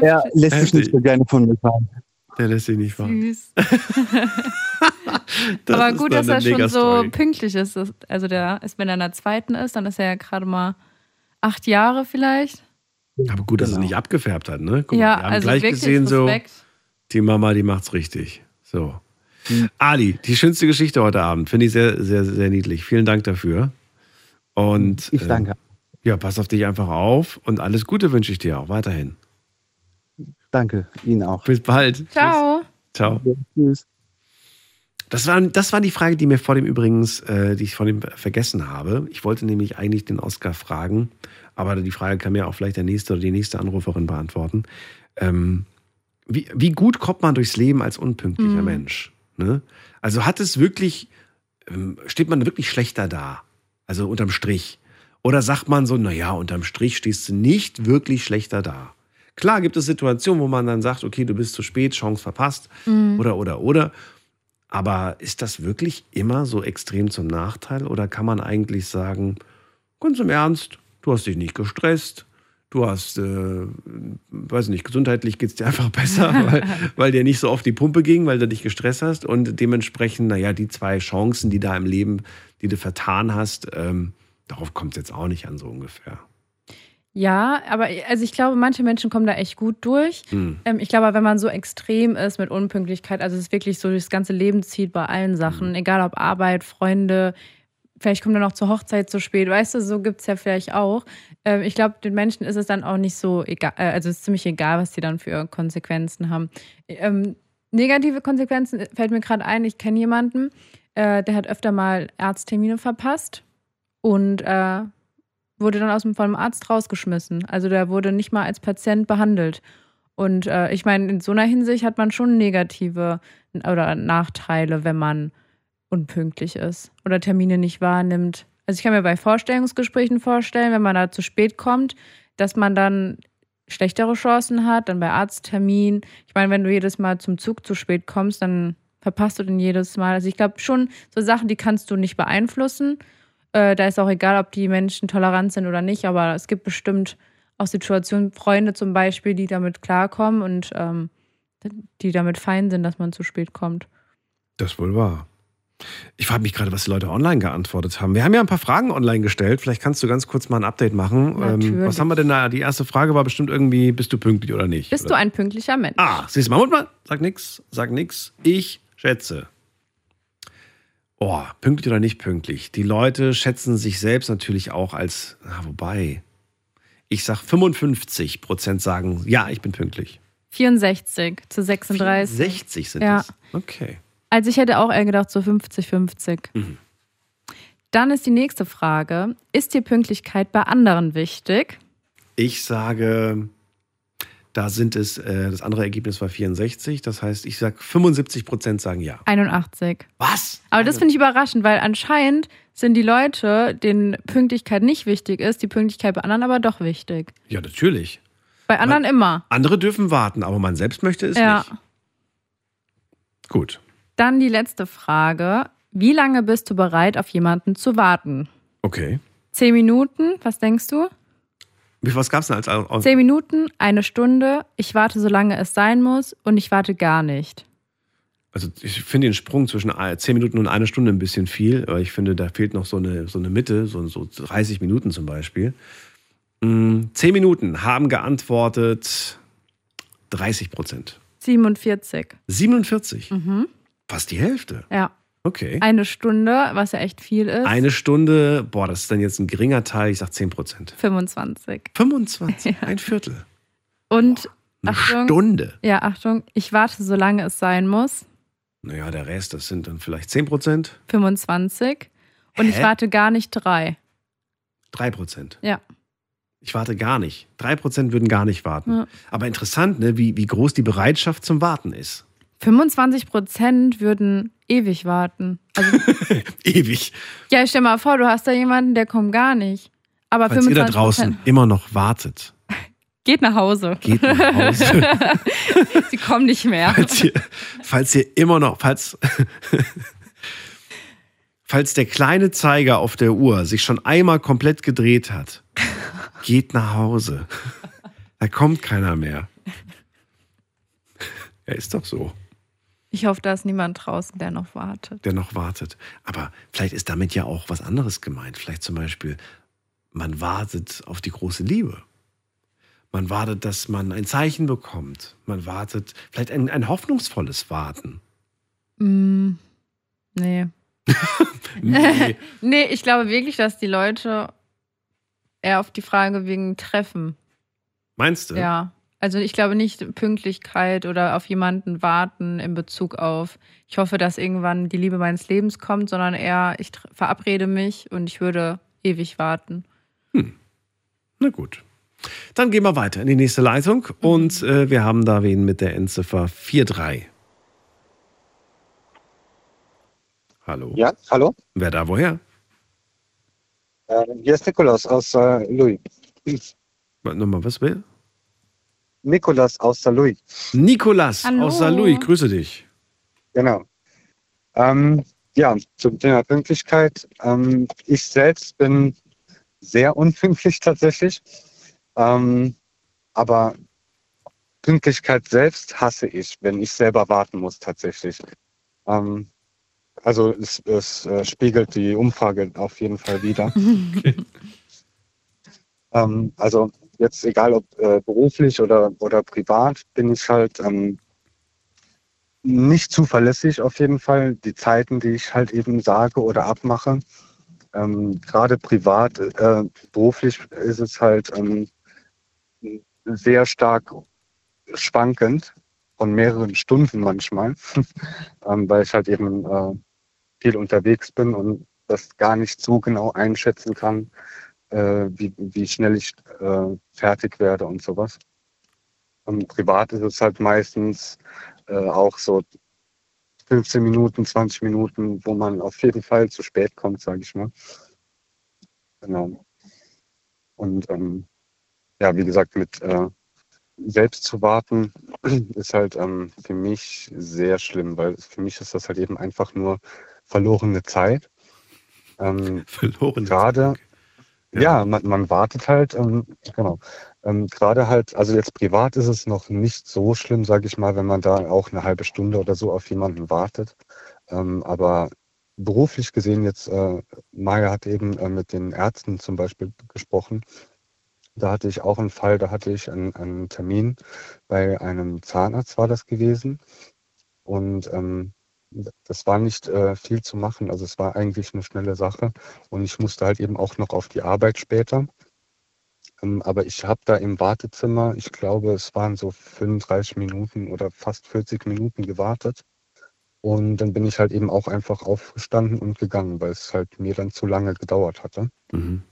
Er lässt sich nicht so gerne von mir fahren. Der lässt sich nicht fahren. Süß. Das Aber gut, dass er schon so pünktlich ist. Also der ist, wenn er in der zweiten ist, dann ist er ja gerade mal acht Jahre vielleicht. Aber gut, dass es nicht abgefärbt hat, ne? Guck Ja, mal, wir haben also gleich gesehen, so, die Mama, die macht's richtig. So. Ali, die schönste Geschichte heute Abend. Finde ich sehr, sehr, sehr niedlich. Vielen Dank dafür. Und Ich danke. Äh, ja, pass auf dich einfach auf und alles Gute wünsche ich dir auch weiterhin. Danke, Ihnen auch. Bis bald. Ciao. Ciao. Tschüss. Das war, das war die Frage, die mir vor dem übrigens, äh, die ich vor dem vergessen habe. Ich wollte nämlich eigentlich den Oscar fragen, aber die Frage kann mir auch vielleicht der nächste oder die nächste Anruferin beantworten. Ähm, wie, wie gut kommt man durchs Leben als unpünktlicher Mhm. Mensch? Ne? Also hat es wirklich, ähm, steht man wirklich schlechter da? Also unterm Strich? Oder sagt man so, naja, unterm Strich stehst du nicht wirklich schlechter da? Klar gibt es Situationen, wo man dann sagt, okay, du bist zu spät, Chance verpasst Mhm. oder, oder, oder. Aber ist das wirklich immer so extrem zum Nachteil? Oder kann man eigentlich sagen, ganz im Ernst, du hast dich nicht gestresst, du hast, äh, weiß nicht, gesundheitlich geht es dir einfach besser, weil, weil dir nicht so oft die Pumpe ging, weil du dich gestresst hast und dementsprechend, naja, die zwei Chancen, die da im Leben, die du vertan hast, ähm, darauf kommt es jetzt auch nicht an, so ungefähr. Ja, aber also ich glaube, manche Menschen kommen da echt gut durch. Hm. Ähm, ich glaube, wenn man so extrem ist mit Unpünktlichkeit, also es ist wirklich so das ganze Leben zieht bei allen Sachen, Hm. egal ob Arbeit, Freunde, vielleicht kommt er noch zur Hochzeit zu spät, weißt du, so gibt es ja vielleicht auch. Ähm, ich glaube, den Menschen ist es dann auch nicht so egal, äh, also es ist ziemlich egal, was die dann für Konsequenzen haben. Ähm, negative Konsequenzen äh, fällt mir gerade ein, ich kenne jemanden, äh, der hat öfter mal Arzttermine verpasst und äh, wurde dann aus dem, vom Arzt rausgeschmissen. Also der wurde nicht mal als Patient behandelt. Und äh, ich meine, in so einer Hinsicht hat man schon negative oder Nachteile, wenn man unpünktlich ist oder Termine nicht wahrnimmt. Also ich kann mir bei Vorstellungsgesprächen vorstellen, wenn man da zu spät kommt, dass man dann schlechtere Chancen hat, dann bei Arzttermin. Ich meine, wenn du jedes Mal zum Zug zu spät kommst, dann verpasst du den jedes Mal. Also ich glaube schon, so Sachen, die kannst du nicht beeinflussen. Äh, da ist auch egal, ob die Menschen tolerant sind oder nicht, aber es gibt bestimmt auch Situationen, Freunde zum Beispiel, die damit klarkommen und ähm, die damit fein sind, dass man zu spät kommt. Das wohl wahr. Ich frage mich gerade, was die Leute online geantwortet haben. Wir haben ja ein paar Fragen online gestellt. Vielleicht kannst du ganz kurz mal ein Update machen. Ähm, was haben wir denn da? Die erste Frage war bestimmt irgendwie, bist du pünktlich oder nicht? Bist oder? du ein pünktlicher Mensch? Ah, siehst du, Mammut mal, sag nix, sag nix. Ich schätze. Oh, pünktlich oder nicht pünktlich? Die Leute schätzen sich selbst natürlich auch als, na, wobei, ich sag 55 Prozent sagen, ja, ich bin pünktlich. 64 zu 36. 60 sind Ja. es. Okay. Also ich hätte auch eher gedacht, so 50-50. Mhm. Dann ist die nächste Frage: Ist dir Pünktlichkeit bei anderen wichtig? Ich sage, da sind es, äh, das andere Ergebnis war 64. Das heißt, ich sag 75 Prozent sagen ja. 81. Was? Aber das finde ich überraschend, weil anscheinend sind die Leute, denen Pünktlichkeit nicht wichtig ist, die Pünktlichkeit bei anderen aber doch wichtig. Ja, natürlich. Bei anderen immer. Andere dürfen warten, aber man selbst möchte es ja. nicht. Gut. Dann die letzte Frage. Wie lange bist du bereit, auf jemanden zu warten? Okay. Zehn Minuten, was denkst du? Wie- Was gab's denn als als- Zehn Minuten, eine Stunde, ich warte, solange es sein muss und ich warte gar nicht. Also ich finde den Sprung zwischen ein- 10 Minuten und eine Stunde ein bisschen viel, aber ich finde, da fehlt noch so eine, so eine Mitte, so, so 30 Minuten zum Beispiel. Mm, 10 Minuten haben geantwortet 30 Prozent. 47. 47, Mhm. Fast die Hälfte. Ja. Okay. Eine Stunde, was ja echt viel ist. Eine Stunde, boah, das ist dann jetzt ein geringer Teil, ich sag 10 Prozent. 25. 25, ein Viertel. Und Eine Achtung. Stunde. Ja, Achtung, ich warte, solange es sein muss. Naja, der Rest, das sind dann vielleicht 10 Prozent, 25. Und ich Hä? warte gar nicht drei. 3 Prozent. Ja. Ich warte gar nicht. 3 Prozent würden gar nicht warten. Ja. Aber interessant, ne, wie, wie groß die Bereitschaft zum Warten ist. 25 Prozent würden ewig warten. Also, Ewig. ja, stell mal vor, du hast da jemanden, der kommt gar nicht. Aber Falls ihr da 25 draußen immer noch wartet, geht nach Hause. Geht nach Hause. Sie kommen nicht mehr. falls ihr, falls ihr immer noch, falls, falls der kleine Zeiger auf der Uhr sich schon einmal komplett gedreht hat, geht nach Hause. Da kommt keiner mehr. Ja, ist doch so, Ich hoffe, da ist niemand draußen, der noch wartet. der noch wartet. Aber vielleicht ist damit ja auch was anderes gemeint. Vielleicht zum Beispiel, man wartet auf die große Liebe. Man wartet, dass man ein Zeichen bekommt. Man wartet, vielleicht ein, ein hoffnungsvolles Warten. Mm, nee. Nee. nee, ich glaube wirklich, dass die Leute eher auf die Frage wegen Treffen. Meinst du? Ja. Also ich glaube nicht Pünktlichkeit oder auf jemanden warten in Bezug auf, ich hoffe, dass irgendwann die Liebe meines Lebens kommt, sondern eher, ich verabrede mich und ich würde ewig warten. Na gut. Dann gehen wir weiter in die nächste Leitung und äh, wir haben da wen mit der Endziffer 43. Hallo. Ja, hallo. Wer da woher? Äh, hier ist Nikolaus aus äh, Louis. Warte, Nochmal, was will? Nikolas aus St. Louis. Nikolas Hallo. aus St. Louis, grüße dich. Genau. Ähm, ja, zum Thema Pünktlichkeit. Ähm, ich selbst bin sehr unpünktlich tatsächlich. Ähm, aber Pünktlichkeit selbst hasse ich, wenn ich selber warten muss tatsächlich. Ähm, also es, es äh, spiegelt die Umfrage auf jeden Fall wider. Ähm, also jetzt egal ob äh, beruflich oder, oder privat, bin ich halt ähm, nicht zuverlässig auf jeden Fall. Die Zeiten, die ich halt eben sage oder abmache. Ähm, Gerade privat, äh, beruflich ist es halt ähm, sehr stark schwankend von mehreren Stunden manchmal, ähm, weil ich halt eben äh, viel unterwegs bin und das gar nicht so genau einschätzen kann, äh, wie, wie schnell ich äh, fertig werde und sowas. Ähm, privat ist es halt meistens äh, auch so 15 Minuten, 20 Minuten, wo man auf jeden Fall zu spät kommt, sage ich mal. Genau. Und ähm, ja, wie gesagt, mit äh, selbst zu warten ist halt ähm, für mich sehr schlimm, weil für mich ist das halt eben einfach nur verlorene Zeit. Ähm, Verlorene Gerade, ja, man, man wartet halt, ähm, genau. Ähm, Gerade halt, also jetzt privat ist es noch nicht so schlimm, sage ich mal, wenn man da auch eine halbe Stunde oder so auf jemanden wartet. Ähm, aber beruflich gesehen jetzt, äh, Maya hat eben äh, mit den Ärzten zum Beispiel gesprochen. Da hatte ich auch einen Fall, da hatte ich einen, einen Termin bei einem Zahnarzt war das gewesen. Und ähm, das war nicht äh, viel zu machen. Also es war eigentlich eine schnelle Sache. Und ich musste halt eben auch noch auf die Arbeit später. Ähm, aber ich habe da im Wartezimmer, ich glaube, es waren so 35 Minuten oder fast 40 Minuten gewartet. Und dann bin ich halt eben auch einfach aufgestanden und gegangen, weil es halt mir dann zu lange gedauert hatte. Mhm.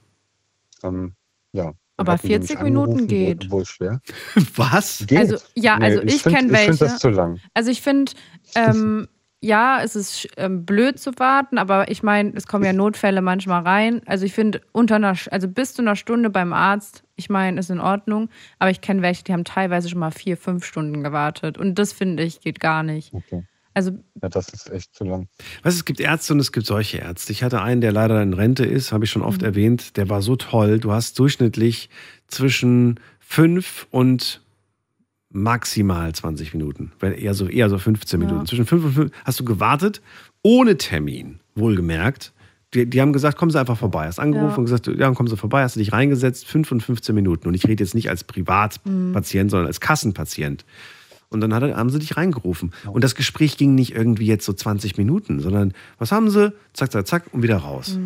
Ähm, ja. Aber hatten die mich 40 Minuten geht. Wo, wo ich schwer. Was? Geht. Also, ja, Nee, also ich find- kenne Ich welche. finde das zu lang. Also ich finde, ähm, ja, es ist ähm, blöd zu warten, aber ich meine, es kommen ja Notfälle manchmal rein. Also ich finde, unter einer, also bis zu einer Stunde beim Arzt, ich meine, ist in Ordnung. Aber ich kenne welche, die haben teilweise schon mal vier, fünf Stunden gewartet. Und das finde ich geht gar nicht. Okay. Also Ja, das ist echt zu lang. Weißt, du, es gibt Ärzte und es gibt solche Ärzte. Ich hatte einen, der leider in Rente ist, habe ich schon Mhm. oft erwähnt. Der war so toll. Du hast durchschnittlich zwischen fünf und maximal 20 Minuten, eher so eher so 15 Ja. Minuten. Zwischen fünf und fünf hast du gewartet, ohne Termin, wohlgemerkt. Die, die haben gesagt, kommen Sie einfach vorbei. Hast angerufen Ja. und gesagt, ja, kommen Sie vorbei, hast du dich reingesetzt, 5 und 15 Minuten. Und ich rede jetzt nicht als Privatpatient, sondern als Kassenpatient. Und dann er- haben sie dich reingerufen. Und das Gespräch ging nicht irgendwie jetzt so 20 Minuten, sondern was haben sie? Zack, zack, zack und wieder raus.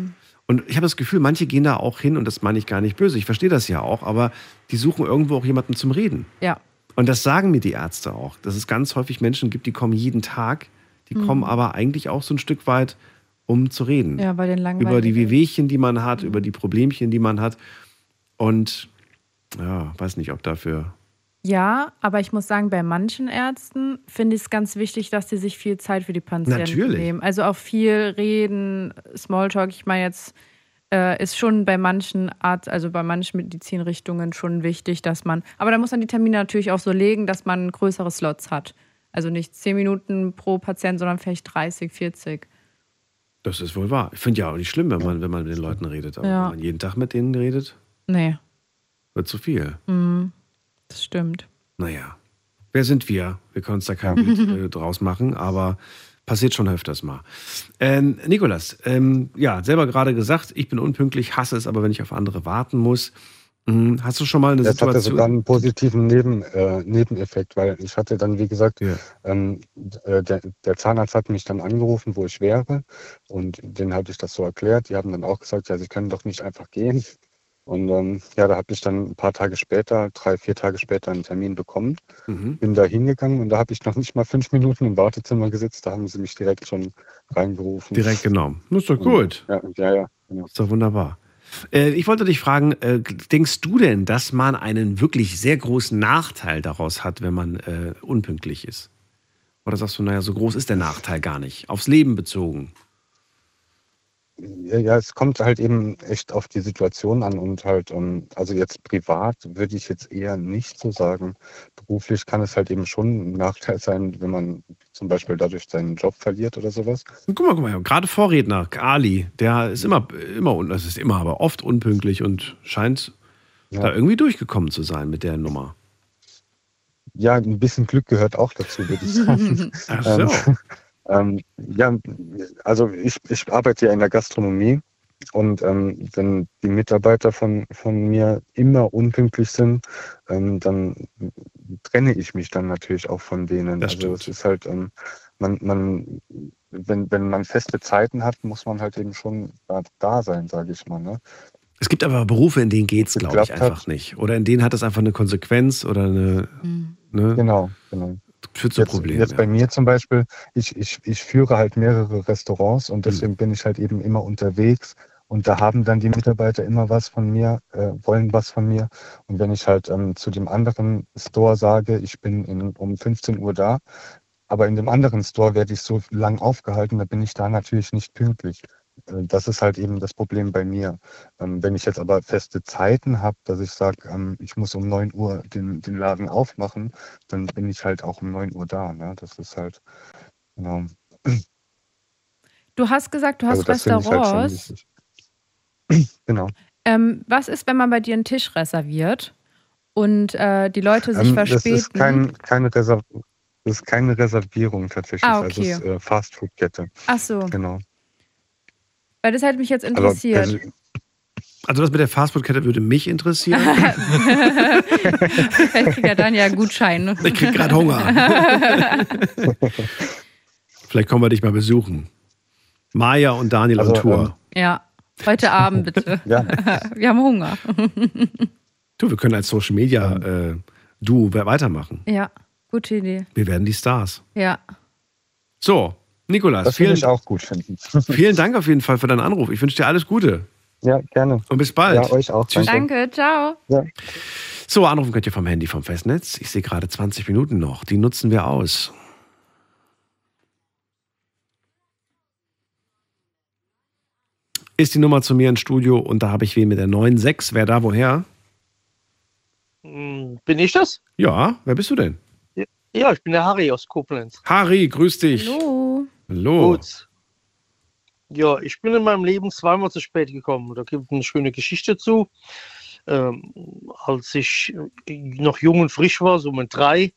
Und ich habe das Gefühl, manche gehen da auch hin und das meine ich gar nicht böse. Ich verstehe das ja auch, aber die suchen irgendwo auch jemanden zum Reden. ja. Und das sagen mir die Ärzte auch, dass es ganz häufig Menschen gibt, die kommen jeden Tag, die Mhm. kommen aber eigentlich auch so ein Stück weit, um zu reden. Ja, bei den langweiligen. über die Wehwehchen, die man hat, über die Problemchen, die man hat. Und ja, weiß nicht, ob dafür. Ja, aber ich muss sagen, bei manchen Ärzten finde ich es ganz wichtig, dass sie sich viel Zeit für die Patienten Natürlich. nehmen. Also auch viel reden, Smalltalk. Ich meine jetzt äh, ist schon bei manchen Arzt, also bei manchen Medizinrichtungen schon wichtig, dass man. Aber da muss man die Termine natürlich auch so legen, dass man größere Slots hat. Also nicht 10 Minuten pro Patient, sondern vielleicht 30, 40. Das ist wohl wahr. Ich finde ja auch nicht schlimm, wenn man, wenn man mit den Leuten redet. Aber Ja. wenn man jeden Tag mit denen redet, Nee, wird zu viel. mhm. das stimmt. Naja. Wer sind wir? Wir können uns da kein Bild äh, draus machen, aber passiert schon öfters mal. Ähm, Nikolas, ähm, ja, selber gerade gesagt, ich bin unpünktlich, hasse es aber, wenn ich auf andere warten muss. Hm, Hast du schon mal eine Das hatte sogar Situation? einen positiven Neben, äh, Nebeneffekt, weil ich hatte dann, wie gesagt, ähm, äh, der, der Zahnarzt hat mich dann angerufen, wo ich wäre und denen hatte ich das so erklärt. Die haben dann auch gesagt, ja, sie können doch nicht einfach gehen. Und ähm, ja, da habe ich dann ein paar Tage später, drei, vier Tage später einen Termin bekommen. Mhm. Bin da hingegangen und da habe ich noch nicht mal fünf Minuten im Wartezimmer gesetzt. Da haben sie mich direkt schon reingerufen. Direkt genommen. Das ist doch gut. Ja, ja, ja. Genau. Ist doch wunderbar. Äh, ich wollte dich fragen, äh, denkst du denn, dass man einen wirklich sehr großen Nachteil daraus hat, wenn man äh, unpünktlich ist? Oder sagst du, naja, so groß ist der Nachteil gar nicht? Aufs Leben bezogen. Ja, ja, es kommt halt eben echt auf die Situation an und halt, ähm, also jetzt privat würde ich jetzt eher nicht so sagen. Beruflich kann es halt eben schon ein Nachteil sein, wenn man zum Beispiel dadurch seinen Job verliert oder sowas. Guck mal, guck mal, gerade Vorredner, Ali, der ist immer, immer, das ist immer, aber oft unpünktlich und scheint da irgendwie durchgekommen zu sein mit der Nummer. Ja, ein bisschen Glück gehört auch dazu, würde ich sagen. Ach so. Ähm, ja, also ich, ich arbeite ja in der Gastronomie und ähm, wenn die Mitarbeiter von, von mir immer unpünktlich sind, ähm, dann trenne ich mich dann natürlich auch von denen. Das also es ist halt, ähm, man, man, wenn, wenn man feste Zeiten hat, muss man halt eben schon da, da sein, sage ich mal. Ne? Es gibt aber Berufe, in denen geht es, glaube ich, geklappt hat. einfach nicht. Oder in denen hat es einfach eine Konsequenz oder eine. Ne? Genau, genau. Führt zu jetzt, Problemen. Jetzt ja. bei mir zum Beispiel, ich, ich, ich führe halt mehrere Restaurants Mhm. und deswegen bin ich halt eben immer unterwegs und da haben dann die Mitarbeiter immer was von mir, äh, wollen was von mir. Und wenn ich halt ähm, zu dem anderen Store sage, ich bin in, um 15 Uhr da, aber in dem anderen Store werde ich so lang aufgehalten, da bin ich da natürlich nicht pünktlich. Äh, Das ist halt eben das Problem bei mir. Ähm, Wenn ich jetzt aber feste Zeiten habe, dass ich sage, ähm, ich muss um 9 Uhr den, den Laden aufmachen, dann bin ich halt auch um 9 Uhr da. Ne? Das ist halt, genau. Du hast gesagt, du hast Also das halt Restaurants. wichtig. Genau. ähm, was ist, wenn man bei dir einen Tisch reserviert und äh, die Leute sich Ähm, das verspäten. ist kein, keine das ist keine Reservierung tatsächlich. Ah, Also okay. es ist äh, Fastfood-Kette. Ach so. Genau. Weil das hätte mich jetzt interessiert. also, Also das mit der Fastfood-Kette würde mich interessieren. Vielleicht kriegt er dann ja einen Gutschein. ne? Ich krieg grad Hunger. Vielleicht kommen wir dich mal besuchen. Maja und Daniel Also, on Tour. ja, heute Abend bitte. Ja. Wir haben Hunger. Du, wir können als Social Media äh, Duo weitermachen. ja, gute Idee. Wir werden die Stars. Ja. So, Nikolas, das würde vielen, ich auch gut finden. vielen Dank auf jeden Fall für deinen Anruf. Ich wünsche dir alles Gute. Ja, gerne. Und bis bald. Ja, euch auch. Tschüss. Danke, ciao. So, anrufen könnt ihr vom Handy vom Festnetz. Ich sehe gerade 20 Minuten noch. Die nutzen wir aus. Ist die Nummer zu mir ins Studio und da habe ich wen mit der 9.6. Wer da woher? Hm, Bin ich das? Ja, wer bist du denn? Ja, ich bin der Harry aus Koblenz. Harry, grüß dich. Hallo. Hallo. Gut. Ja, ich bin in meinem Leben zweimal zu spät gekommen. Da gibt es eine schöne Geschichte zu. Ähm, als ich noch jung und frisch war, so mit drei,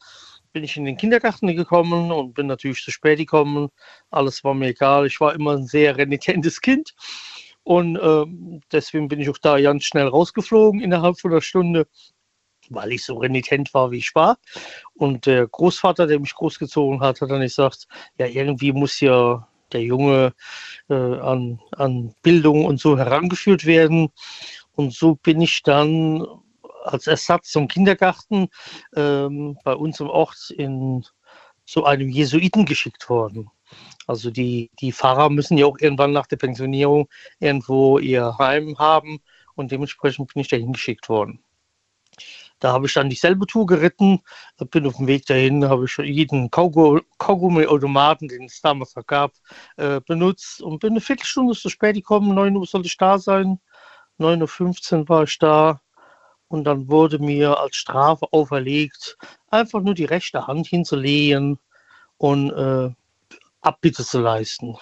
bin ich in den Kindergarten gekommen und bin natürlich zu spät gekommen. Alles war mir egal. Ich war immer ein sehr renitentes Kind. Und ähm, deswegen bin ich auch da ganz schnell rausgeflogen innerhalb von einer Stunde, weil ich so renitent war, wie ich war. Und der Großvater, der mich großgezogen hat, hat dann gesagt, ja, irgendwie muss ja der Junge äh, an, an Bildung und so herangeführt werden. Und so bin ich dann als Ersatz zum Kindergarten ähm, bei uns im Ort in zu einem Jesuiten geschickt worden. Also die, die Pfarrer müssen ja auch irgendwann nach der Pensionierung irgendwo ihr Heim haben und dementsprechend bin ich dahin geschickt worden. Da habe ich dann dieselbe Tour geritten, bin auf dem Weg dahin, habe ich jeden Kaugu- Kaugummi-Automaten, den es damals noch gab, äh, benutzt und bin eine Viertelstunde zu spät gekommen. 9 Uhr sollte ich da sein, 9.15 Uhr war ich da und dann wurde mir als Strafe auferlegt, einfach nur die rechte Hand hinzulegen und äh, Abbitte zu leisten.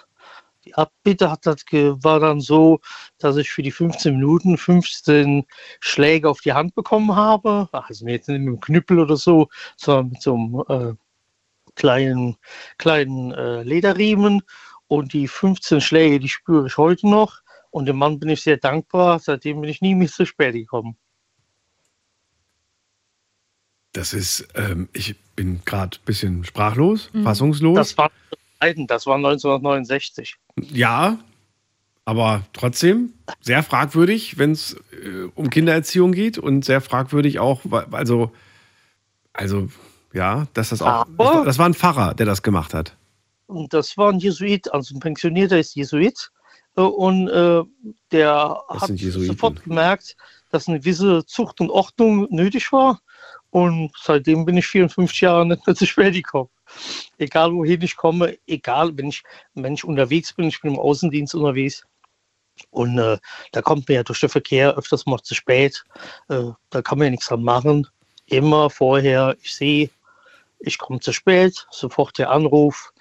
Die Abbitte hat das war dann so, dass ich für die 15 Minuten 15 Schläge auf die Hand bekommen habe. Also jetzt nicht mit dem Knüppel oder so, sondern mit so einem äh, kleinen, kleinen äh, Lederriemen. Und die 15 Schläge, die spüre ich heute noch. Und dem Mann bin ich sehr dankbar. Seitdem bin ich nie mehr zu spät gekommen. Das ist, ähm, ich bin gerade ein bisschen sprachlos, Mhm. fassungslos. Das war, das war 1969. Ja, aber trotzdem sehr fragwürdig, wenn es äh, um Kindererziehung geht und sehr fragwürdig auch, also, also ja, dass das auch, das war, das war ein Pfarrer, der das gemacht hat. Und das war ein Jesuit, also ein Pensionierter ist Jesuit. Äh, Und äh, der Das hat sofort gemerkt, dass eine gewisse Zucht und Ordnung nötig war. Und seitdem bin ich 54 Jahre nicht mehr zu spät gekommen. Egal wohin ich komme, egal, wenn ich, wenn ich unterwegs bin, ich bin im Außendienst unterwegs. Und äh, da kommt mir ja durch den Verkehr öfters mal zu spät. Äh, da kann man ja nichts dran machen. Immer vorher, ich sehe, ich komme zu spät, sofort der Anruf.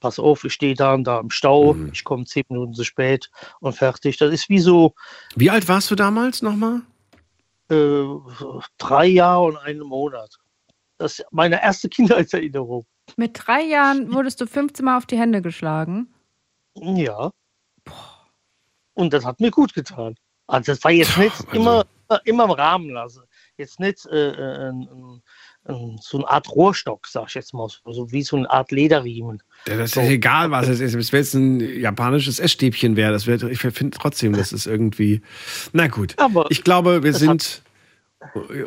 Pass auf, ich stehe da und da im Stau, ich komme zehn Minuten zu spät und fertig. Das ist wie so Wie alt warst du damals nochmal? äh, drei Jahre und einen Monat. Das ist meine erste Kindheitserinnerung. Mit drei Jahren wurdest du 15 Mal auf die Hände geschlagen. Ja. Und das hat mir gut getan. Also das war jetzt nicht immer, immer im Rahmen lassen. Jetzt nicht äh, äh, ein, ein, ein, so eine Art Rohrstock, sag ich jetzt mal, so, so wie so eine Art Lederriemen. Ja, das ist egal, was es ist. Wenn es ein japanisches Essstäbchen wäre, das wäre, ich finde trotzdem, das ist irgendwie. Na gut. Aber ich glaube, wir sind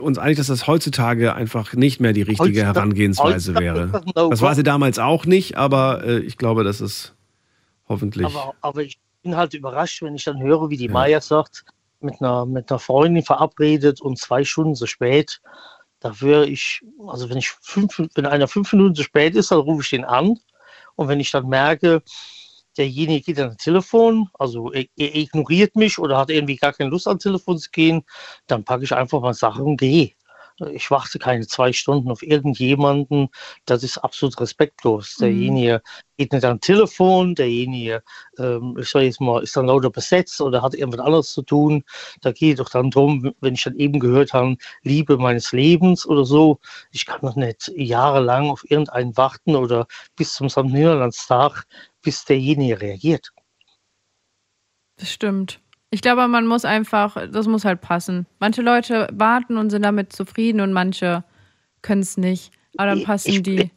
uns einig, dass das heutzutage einfach nicht mehr die richtige Heutzutage- Herangehensweise heutzutage wäre. das No-Go. Das war sie damals auch nicht, aber äh, ich glaube, das ist hoffentlich. Aber, aber ich bin halt überrascht, wenn ich dann höre, wie die Maya sagt, mit einer, mit einer Freundin verabredet und zwei Stunden zu spät. Da wäre ich, also wenn ich fünf, wenn einer fünf Minuten zu spät ist, dann rufe ich den an. Und wenn ich dann merke, derjenige geht an das Telefon, also er, er ignoriert mich oder hat irgendwie gar keine Lust ans Telefon zu gehen, dann packe ich einfach mal Sachen und gehe. Ich warte keine zwei Stunden auf irgendjemanden. Das ist absolut respektlos. Mhm. Derjenige geht nicht am Telefon, derjenige, ähm, ich sag jetzt mal, ist dann lauter besetzt oder hat irgendwas anderes zu tun. Da geht doch dann drum, wenn ich dann eben gehört habe, Liebe meines Lebens oder so. Ich kann doch nicht jahrelang auf irgendeinen warten oder bis zum St. Niederlandstag, bis derjenige reagiert. Das stimmt. Ich glaube, man muss einfach, das muss halt passen. Manche Leute warten und sind damit zufrieden und manche können es nicht. Aber dann passen ich, die.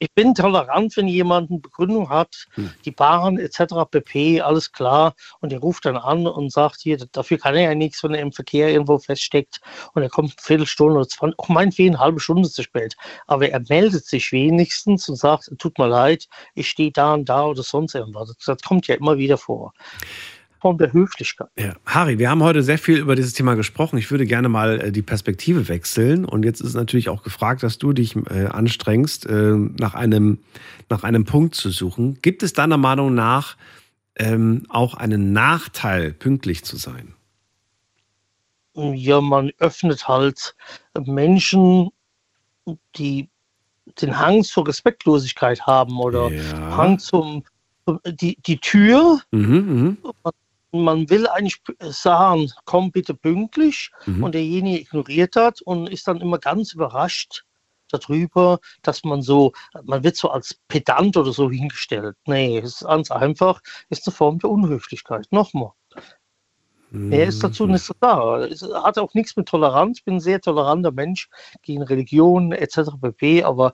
Ich bin tolerant, wenn jemand eine Begründung hat, die Bahn etc. pp, alles klar. Und der ruft dann an und sagt, hier, dafür kann er ja nichts, wenn er im Verkehr irgendwo feststeckt und er kommt eine Viertelstunde oder 20, auch meinetwegen eine halbe Stunde zu spät. Aber er meldet sich wenigstens und sagt, tut mir leid, ich stehe da und da oder sonst irgendwas. Das kommt ja immer wieder vor. Form der Höflichkeit. Ja. Harry, wir haben heute sehr viel über dieses Thema gesprochen. Ich würde gerne mal äh, die Perspektive wechseln. Und jetzt ist natürlich auch gefragt, dass du dich äh, anstrengst, äh, nach, einem, nach einem Punkt zu suchen. Gibt es deiner Meinung nach ähm, auch einen Nachteil, pünktlich zu sein? Ja, man öffnet halt Menschen, die den Hang zur Respektlosigkeit haben oder Ja. Hang zum, die, die Tür. Mhm, Man, man will eigentlich sagen, komm bitte pünktlich Mhm. und derjenige ignoriert das und ist dann immer ganz überrascht darüber, dass man so, man wird so als Pedant oder so hingestellt. Nee, es ist ganz einfach, ist eine Form der Unhöflichkeit. Nochmal. Mehr ist dazu nicht so da. Es hat auch nichts mit Toleranz. Ich bin ein sehr toleranter Mensch gegen Religion etc. pp. Aber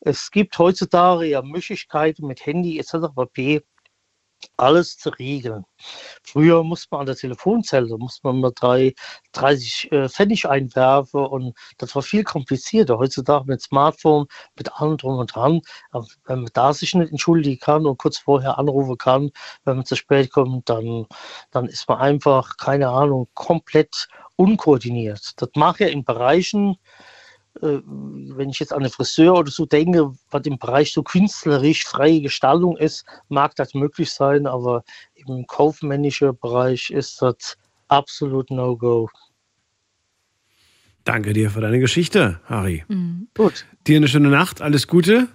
es gibt heutzutage ja Möglichkeiten mit Handy etc. pp. Alles zu regeln. Früher musste man an der Telefonzelle, musste man mal drei, 30 äh, Pfennig einwerfen und das war viel komplizierter. Heutzutage mit Smartphone, mit allem drum und dran, wenn man da sich nicht entschuldigen kann und kurz vorher anrufen kann, wenn man zu spät kommt, dann, dann ist man einfach, keine Ahnung, komplett unkoordiniert. Das mag ja in Bereichen, wenn ich jetzt an einen Friseur oder so denke, was im Bereich so künstlerisch freie Gestaltung ist, mag das möglich sein, aber im kaufmännischen Bereich ist das absolut No-Go. Danke dir für deine Geschichte, Harry. Gut. Dir eine schöne Nacht, alles Gute.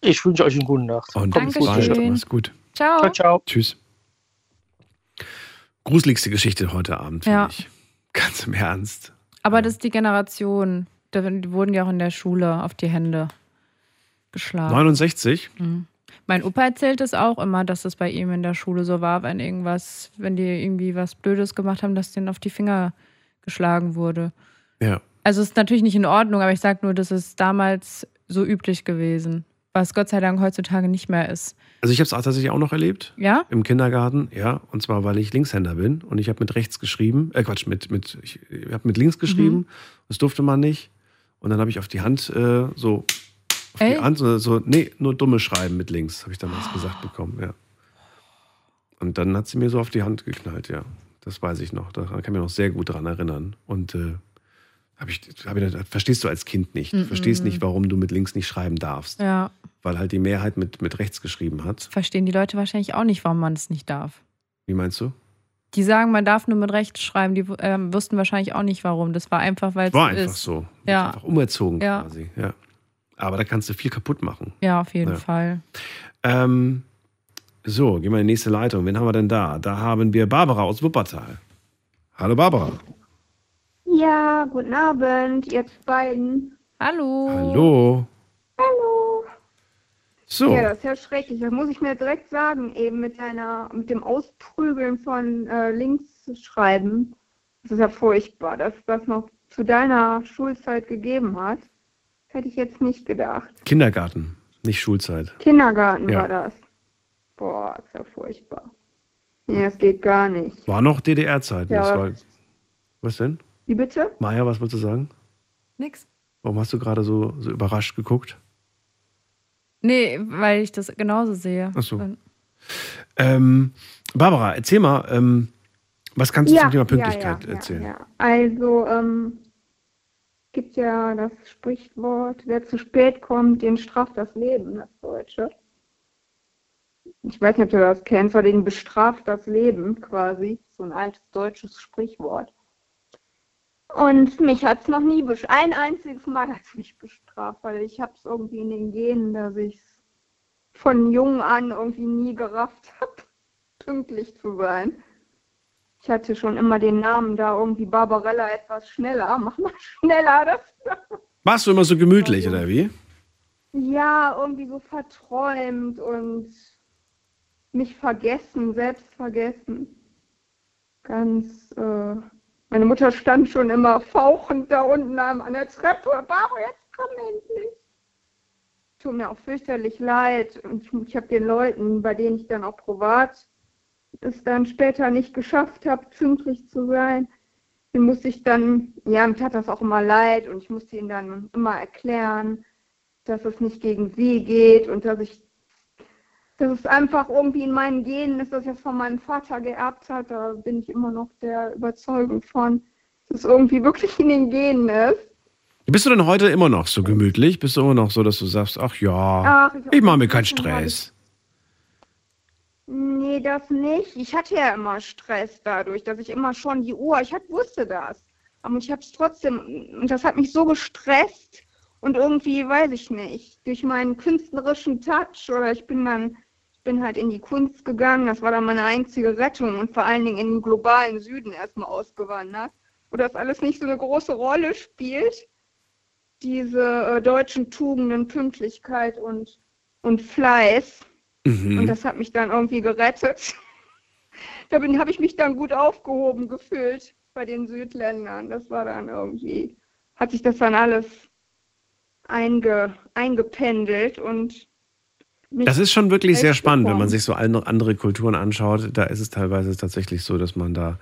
Ich wünsche euch eine gute Nacht. Und Kommt bald. Mach's gut. Ciao. Ciao, ciao. Tschüss. Gruseligste Geschichte heute Abend, finde Ja. ich. Ganz im Ernst. Aber das ist die Generation. Die wurden ja auch in der Schule auf die Hände geschlagen. 69? Mhm. Mein Opa erzählt es auch immer, dass es bei ihm in der Schule so war, wenn irgendwas, wenn die irgendwie was Blödes gemacht haben, dass denen auf die Finger geschlagen wurde. Ja. Also es ist natürlich nicht in Ordnung, aber ich sage nur, das ist damals so üblich gewesen, was Gott sei Dank heutzutage nicht mehr ist. Also ich habe es tatsächlich auch noch erlebt. Ja? Im Kindergarten, ja. Und zwar, weil ich Linkshänder bin und ich habe mit rechts geschrieben, äh Quatsch, mit, mit, ich habe mit links geschrieben. Mhm. Das durfte man nicht. Und dann habe ich auf die Hand äh, so, auf Ey? die Hand, so, so, nee, nur dumme Schreiben mit links, habe ich damals gesagt bekommen, ja. Und dann hat sie mir so auf die Hand geknallt, ja. Das weiß ich noch. Daran kann ich mich noch sehr gut dran erinnern. Und äh, hab ich, hab ich, das verstehst du als Kind nicht. Du Mhm. verstehst nicht, warum du mit links nicht schreiben darfst. Ja. Weil halt die Mehrheit mit, mit rechts geschrieben hat. Verstehen die Leute wahrscheinlich auch nicht, warum man es nicht darf. Wie meinst du? Die sagen, man darf nur mit rechts schreiben, die ähm, wussten wahrscheinlich auch nicht, warum. Das war einfach, weil es War so einfach ist. so. Ja. Einfach umerzogen Ja. quasi. Ja. Aber da kannst du viel kaputt machen. Ja, auf jeden Ja. Fall. Ähm, so, gehen wir in die nächste Leitung. Wen haben wir denn da? Da haben wir Barbara aus Wuppertal. Hallo Barbara. Ja, guten Abend, ihr beiden. Hallo. Hallo. Hallo. So. Ja, das ist ja schrecklich. Das muss ich mir direkt sagen, eben mit deiner, mit dem Ausprügeln von äh, Linksschreiben. Das ist ja furchtbar, dass das noch zu deiner Schulzeit gegeben hat. Das hätte ich jetzt nicht gedacht. Kindergarten, nicht Schulzeit. Kindergarten Ja. war das. Boah, das ist ja furchtbar. Nee, das geht gar nicht. War noch DDR-Zeiten. Ja. das war- Was denn? Wie bitte? Maja, was wolltest du sagen? Nix. Warum hast du gerade so, so überrascht geguckt? Nee, weil ich das genauso sehe. Ach so. Ähm, Barbara, erzähl mal, ähm, was kannst du zum Thema Pünktlichkeit ja, ja, erzählen? Ja, Also, ähm, gibt ja das Sprichwort, wer zu spät kommt, den straft das Leben, das Deutsche. Ich weiß nicht, ob du das kennst, weil den bestraft das Leben quasi. So ein altes deutsches Sprichwort. Und mich hat es noch nie bestraft. Ein einziges Mal hat es mich bestraft, weil ich habe es irgendwie in den Genen, dass ich es von jung an irgendwie nie gerafft habe, pünktlich zu sein. Ich hatte schon immer den Namen da irgendwie Barbarella etwas schneller. Mach mal schneller. Das Warst du immer so gemütlich, oder wie? ja, irgendwie so verträumt und mich vergessen, selbst vergessen. Ganz, äh, meine Mutter stand schon immer fauchend da unten an der Treppe. Baro, jetzt komm endlich. Tut mir auch fürchterlich leid. Und ich, ich habe den Leuten, bei denen ich dann auch privat es dann später nicht geschafft habe, pünktlich zu sein, den musste ich dann, ja, mir tat das auch immer leid und ich musste ihnen dann immer erklären, dass es nicht gegen sie geht und dass ich, dass es einfach irgendwie in meinen Genen ist, das von meinem Vater geerbt hat. Da bin ich immer noch der Überzeugung von, dass es irgendwie wirklich in den Genen ist. Bist du denn heute immer noch so gemütlich? Bist du immer noch so, dass du sagst, ach ja, Ach, ich ich mache mir keinen Stress? Nee, das nicht. Ich hatte ja immer Stress dadurch, dass ich immer schon die Uhr, ich hat, wusste das. Aber ich habe es trotzdem, und das hat mich so gestresst und irgendwie, weiß ich nicht, durch meinen künstlerischen Touch oder ich bin dann, bin halt in die Kunst gegangen, das war dann meine einzige Rettung und vor allen Dingen in den globalen Süden erstmal ausgewandert, wo das alles nicht so eine große Rolle spielt. Diese äh, deutschen Tugenden, Pünktlichkeit und, und Fleiß. Mhm. Und das hat mich dann irgendwie gerettet. Da habe ich mich dann gut aufgehoben gefühlt bei den Südländern. Das war dann irgendwie, hat sich das dann alles einge, eingependelt und Das ist schon wirklich sehr spannend, wenn man sich so andere andere Kulturen anschaut. Da ist es teilweise tatsächlich so, dass man da,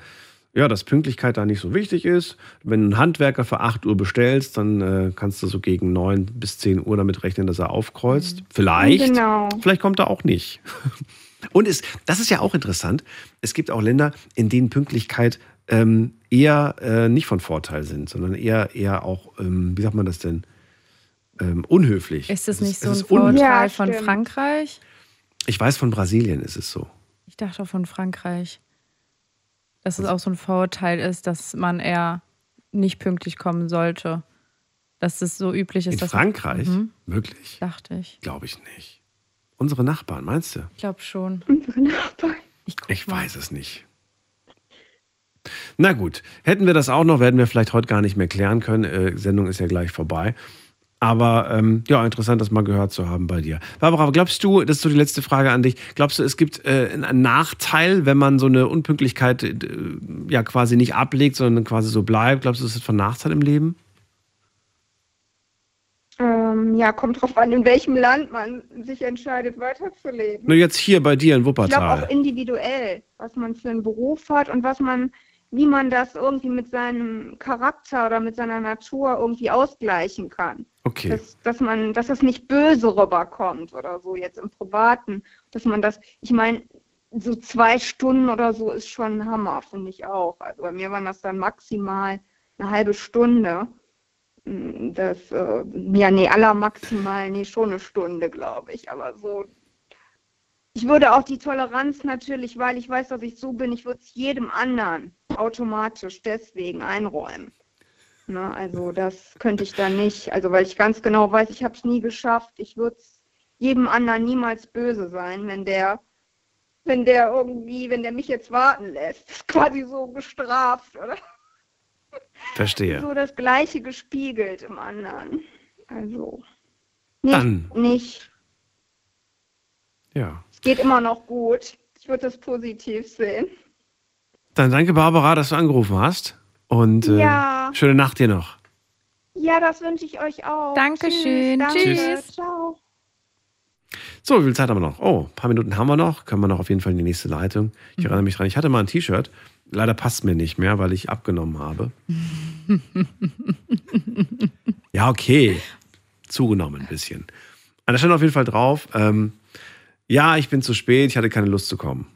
ja, dass Pünktlichkeit da nicht so wichtig ist. Wenn du einen Handwerker für 8 Uhr bestellst, dann äh, kannst du so gegen 9 bis 10 Uhr damit rechnen, dass er aufkreuzt. Vielleicht. Genau. Vielleicht kommt er auch nicht. Und es, das ist ja auch interessant. Es gibt auch Länder, in denen Pünktlichkeit ähm, eher äh, nicht von Vorteil sind, sondern eher, eher auch, ähm, wie sagt man das denn, ähm, unhöflich. Ist das Es nicht so es ein ist unhöflich. Vorteil Ja, von. Frankreich? Ich weiß, von Brasilien ist es so. Ich dachte auch von Frankreich. Dass es auch so ein Vorurteil ist, dass man eher nicht pünktlich kommen sollte. Dass es so üblich ist. In dass Frankreich? Mhm, Wirklich? dachte ich. Glaube ich nicht. Unsere Nachbarn, meinst du? Ich glaube schon. Ich weiß es nicht. Na gut, hätten wir das auch noch, werden wir vielleicht heute gar nicht mehr klären können. Äh, Sendung ist ja gleich vorbei. Aber ähm, ja, interessant, das mal gehört zu haben bei dir. Barbara, glaubst du, das ist so die letzte Frage an dich, glaubst du, es gibt äh, einen Nachteil, wenn man so eine Unpünktlichkeit äh, ja quasi nicht ablegt, sondern quasi so bleibt? Glaubst du, das ist von Nachteil im Leben? Ähm, ja, kommt drauf an, in welchem Land man sich entscheidet, weiterzuleben. Nur jetzt hier bei dir in Ich glaube Wuppertal. auch individuell, was man für einen Beruf hat und was man, wie man das irgendwie mit seinem Charakter oder mit seiner Natur irgendwie ausgleichen kann. Okay. Dass, dass man, dass das nicht böse rüberkommt oder so jetzt im Privaten, dass man das, ich meine, so zwei Stunden oder so ist schon ein Hammer, finde ich auch. Also bei mir waren das dann maximal eine halbe Stunde. Mm, Das, äh, ja, nee, aller maximal, nee, schon eine Stunde, glaube ich. Aber so, ich würde auch die Toleranz natürlich, weil ich weiß, dass ich so bin, ich würde es jedem anderen automatisch deswegen einräumen. Ne, also das könnte ich dann nicht, also weil ich ganz genau weiß, ich habe es nie geschafft. Ich würde es jedem anderen niemals böse sein, wenn der, wenn der irgendwie, wenn der mich jetzt warten lässt, ist quasi so gestraft, oder? Verstehe. So das Gleiche gespiegelt im anderen. Also nicht, Dann. nicht. Ja. Es geht immer noch gut. Ich würde das positiv sehen. Dann danke, Barbara, dass du angerufen hast. Und äh, Ja. schöne Nacht dir noch. Ja, das wünsche ich euch auch. Dankeschön. Tschüss. Danke. Tschüss. Ciao. So, wie viel Zeit haben wir noch? Oh, ein paar Minuten haben wir noch. Können wir noch auf jeden Fall in die nächste Leitung. Ich erinnere mich dran, ich hatte mal ein T-Shirt. Leider passt mir nicht mehr, weil ich abgenommen habe. Ja, okay. Zugenommen ein bisschen. Aber da stand auf jeden Fall drauf, ähm, ja, ich bin zu spät, ich hatte keine Lust zu kommen.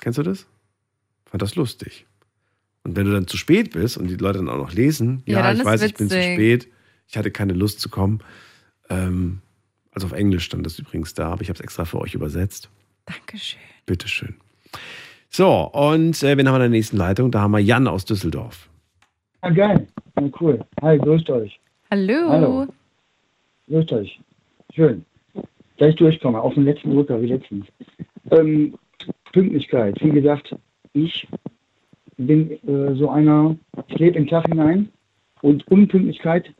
Kennst du das? Fand das lustig. Und wenn du dann zu spät bist und die Leute dann auch noch lesen, Ja, ja, ich weiß, ich bin zu witzig. spät, ich hatte keine Lust zu kommen. Ähm, also auf Englisch stand das übrigens da, aber ich habe es extra für euch übersetzt. Dankeschön. Bitteschön. So, und äh, wen haben wir in der nächsten Leitung? Da haben wir Jan aus Düsseldorf. Ah, geil. Ja, cool. Hi, grüßt euch. Hallo. Hallo. Grüßt euch. Schön. Gleich durchkommen, auf den letzten Drücker wie letztens. Ähm, Pünktlichkeit. Wie gesagt, ich bin äh, so einer, ich lebe im Tag hinein und Unpünktlichkeit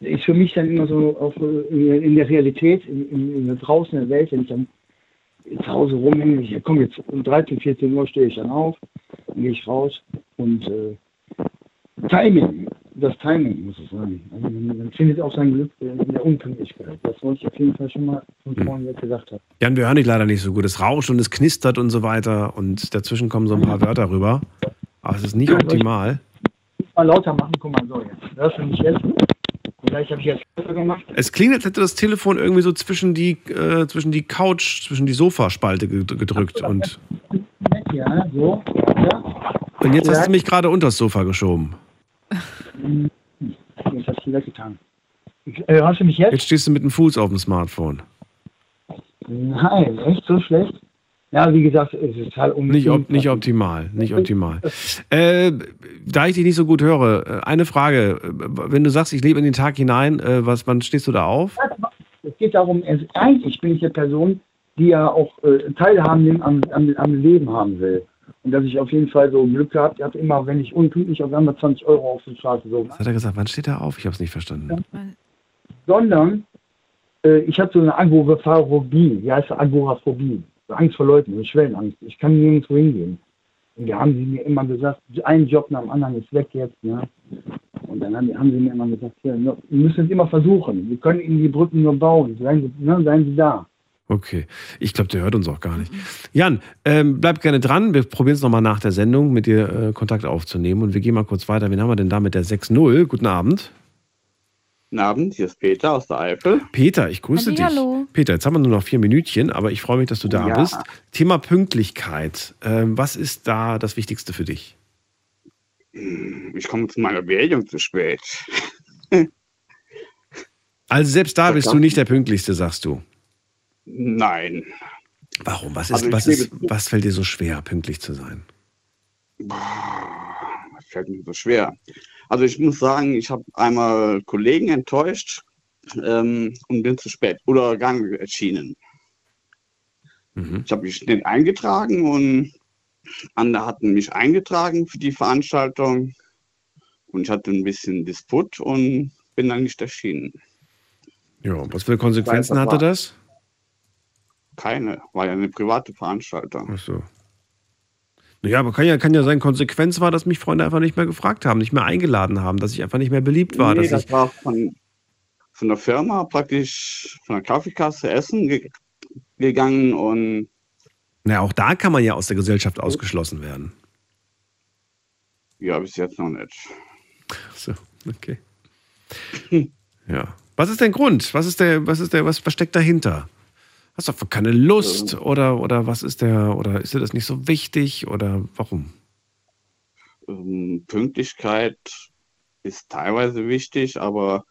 ist für mich dann immer so auf, äh, in der Realität, in, in, in draußen in der Welt, wenn ich dann zu Hause rumhänge, ich komme jetzt um 13, 14 Uhr stehe ich dann auf, dann gehe ich raus und äh, Timing, das Timing muss ich sagen. Also man, findet auch sein Glück in der Unpünktlichkeit. Das wollte ich auf jeden Fall schon mal von vorhin jetzt gesagt haben. Jan, wir hören dich leider nicht so gut. Es rauscht und es knistert und so weiter und dazwischen kommen so ein paar Wörter rüber. Aber es ist nicht optimal. Mal lauter machen, guck mal so jetzt. Hörst du mich jetzt? Vielleicht habe ich jetzt lauter gemacht. Es klingt, als hätte das Telefon irgendwie so zwischen die, äh, zwischen die Couch, zwischen die Sofaspalte ged- gedrückt und, Ja, so. Ja. und jetzt hast du mich gerade unter das Sofa geschoben. Jetzt hast du weggetan. Äh, hörst du mich jetzt? Jetzt stehst du mit dem Fuß auf dem Smartphone. Nein, echt so schlecht? Ja, wie gesagt, es ist halt. Nicht, op nicht optimal, nicht optimal. Äh, da ich dich nicht so gut höre, äh, eine Frage. Wenn du sagst, ich lebe in den Tag hinein, äh, was, wann stehst du da auf? Es geht darum, eigentlich bin ich eine Person, die ja auch äh, Teilhaben am, am, am Leben haben will. Und dass ich auf jeden Fall so Glück gehabt habe, immer, wenn ich unpünktlich auf einmal 20 Euro auf die Straße so. Was hat er gesagt? Wann steht er auf? Ich habe es nicht verstanden. Sondern äh, ich habe so eine Agoraphobie. Wie heißt das? Agoraphobie? Angst vor Leuten, so Schwellenangst. Ich kann nirgendwo hingehen. Und da haben sie mir immer gesagt, ein Job nach dem anderen ist weg jetzt. Ne? Und dann haben, haben sie mir immer gesagt, hier, wir müssen es immer versuchen. Wir können Ihnen die Brücken nur bauen. Seien Sie, ne, seien sie da. Okay. Ich glaube, der hört uns auch gar nicht. Jan, ähm, bleib gerne dran. Wir probieren es nochmal nach der Sendung, mit dir äh, Kontakt aufzunehmen. Und wir gehen mal kurz weiter. Wen haben wir denn da mit der 6.0? Guten Abend. Guten Abend, hier ist Peter aus der Eifel. Peter, ich grüße dich. Hallihallo. Peter, jetzt haben wir nur noch vier Minütchen, aber ich freue mich, dass du da Ja. bist. Thema Pünktlichkeit. Ähm, was ist da das Wichtigste für dich? Ich komme zu meiner Beerdigung zu spät. Also selbst da bist du nicht der Pünktlichste, sagst du. Nein. Warum? Was, ist, Also was, ist, was fällt dir so schwer, pünktlich zu sein? Das fällt mir so schwer. Also ich muss sagen, ich habe einmal Kollegen enttäuscht ähm, und bin zu spät oder gar nicht erschienen. Mhm. Ich habe mich nicht eingetragen und andere hatten mich eingetragen für die Veranstaltung und ich hatte ein bisschen Disput und bin dann nicht erschienen. Ja, was für Konsequenzen Weiß, hatte das? Keine, war ja eine private Veranstaltung. Ach so. Naja, aber kann ja, kann ja sein, Konsequenz war, dass mich Freunde einfach nicht mehr gefragt haben, nicht mehr eingeladen haben, dass ich einfach nicht mehr beliebt war. nee, das ich, war von, von der Firma praktisch von der Kaffeekasse essen ge gegangen und na, auch da kann man ja aus der Gesellschaft ausgeschlossen werden. ja, bis jetzt noch nicht. Ach so, okay. Ja. Was ist der Grund? Was ist der, was ist der, was, was steckt dahinter? Hast du keine Lust oder, oder was ist der, oder ist dir das nicht so wichtig oder warum? Ähm, Pünktlichkeit ist teilweise wichtig, aber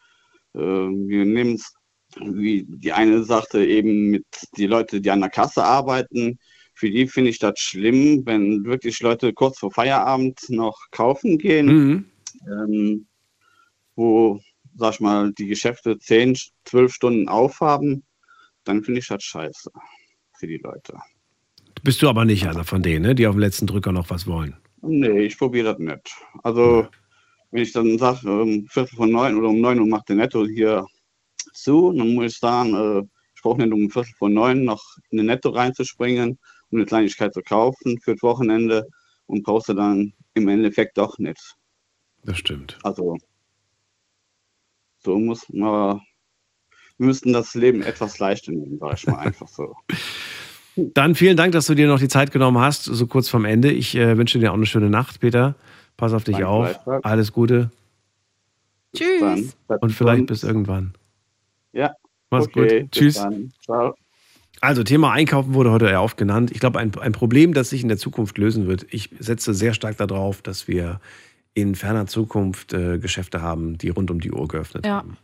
äh, wir nehmen es, wie die eine sagte, eben mit die Leute, die an der Kasse arbeiten, für die finde ich das schlimm, wenn wirklich Leute kurz vor Feierabend noch kaufen gehen, Mhm. ähm, wo, sag ich mal, die Geschäfte 10, 12 Stunden aufhaben, dann finde ich das scheiße für die Leute. Bist du aber nicht einer von denen, ne, die auf dem letzten Drücker noch was wollen. Nee, ich probiere das nicht. Also, wenn ich dann sage, um Viertel von neun oder um neun Uhr macht der Netto hier zu, dann muss ich sagen, äh, ich brauche nicht um Viertel von neun noch in den Netto reinzuspringen, um eine Kleinigkeit zu kaufen für das Wochenende und brauchst du dann im Endeffekt doch nicht. Das stimmt. Also, so muss man, müssten das Leben etwas leichter nehmen, sag ich mal einfach so. Dann vielen Dank, dass du dir noch die Zeit genommen hast, so kurz vorm Ende. Ich äh, wünsche dir auch eine schöne Nacht, Peter. Pass auf dich Danke auf. gleichfalls. Alles Gute Tschüss. und vielleicht bis irgendwann. Ja. Mach's okay, gut. bis Tschüss. Dann. Ciao. Also Thema Einkaufen wurde heute ja oft genannt. Ich glaube, ein, ein Problem, das sich in der Zukunft lösen wird. Ich setze sehr stark darauf, dass wir in ferner Zukunft äh, Geschäfte haben, die rund um die Uhr geöffnet Ja. haben.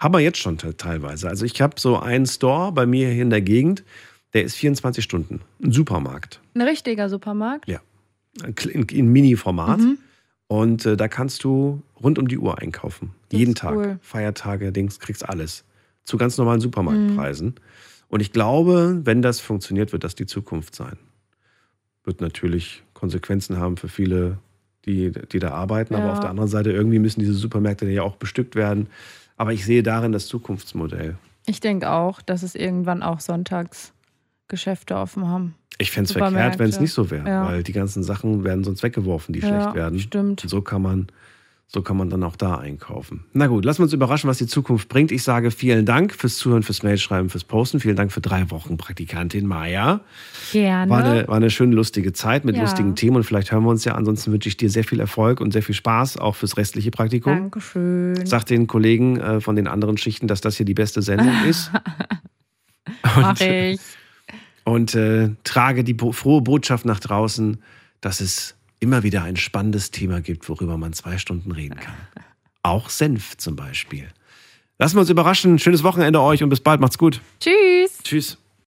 Haben wir jetzt schon te- teilweise. Also ich habe so einen Store bei mir hier in der Gegend, der ist 24 Stunden. Ein Supermarkt. Ein richtiger Supermarkt. Ja. In, in Mini-Format. Mhm. Und äh, da kannst du rund um die Uhr einkaufen. Jeden ist Tag. cool. Feiertage, Dings, kriegst alles. Zu ganz normalen Supermarktpreisen. Und ich glaube, wenn das funktioniert, wird das die Zukunft sein. Wird natürlich Konsequenzen haben für viele, die, die da arbeiten. Aber Ja. auf der anderen Seite, irgendwie müssen diese Supermärkte ja auch bestückt werden. Aber ich sehe darin das Zukunftsmodell. Ich denke auch, dass es irgendwann auch sonntags Geschäfte offen haben. Ich fände es verkehrt, wenn es nicht so wäre, Ja. weil die ganzen Sachen werden sonst weggeworfen, die Ja, schlecht werden. stimmt. Und so kann man, so kann man dann auch da einkaufen. Na gut, lassen wir uns überraschen, was die Zukunft bringt. Ich sage vielen Dank fürs Zuhören, fürs Mailschreiben, fürs Posten. Vielen Dank für drei Wochen Praktikantin Maya. Gerne. War eine, war eine schöne, lustige Zeit mit Ja. lustigen Themen und vielleicht hören wir uns ja. Ansonsten wünsche ich dir sehr viel Erfolg und sehr viel Spaß, auch fürs restliche Praktikum. Dankeschön. Sag den Kollegen äh, von den anderen Schichten, dass das hier die beste Sendung ist. Mach ich. Und äh, trage die frohe Botschaft nach draußen, dass es immer wieder ein spannendes Thema gibt, worüber man zwei Stunden reden kann. Auch Senf zum Beispiel. Lassen wir uns überraschen. Schönes Wochenende euch und bis bald. Macht's gut. Tschüss. Tschüss.